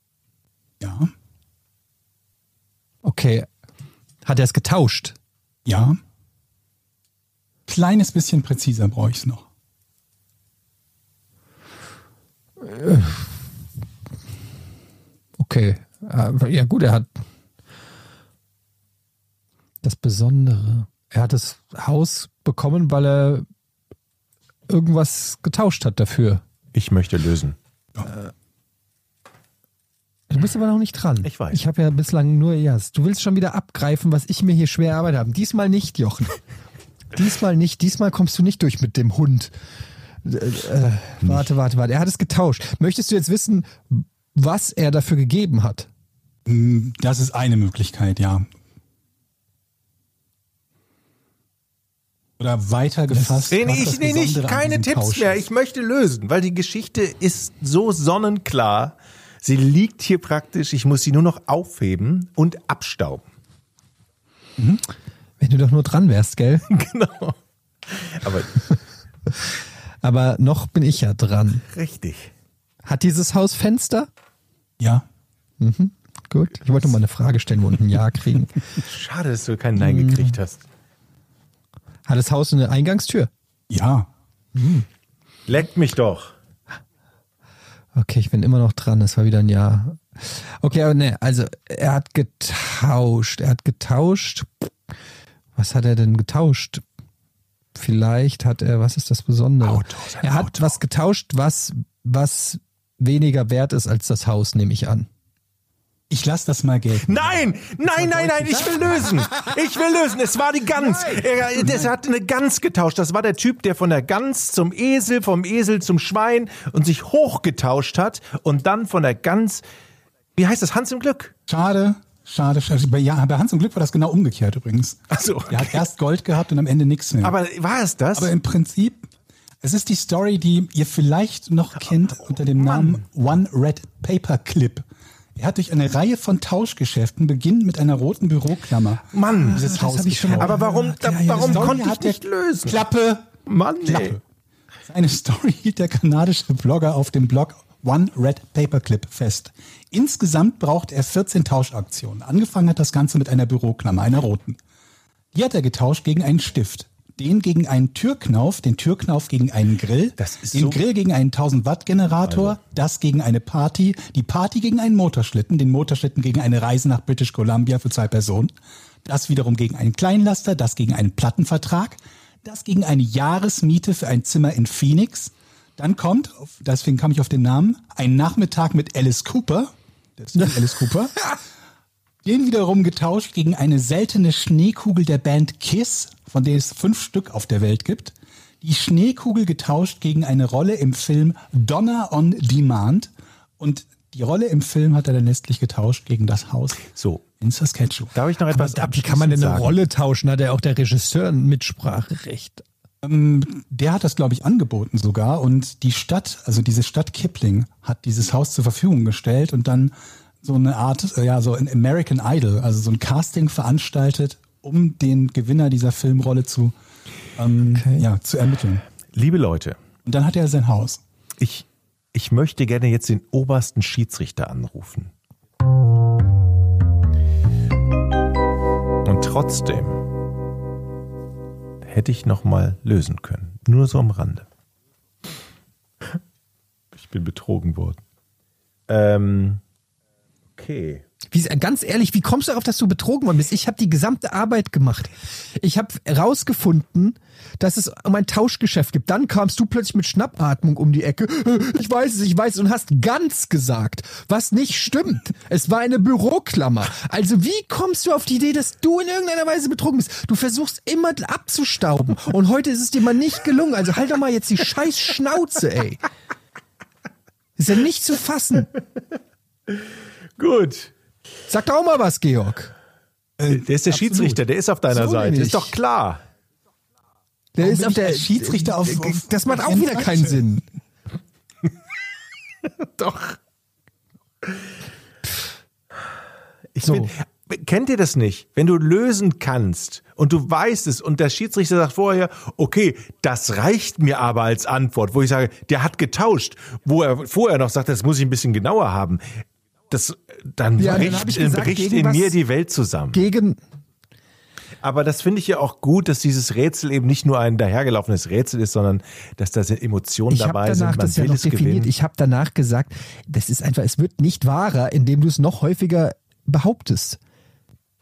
[SPEAKER 3] Ja.
[SPEAKER 2] Okay. Hat er es getauscht?
[SPEAKER 3] Ja. Kleines bisschen präziser brauche ich es noch.
[SPEAKER 2] Okay. Äh, Ja gut, er hat das Besondere. Er hat das Haus bekommen, weil er irgendwas getauscht hat dafür.
[SPEAKER 4] Ich möchte lösen.
[SPEAKER 2] Du bist aber noch nicht dran.
[SPEAKER 4] Ich weiß.
[SPEAKER 2] Ich habe ja bislang nur Jas. Du willst schon wieder abgreifen, was ich mir hier schwer erarbeitet habe. Diesmal nicht, Jochen. Diesmal nicht. Diesmal kommst du nicht durch mit dem Hund. Äh, äh, warte, warte, warte. Er hat es getauscht. Möchtest du jetzt wissen, was er dafür gegeben hat?
[SPEAKER 3] Mm, Das ist eine Möglichkeit, ja. Oder weiter gefasst.
[SPEAKER 4] Nee, ich, nee, nicht, keine Tipps
[SPEAKER 3] Tausch
[SPEAKER 4] mehr. Ich möchte lösen, weil die Geschichte ist so sonnenklar. Sie liegt hier praktisch. Ich muss sie nur noch aufheben und abstauben.
[SPEAKER 2] Wenn du doch nur dran wärst, gell?
[SPEAKER 4] genau. Aber
[SPEAKER 2] Aber noch bin ich ja dran.
[SPEAKER 4] richtig.
[SPEAKER 2] Hat dieses Haus Fenster?
[SPEAKER 3] Ja.
[SPEAKER 2] Gut. Ich wollte mal eine Frage stellen und ein Ja kriegen.
[SPEAKER 4] Schade, dass du kein Nein gekriegt hast.
[SPEAKER 2] Hat das Haus eine Eingangstür?
[SPEAKER 3] Ja.
[SPEAKER 4] Leckt mich doch.
[SPEAKER 2] Okay, ich bin immer noch dran. Das war wieder ein Ja. Okay, aber ne, also er hat getauscht. Er hat getauscht. Was hat er denn getauscht? Vielleicht hat er, was ist das Besondere?
[SPEAKER 3] Auto,
[SPEAKER 2] er hat
[SPEAKER 3] Auto.
[SPEAKER 2] was getauscht, was, was weniger wert ist als das Haus, nehme ich an.
[SPEAKER 3] Ich lasse das mal gelten.
[SPEAKER 4] Nein, nein, nein, nein, ich will lösen. Ich will lösen. Es war die Gans. Er, das hat eine Gans getauscht. Das war der Typ, der von der Gans zum Esel, vom Esel zum Schwein und sich hochgetauscht hat und dann von der Gans, wie heißt das, Hans im Glück?
[SPEAKER 3] Schade, schade, schade. Bei, ja, bei Hans und Glück war das genau umgekehrt übrigens.
[SPEAKER 4] Ach so,
[SPEAKER 3] Er hat erst Gold gehabt und am Ende nichts mehr.
[SPEAKER 4] Aber war es das?
[SPEAKER 3] Aber im Prinzip, es ist die Story, die ihr vielleicht noch kennt unter dem Namen One Red Paper Clip. Er hat durch eine Reihe von Tauschgeschäften, beginnend mit einer roten Büroklammer,
[SPEAKER 4] Mann,
[SPEAKER 3] dieses
[SPEAKER 2] das
[SPEAKER 3] Haus
[SPEAKER 2] hab ich schon
[SPEAKER 3] gekauft.
[SPEAKER 4] aber warum, da,
[SPEAKER 2] Ja, ja,
[SPEAKER 4] warum konnte ich nicht lösen?
[SPEAKER 3] Klappe!
[SPEAKER 4] Mann.
[SPEAKER 3] Klappe. Eine Story hielt der kanadische Blogger auf dem Blog One Red Paperclip fest. Insgesamt braucht er 14 Tauschaktionen. Angefangen hat das Ganze mit einer Büroklammer, einer roten. Die hat er getauscht gegen einen Stift. Den gegen einen Türknauf, den Türknauf gegen einen Grill, den
[SPEAKER 4] so-
[SPEAKER 3] Grill gegen einen 1000 Watt Generator, das gegen eine Party, die Party gegen einen Motorschlitten, den Motorschlitten gegen eine Reise nach British Columbia für zwei Personen, das wiederum gegen einen Kleinlaster, das gegen einen Plattenvertrag, das gegen eine Jahresmiete für ein Zimmer in Phoenix. Dann kommt, deswegen kam ich auf den Namen, ein Nachmittag mit Alice Cooper. Das ist Alice Cooper. Den wiederum getauscht gegen eine seltene Schneekugel der Band Kiss, von der es fünf Stück auf der Welt gibt. Die Schneekugel getauscht gegen eine Rolle im Film Donner on Demand. Und die Rolle im Film hat er dann letztlich getauscht gegen das Haus
[SPEAKER 4] So,
[SPEAKER 3] in Saskatchewan.
[SPEAKER 4] darf ich noch etwas
[SPEAKER 2] Wie kann man denn eine? Rolle tauschen? Hat er auch der Regisseur ein Mitspracherecht?
[SPEAKER 3] Der hat das, glaube ich, angeboten sogar. Und die Stadt, also diese Stadt Kipling, hat dieses Haus zur Verfügung gestellt und dann so eine Art, äh, ja, so ein American Idol, also so ein Casting veranstaltet, um den Gewinner dieser Filmrolle zu, ähm, ja, zu ermitteln.
[SPEAKER 4] Liebe Leute,
[SPEAKER 3] Und dann hat er sein Haus.
[SPEAKER 4] ich, ich möchte gerne jetzt den obersten Schiedsrichter anrufen. Und trotzdem hätte ich noch mal lösen können. Nur so am Rande. Ich bin betrogen worden. Ähm, okay.
[SPEAKER 2] Wie, ganz ehrlich, wie kommst du darauf, dass du betrogen worden bist? Ich habe die gesamte Arbeit gemacht. Ich habe herausgefunden, dass es um ein Tauschgeschäft gibt. Dann kamst du plötzlich mit Schnappatmung um die Ecke. Ich weiß es, ich weiß es und hast ganz gesagt, was nicht stimmt. Es war eine Büroklammer. Also wie kommst du auf die Idee, dass du in irgendeiner Weise betrogen bist? Du versuchst immer abzustauben und heute ist es dir mal nicht gelungen. Also halt doch mal jetzt die scheiß Schnauze, ey. Ist ja nicht zu fassen.
[SPEAKER 4] Gut.
[SPEAKER 2] Sag doch auch mal was, Georg.
[SPEAKER 3] Äh,
[SPEAKER 4] Der ist der
[SPEAKER 3] absolut.
[SPEAKER 4] Schiedsrichter, der ist auf deiner
[SPEAKER 2] So
[SPEAKER 4] Seite. Ist doch klar.
[SPEAKER 2] Der
[SPEAKER 3] Warum
[SPEAKER 2] ist auf der
[SPEAKER 3] Schiedsrichter auf- auf-
[SPEAKER 2] Das macht
[SPEAKER 3] auf
[SPEAKER 2] auch
[SPEAKER 3] der
[SPEAKER 2] wieder
[SPEAKER 3] Seite?
[SPEAKER 2] keinen Sinn.
[SPEAKER 4] Doch. Ich
[SPEAKER 2] So.
[SPEAKER 4] bin, kennt ihr das nicht? Wenn du lösen kannst und du weißt es und der Schiedsrichter sagt vorher, okay, das reicht mir aber als Antwort, wo ich sage, der hat getauscht, wo er vorher noch sagt, das muss ich ein bisschen genauer haben. Das, dann
[SPEAKER 2] Ja, dann
[SPEAKER 4] bricht,
[SPEAKER 2] ich gesagt,
[SPEAKER 4] bricht in
[SPEAKER 2] was-
[SPEAKER 4] mir die Welt zusammen.
[SPEAKER 2] Gegen,
[SPEAKER 4] Aber das finde ich ja auch gut, dass dieses Rätsel eben nicht nur ein dahergelaufenes Rätsel ist, sondern dass da sind Emotionen dabei sind. Man
[SPEAKER 2] das ja
[SPEAKER 4] will
[SPEAKER 2] noch
[SPEAKER 4] es
[SPEAKER 2] definiert.
[SPEAKER 4] gewinnen.
[SPEAKER 2] Ich habe danach gesagt, das ist einfach, es wird nicht wahrer, indem du es noch häufiger behauptest.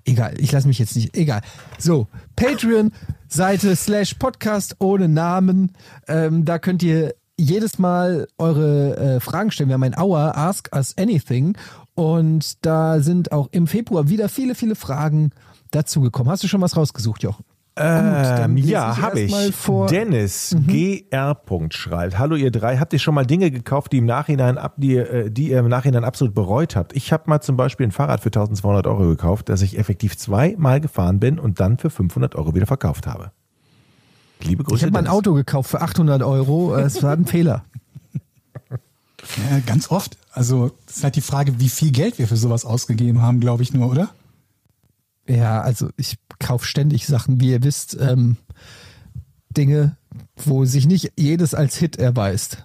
[SPEAKER 2] Egal, ich lasse mich jetzt nicht. Egal. So, Patreon-Seite slash Podcast ohne Namen. Ähm, da könnt ihr jedes Mal eure äh, Fragen stellen. Wir haben ein Hour, Ask Us Anything. Und da sind auch im Februar wieder viele, viele Fragen dazugekommen. Hast du schon was rausgesucht, Jochen?
[SPEAKER 4] Ähm,
[SPEAKER 2] lese
[SPEAKER 4] ja,
[SPEAKER 2] ich
[SPEAKER 4] habe ich.
[SPEAKER 2] vor- Mhm.
[SPEAKER 4] Dennis GR. schreibt: Hallo ihr drei, habt ihr schon mal Dinge gekauft, die im Nachhinein ab, die, äh, die ihr im Nachhinein absolut bereut habt? Ich habe mal zum Beispiel ein Fahrrad für 1200 Euro gekauft, das ich effektiv zweimal gefahren bin und dann für 500 Euro wieder verkauft habe. Liebe Grüße.
[SPEAKER 2] Ich habe mal ein
[SPEAKER 4] Dennis.
[SPEAKER 2] Auto gekauft für 800 Euro. Es war ein Fehler.
[SPEAKER 3] Ja, ganz oft. Also, das ist halt die Frage, wie viel Geld wir für sowas ausgegeben haben, glaube ich nur, oder?
[SPEAKER 2] Ja, also ich kaufe ständig Sachen, wie ihr wisst, ähm, Dinge, wo sich nicht jedes als Hit erweist.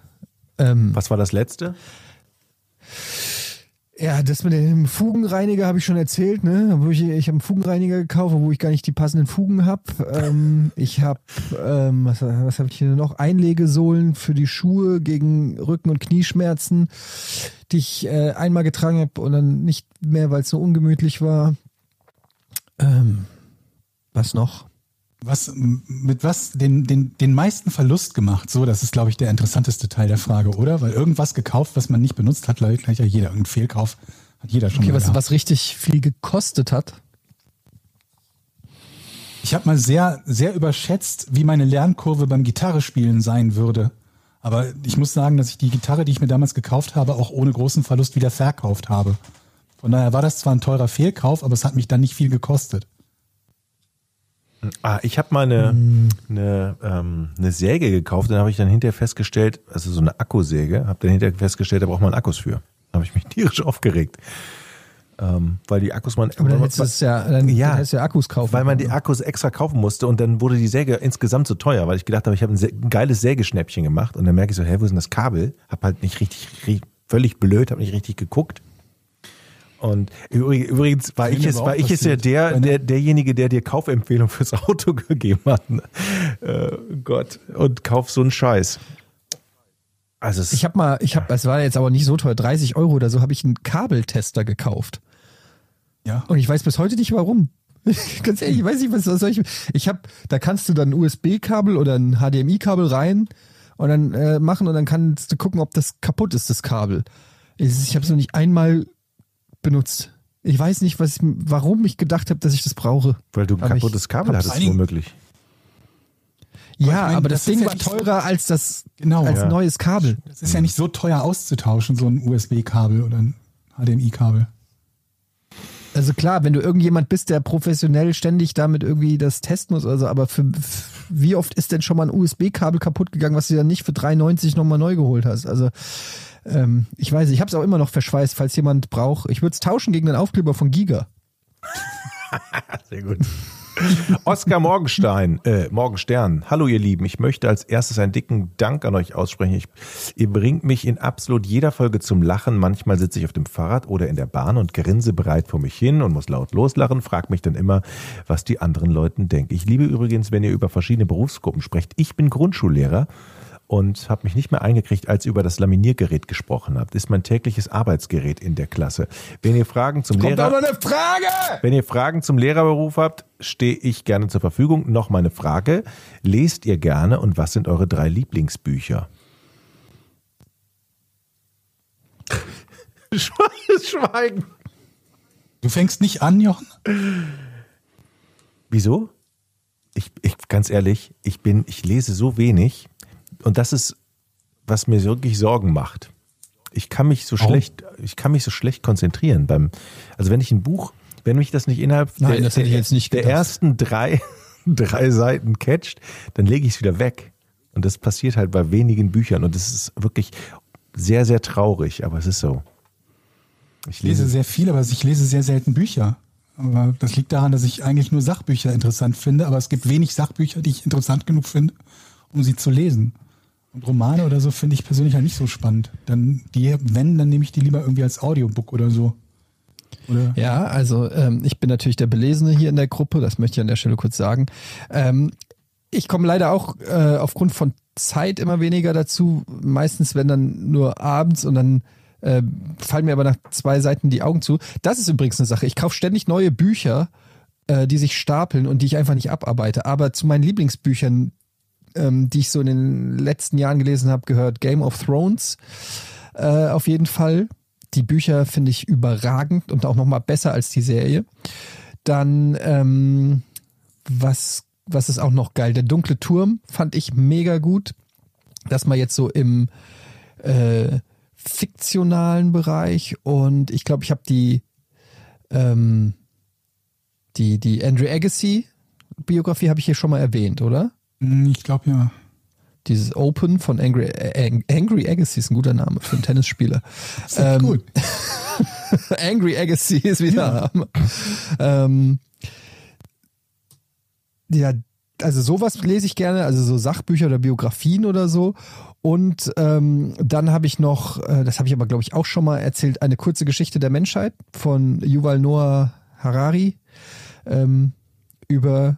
[SPEAKER 2] Ähm,
[SPEAKER 4] Was war das letzte?
[SPEAKER 2] Ja, das mit dem Fugenreiniger habe ich schon erzählt, ne? Wo ich ich habe einen Fugenreiniger gekauft, wo ich gar nicht die passenden Fugen habe. Ähm, ich habe, ähm, was, was habe ich hier noch? Einlegesohlen für die Schuhe gegen Rücken- und Knieschmerzen, die ich äh, einmal getragen habe und dann nicht mehr, weil es so ungemütlich war. Ähm, was noch?
[SPEAKER 3] Was, mit was den, den, den meisten Verlust gemacht? So, das ist, glaube ich, der interessanteste Teil der Frage, oder? Weil irgendwas gekauft, was man nicht benutzt hat, gleich gleich ja jeder. Irgendein Fehlkauf hat jeder schon
[SPEAKER 2] Okay,
[SPEAKER 3] mal
[SPEAKER 2] was,
[SPEAKER 3] gehabt.
[SPEAKER 2] was richtig viel gekostet hat.
[SPEAKER 3] Ich habe mal sehr, sehr überschätzt, wie meine Lernkurve beim Gitarrespielen sein würde. Aber ich muss sagen, dass ich die Gitarre, die ich mir damals gekauft habe, auch ohne großen Verlust wieder verkauft habe. Von daher war das zwar ein teurer Fehlkauf, aber es hat mich dann nicht viel gekostet.
[SPEAKER 4] Ah, ich habe mal eine,
[SPEAKER 2] Hm.
[SPEAKER 4] eine, ähm, eine Säge gekauft, dann habe ich dann hinterher festgestellt, also so eine Akkusäge, habe dann hinterher festgestellt, da braucht man Akkus für. Da habe ich mich tierisch aufgeregt. Ähm, weil die Akkus man,
[SPEAKER 2] Aber dann hättest du ja, dann,
[SPEAKER 4] Ja.
[SPEAKER 2] dann ja Akkus kaufen.
[SPEAKER 4] weil man die. Akkus extra kaufen musste und dann wurde die Säge insgesamt so teuer, weil ich gedacht habe, ich habe ein, ein geiles Sägeschnäppchen gemacht und dann merke ich so, hä, wo ist denn das Kabel? Hab halt nicht richtig, ri- völlig blöd, habe nicht richtig geguckt. Und übrig- übrigens war
[SPEAKER 3] Ist
[SPEAKER 4] ich es, war ich es ja der, der, derjenige, der dir Kaufempfehlung fürs Auto gegeben hat. Äh, Gott. Und kauf so einen Scheiß. Also es,
[SPEAKER 2] Ich habe mal, ich habe, es war jetzt aber nicht so teuer, 30 Euro oder so, habe ich einen Kabeltester gekauft.
[SPEAKER 3] Ja.
[SPEAKER 2] Und ich weiß bis heute nicht warum. Ganz ehrlich, ich weiß nicht, was was soll ich. Ich habe, da kannst du dann ein USB-Kabel oder ein HDMI-Kabel rein und dann äh, machen und dann kannst du gucken, ob das kaputt ist, das Kabel. Ich, ich habe es noch nicht einmal benutzt. Ich weiß nicht, was ich, warum ich gedacht habe, dass ich das brauche.
[SPEAKER 4] weil du ein
[SPEAKER 2] Aber ich
[SPEAKER 4] kaputtes Kabel hattest, womöglich.
[SPEAKER 2] Ja,
[SPEAKER 3] meine,
[SPEAKER 2] aber das,
[SPEAKER 3] das
[SPEAKER 2] Ding
[SPEAKER 3] ja
[SPEAKER 2] war teurer als das
[SPEAKER 3] Genau.
[SPEAKER 2] als
[SPEAKER 3] Ja.
[SPEAKER 2] neues Kabel.
[SPEAKER 3] Das ist ja nicht so teuer auszutauschen, so ein USB-Kabel oder ein HDMI-Kabel.
[SPEAKER 2] Also klar, wenn du irgendjemand bist, der professionell ständig damit irgendwie das testen muss, also aber für, wie oft ist denn schon mal ein USB-Kabel kaputt gegangen, was du dann nicht für 3,90 nochmal neu geholt hast? Also ähm, ich weiß, ich habe es auch immer noch verschweißt, falls jemand braucht. Ich würde es tauschen gegen den Aufkleber von Giga.
[SPEAKER 4] Sehr gut. Oskar Morgenstein, äh, Morgenstern. Hallo ihr Lieben, ich möchte als erstes einen dicken Dank an euch aussprechen. Ich, ihr bringt mich in absolut jeder Folge zum Lachen. Manchmal sitze ich auf dem Fahrrad oder in der Bahn und grinse bereit vor mich hin und muss laut loslachen, frag mich dann immer, was die anderen Leuten denken. Ich liebe übrigens, wenn ihr über verschiedene Berufsgruppen sprecht. Ich bin Grundschullehrer und habe mich nicht mehr eingekriegt, als ihr über das Laminiergerät gesprochen habt. Ist mein tägliches Arbeitsgerät in der Klasse. Wenn ihr Fragen zum
[SPEAKER 2] Kommt
[SPEAKER 4] Lehrer
[SPEAKER 2] auch noch eine Frage!
[SPEAKER 4] wenn ihr Fragen zum Lehrerberuf habt, stehe ich gerne zur Verfügung. Noch meine Frage. Lest ihr gerne und was sind eure drei Lieblingsbücher? Schweigen.
[SPEAKER 3] Du fängst nicht an, Jochen?
[SPEAKER 4] Wieso? Ich, ich, ganz ehrlich, ich bin, ich lese so wenig und das ist, was mir wirklich Sorgen macht. Ich kann mich so schlecht, ich kann mich so schlecht konzentrieren beim, also wenn ich ein Buch, wenn mich das nicht innerhalb
[SPEAKER 2] Nein,
[SPEAKER 4] der,
[SPEAKER 2] ich nicht
[SPEAKER 4] der ersten drei, drei Seiten catcht, dann lege ich es wieder weg. Und das passiert halt bei wenigen Büchern. Und das ist wirklich sehr, sehr traurig, aber es ist so. Ich
[SPEAKER 3] Ich lese
[SPEAKER 4] lese
[SPEAKER 3] sehr viel, aber ich lese sehr selten Bücher. Aber das liegt daran, dass ich eigentlich nur Sachbücher interessant finde, aber es gibt wenig Sachbücher, die ich interessant genug finde, um sie zu lesen. Und Romane oder so finde ich persönlich halt nicht so spannend. Dann die, wenn, dann nehme ich die lieber irgendwie als Audiobook oder so. Oder?
[SPEAKER 2] Ja, also ähm, ich bin natürlich der Belesene hier in der Gruppe, das möchte ich an der Stelle kurz sagen. Ähm, ich komme leider auch äh, aufgrund von Zeit immer weniger dazu, meistens wenn dann nur abends und dann äh, fallen mir aber nach zwei Seiten die Augen zu. Das ist übrigens eine Sache. Ich kaufe ständig neue Bücher, äh, die sich stapeln und die ich einfach nicht abarbeite. Aber zu meinen Lieblingsbüchern, ähm, die ich so in den letzten Jahren gelesen habe, gehört Game of Thrones äh, auf jeden Fall. Die Bücher finde ich überragend und auch nochmal besser als die Serie. Dann, ähm, was, was ist auch noch geil? Der dunkle Turm fand ich mega gut. Das mal jetzt so im äh, fiktionalen Bereich und ich glaube, ich habe die, ähm, die, die Andrew Agassi Biografie habe ich hier schon mal erwähnt, oder?
[SPEAKER 3] Hm, Ich glaube ja.
[SPEAKER 2] Dieses Open von Angry, äh, Angry Agassi ist ein guter Name für einen Tennisspieler.
[SPEAKER 3] Sehr gut.
[SPEAKER 2] Angry Agassi ist wieder Name. Ähm, ja, also sowas lese ich gerne, also so Sachbücher oder Biografien oder so. Und ähm, dann habe ich noch, äh, das habe ich aber glaube ich auch schon mal erzählt, eine kurze Geschichte der Menschheit von Yuval Noah Harari ähm, über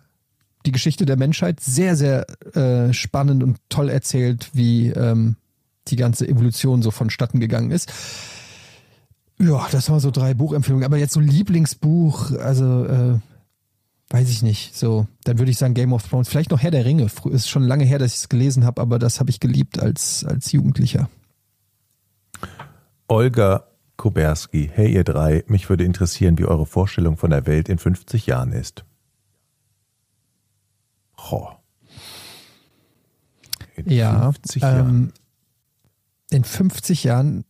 [SPEAKER 2] die Geschichte der Menschheit. Sehr, sehr äh, spannend und toll erzählt, wie ähm, die ganze Evolution so vonstatten gegangen ist. Ja, das waren so drei Buchempfehlungen. Aber jetzt so Lieblingsbuch, also äh, weiß ich nicht. So, dann würde ich sagen Game of Thrones. Vielleicht noch Herr der Ringe. Ist schon lange her, dass ich es gelesen habe, aber das habe ich geliebt als, als Jugendlicher.
[SPEAKER 4] Olga Kuberski. Hey ihr drei, mich würde interessieren, wie eure Vorstellung von der Welt in 50 Jahren ist. Oh. In
[SPEAKER 2] Ja,
[SPEAKER 4] 50 Jahren.
[SPEAKER 2] ähm, in 50 Jahren,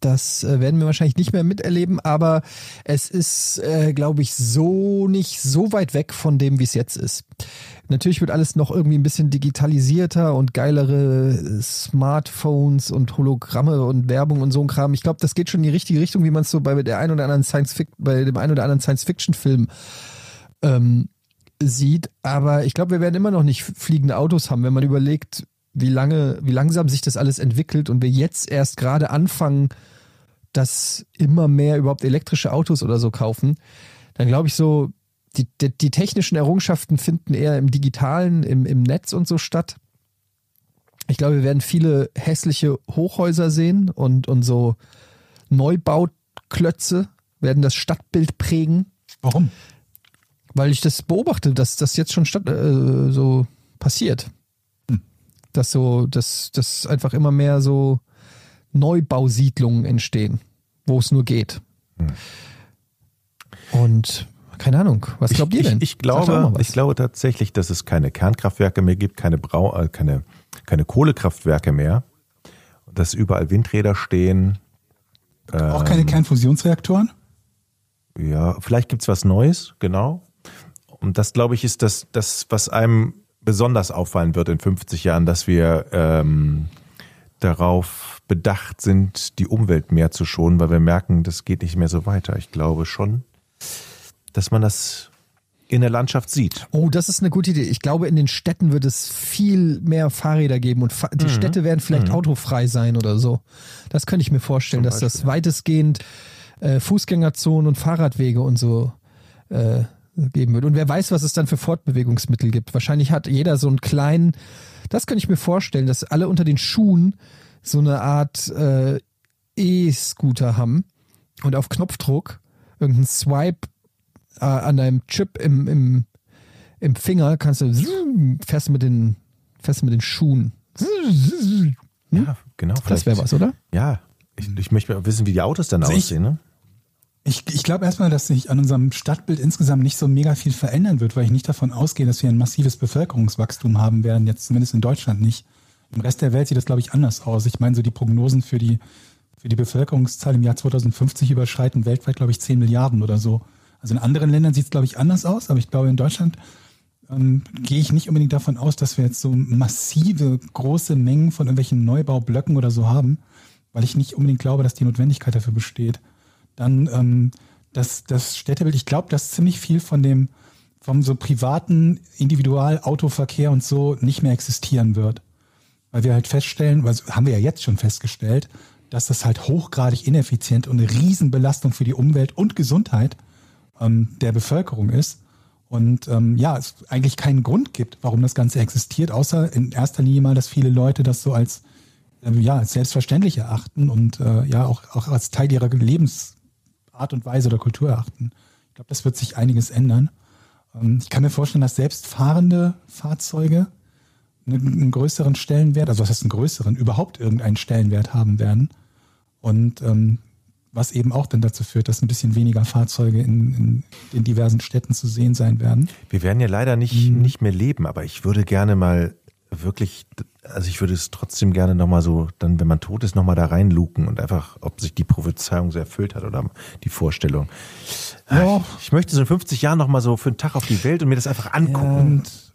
[SPEAKER 2] das äh, werden wir wahrscheinlich nicht mehr miterleben, aber es ist, äh, glaube ich, so nicht so weit weg von dem, wie es jetzt ist. Natürlich wird alles noch irgendwie ein bisschen digitalisierter und geilere Smartphones und Hologramme und Werbung und so ein Kram. Ich glaube, das geht schon in die richtige Richtung, wie man es so bei der ein oder anderen Science bei dem ein oder anderen Science-Fiction-Film ähm, sieht. Aber ich glaube, wir werden immer noch nicht fliegende Autos haben, wenn man überlegt, wie lange, wie langsam sich das alles entwickelt und wir jetzt erst gerade anfangen, dass immer mehr überhaupt elektrische Autos oder so kaufen, dann glaube ich so, die, die, die technischen Errungenschaften finden eher im Digitalen, im, im Netz und so statt. Ich glaube, wir werden viele hässliche Hochhäuser sehen und, und so Neubauklötze werden das Stadtbild prägen
[SPEAKER 3] Warum?
[SPEAKER 2] Weil ich das beobachte, dass das jetzt schon statt, äh, so passiert. Dass so, dass, dass einfach immer mehr so Neubausiedlungen entstehen, wo es nur geht. Und keine Ahnung, was glaubt ihr
[SPEAKER 4] ich,
[SPEAKER 2] denn?
[SPEAKER 4] Ich, ich glaube, ich glaube tatsächlich, dass es keine Kernkraftwerke mehr gibt, keine Brau, äh, keine, keine Kohlekraftwerke mehr. Dass überall Windräder stehen.
[SPEAKER 3] Auch
[SPEAKER 4] Ähm.
[SPEAKER 3] keine Kernfusionsreaktoren?
[SPEAKER 4] Ja, vielleicht gibt's was Neues, genau. Und das, glaube ich, ist das, das, was einem besonders auffallen wird in 50 Jahren, dass wir ähm, darauf bedacht sind, die Umwelt mehr zu schonen, weil wir merken, das geht nicht mehr so weiter. Ich glaube schon, dass man das in der Landschaft sieht.
[SPEAKER 2] Oh, das ist eine gute Idee. Ich glaube, in den Städten wird es viel mehr Fahrräder geben und die
[SPEAKER 4] Mhm.
[SPEAKER 2] Städte werden vielleicht autofrei sein oder so. Das könnte ich mir vorstellen, dass das weitestgehend äh, Fußgängerzonen und Fahrradwege und so äh, geben wird. Und wer weiß, was es dann für Fortbewegungsmittel gibt. Wahrscheinlich hat jeder so einen kleinen, das könnte ich mir vorstellen, dass alle unter den Schuhen so eine Art äh, E-Scooter haben und auf Knopfdruck irgendeinen Swipe äh, an deinem Chip im, im, im Finger kannst du fährst mit den fährst mit den Schuhen.
[SPEAKER 4] Ja, genau.
[SPEAKER 2] Das wäre was, oder?
[SPEAKER 4] Ja, ich, ich möchte mal wissen, wie die Autos dann
[SPEAKER 3] Also ich-
[SPEAKER 4] aussehen. Ne?
[SPEAKER 3] Ich, ich glaube erstmal, dass sich an unserem Stadtbild insgesamt nicht so mega viel verändern wird, weil ich nicht davon ausgehe, dass wir ein massives Bevölkerungswachstum haben werden, jetzt zumindest in Deutschland nicht. Im Rest der Welt sieht das, glaube ich, anders aus. Ich meine, so die Prognosen für die für die Bevölkerungszahl im Jahr 2050 überschreiten, weltweit, glaube ich, 10 Milliarden oder so. Also in anderen Ländern sieht es, glaube ich, anders aus, aber ich glaube, in Deutschland ähm, gehe ich nicht unbedingt davon aus, dass wir jetzt so massive, große Mengen von irgendwelchen Neubaublöcken oder so haben, weil ich nicht unbedingt glaube, dass die Notwendigkeit dafür besteht. Dann ähm, das, das Städtebild, ich glaube, dass ziemlich viel von dem, vom so privaten Individualautoverkehr und so nicht mehr existieren wird. Weil wir halt feststellen, also haben wir ja jetzt schon festgestellt, dass das halt hochgradig ineffizient und eine Riesenbelastung für die Umwelt und Gesundheit ähm, der Bevölkerung ist. Und ähm, ja, es eigentlich keinen Grund gibt, warum das Ganze existiert, außer in erster Linie mal, dass viele Leute das so als ähm, ja als selbstverständlich erachten und äh, ja auch, auch als Teil ihrer Lebensart und Weise oder Kultur erachten. Ich glaube, das wird sich einiges ändern. Ähm, ich kann mir vorstellen, dass selbst fahrende Fahrzeuge einen, einen größeren Stellenwert, also was heißt einen größeren, überhaupt irgendeinen Stellenwert haben werden. Und ähm, was eben auch dann dazu führt, dass ein bisschen weniger Fahrzeuge in, in den diversen Städten zu sehen sein werden.
[SPEAKER 4] Wir werden ja leider nicht,
[SPEAKER 3] Mhm.
[SPEAKER 4] nicht mehr leben, aber ich würde gerne mal wirklich, also ich würde es trotzdem gerne nochmal so, dann, wenn man tot ist, nochmal da reinluken und einfach, ob sich die Prophezeiung so erfüllt hat oder die Vorstellung.
[SPEAKER 3] Ja.
[SPEAKER 4] Ich möchte so in 50 Jahren nochmal so für einen Tag auf die Welt und mir das einfach angucken.
[SPEAKER 3] Und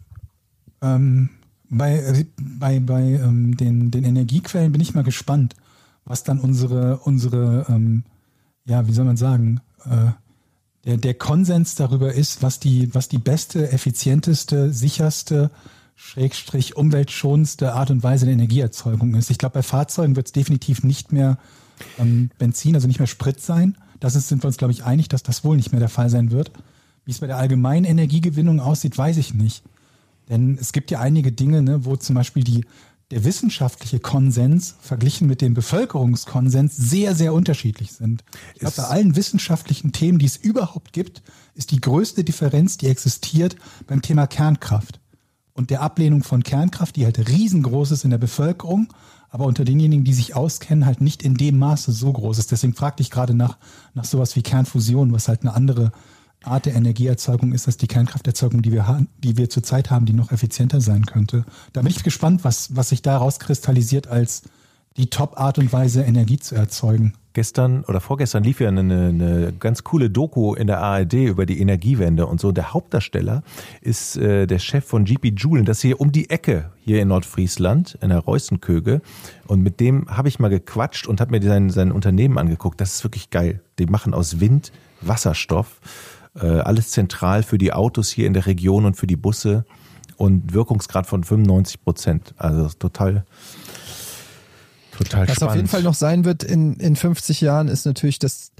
[SPEAKER 3] ähm, bei, äh, bei, bei ähm, den, den Energiequellen bin ich mal gespannt, was dann unsere, unsere ähm, ja, wie soll man sagen, äh, der, der Konsens darüber ist, was die, was die beste, effizienteste, sicherste, schrägstrich umweltschonendste Art und Weise der Energieerzeugung ist. Ich glaube, bei Fahrzeugen wird es definitiv nicht mehr ähm, Benzin, also nicht mehr Sprit sein. Das ist, sind wir uns, glaube ich, einig, dass das wohl nicht mehr der Fall sein wird. Wie es bei der allgemeinen Energiegewinnung aussieht, weiß ich nicht. Denn es gibt ja einige Dinge, ne, wo zum Beispiel die, der wissenschaftliche Konsens verglichen mit dem Bevölkerungskonsens sehr, sehr unterschiedlich sind. Ich glaube, bei allen wissenschaftlichen Themen, die es überhaupt gibt, ist die größte Differenz, die existiert beim Thema Kernkraft und der Ablehnung von Kernkraft, die halt riesengroß ist in der Bevölkerung, aber unter denjenigen, die sich auskennen, halt nicht in dem Maße so groß ist. Deswegen fragte ich gerade nach, nach sowas wie Kernfusion, was halt eine andere Art der Energieerzeugung ist als die Kernkrafterzeugung, die wir haben, die wir zurzeit haben, die noch effizienter sein könnte. Da bin ich gespannt, was, was sich daraus kristallisiert als die Top-Art und Weise, Energie zu erzeugen.
[SPEAKER 4] Gestern oder vorgestern lief ja eine, eine ganz coole Doku in der ARD über die Energiewende und so. Der Hauptdarsteller ist äh, der Chef von GP Joule. Das hier um die Ecke hier in Nordfriesland, in der Reußenköge. Und mit dem habe ich mal gequatscht und habe mir sein, sein Unternehmen angeguckt. Das ist wirklich geil. Die machen aus Wind Wasserstoff. Äh, alles zentral für die Autos hier in der Region und für die Busse. Und Wirkungsgrad von 95 Prozent. Also total, total
[SPEAKER 2] Was
[SPEAKER 4] spannend.
[SPEAKER 2] auf jeden Fall noch sein wird in, in 50 Jahren, ist natürlich, dass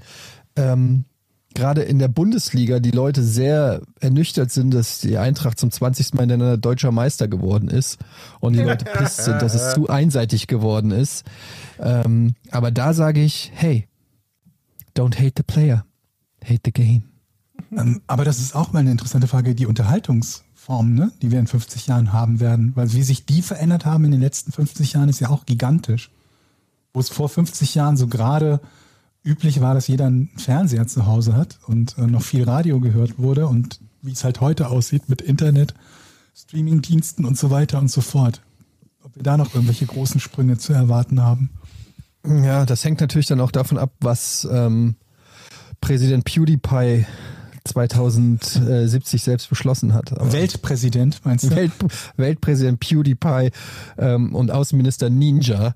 [SPEAKER 2] ähm, gerade in der Bundesliga die Leute sehr ernüchtert sind, dass die Eintracht zum 20. Mal hintereinander deutscher Meister geworden ist und die Leute pisst sind, dass es zu einseitig geworden ist. Ähm, aber da sage ich, hey, don't hate the player, hate the game.
[SPEAKER 3] Ähm, aber das ist auch mal eine interessante Frage, die Unterhaltungsform, ne, die wir in 50 Jahren haben werden. Weil wie sich die verändert haben in den letzten 50 Jahren, ist ja auch gigantisch. Wo es vor 50 Jahren so gerade üblich war, dass jeder einen Fernseher zu Hause hat und äh, noch viel Radio gehört wurde und wie es halt heute aussieht mit Internet, Streamingdiensten und so weiter und so fort. Ob wir da noch irgendwelche großen Sprünge zu erwarten haben.
[SPEAKER 2] Ja, das hängt natürlich dann auch davon ab, was ähm, Präsident PewDiePie 2070 selbst beschlossen hat. Aber
[SPEAKER 3] Weltpräsident, meinst du?
[SPEAKER 2] Welt, Weltpräsident PewDiePie ähm, und Außenminister Ninja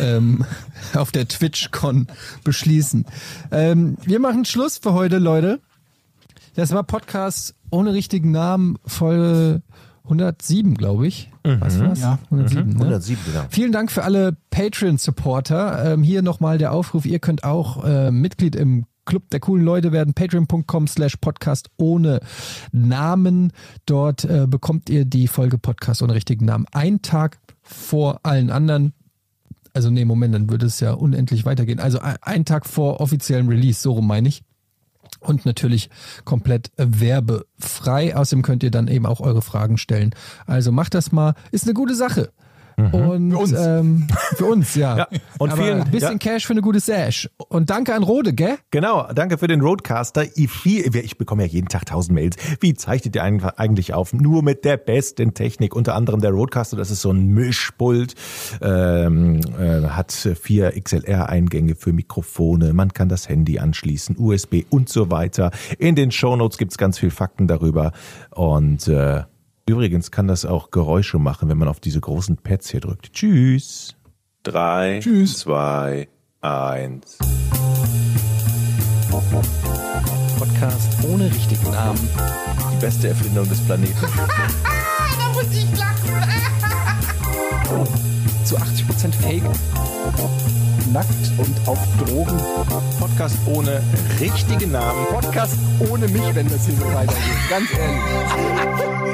[SPEAKER 2] ähm, auf der TwitchCon beschließen. Ähm, wir machen Schluss für heute, Leute. Das war Podcast ohne richtigen Namen, Folge 107, glaube ich. Was war's?
[SPEAKER 3] Ja.
[SPEAKER 2] 107, ne?
[SPEAKER 4] 107, genau.
[SPEAKER 2] Vielen Dank für alle Patreon-Supporter. Ähm, hier nochmal der Aufruf, ihr könnt auch äh, Mitglied im Club der coolen Leute werden, patreon.com slash podcast ohne Namen. Dort äh, bekommt ihr die Folge Podcast ohne richtigen Namen einen Tag vor allen anderen. Also nee, Moment, dann würde es ja unendlich weitergehen. Also ein- Tag vor offiziellem Release, so rum meine ich. Und natürlich komplett äh, werbefrei. Außerdem könnt ihr dann eben auch eure Fragen stellen. Also macht das mal. Ist eine gute Sache. Und
[SPEAKER 3] Für uns.
[SPEAKER 2] Ähm, für uns, ja.
[SPEAKER 4] Ja, und
[SPEAKER 2] Aber
[SPEAKER 4] vielen-
[SPEAKER 2] ein bisschen
[SPEAKER 4] ja.
[SPEAKER 2] Cash für eine gute Sash. Und danke an Rode, gell?
[SPEAKER 4] Genau, danke für den Roadcaster. Ich, ich bekomme ja jeden Tag tausend Mails. Wie zeichnet ihr eigentlich- eigentlich auf? Nur mit der besten Technik. Unter anderem der Roadcaster, das ist so ein Mischpult, ähm, äh, hat vier XLR-Eingänge für Mikrofone. Man kann das Handy anschließen, USB und so weiter. In den Shownotes gibt's ganz viel Fakten darüber. Und äh, übrigens kann das auch Geräusche machen, wenn man auf diese großen Pads hier drückt. Tschüss.
[SPEAKER 6] Drei,
[SPEAKER 3] Tschüss.
[SPEAKER 6] zwei, eins.
[SPEAKER 7] Podcast ohne richtigen Namen.
[SPEAKER 6] Die beste Erfindung des Planeten.
[SPEAKER 8] Da muss ich lachen.
[SPEAKER 7] Zu 80% Fake.
[SPEAKER 1] Nackt und auf Drogen.
[SPEAKER 4] Podcast ohne richtigen Namen.
[SPEAKER 7] Podcast ohne mich, wenn das hier so weitergeht. Ganz ehrlich.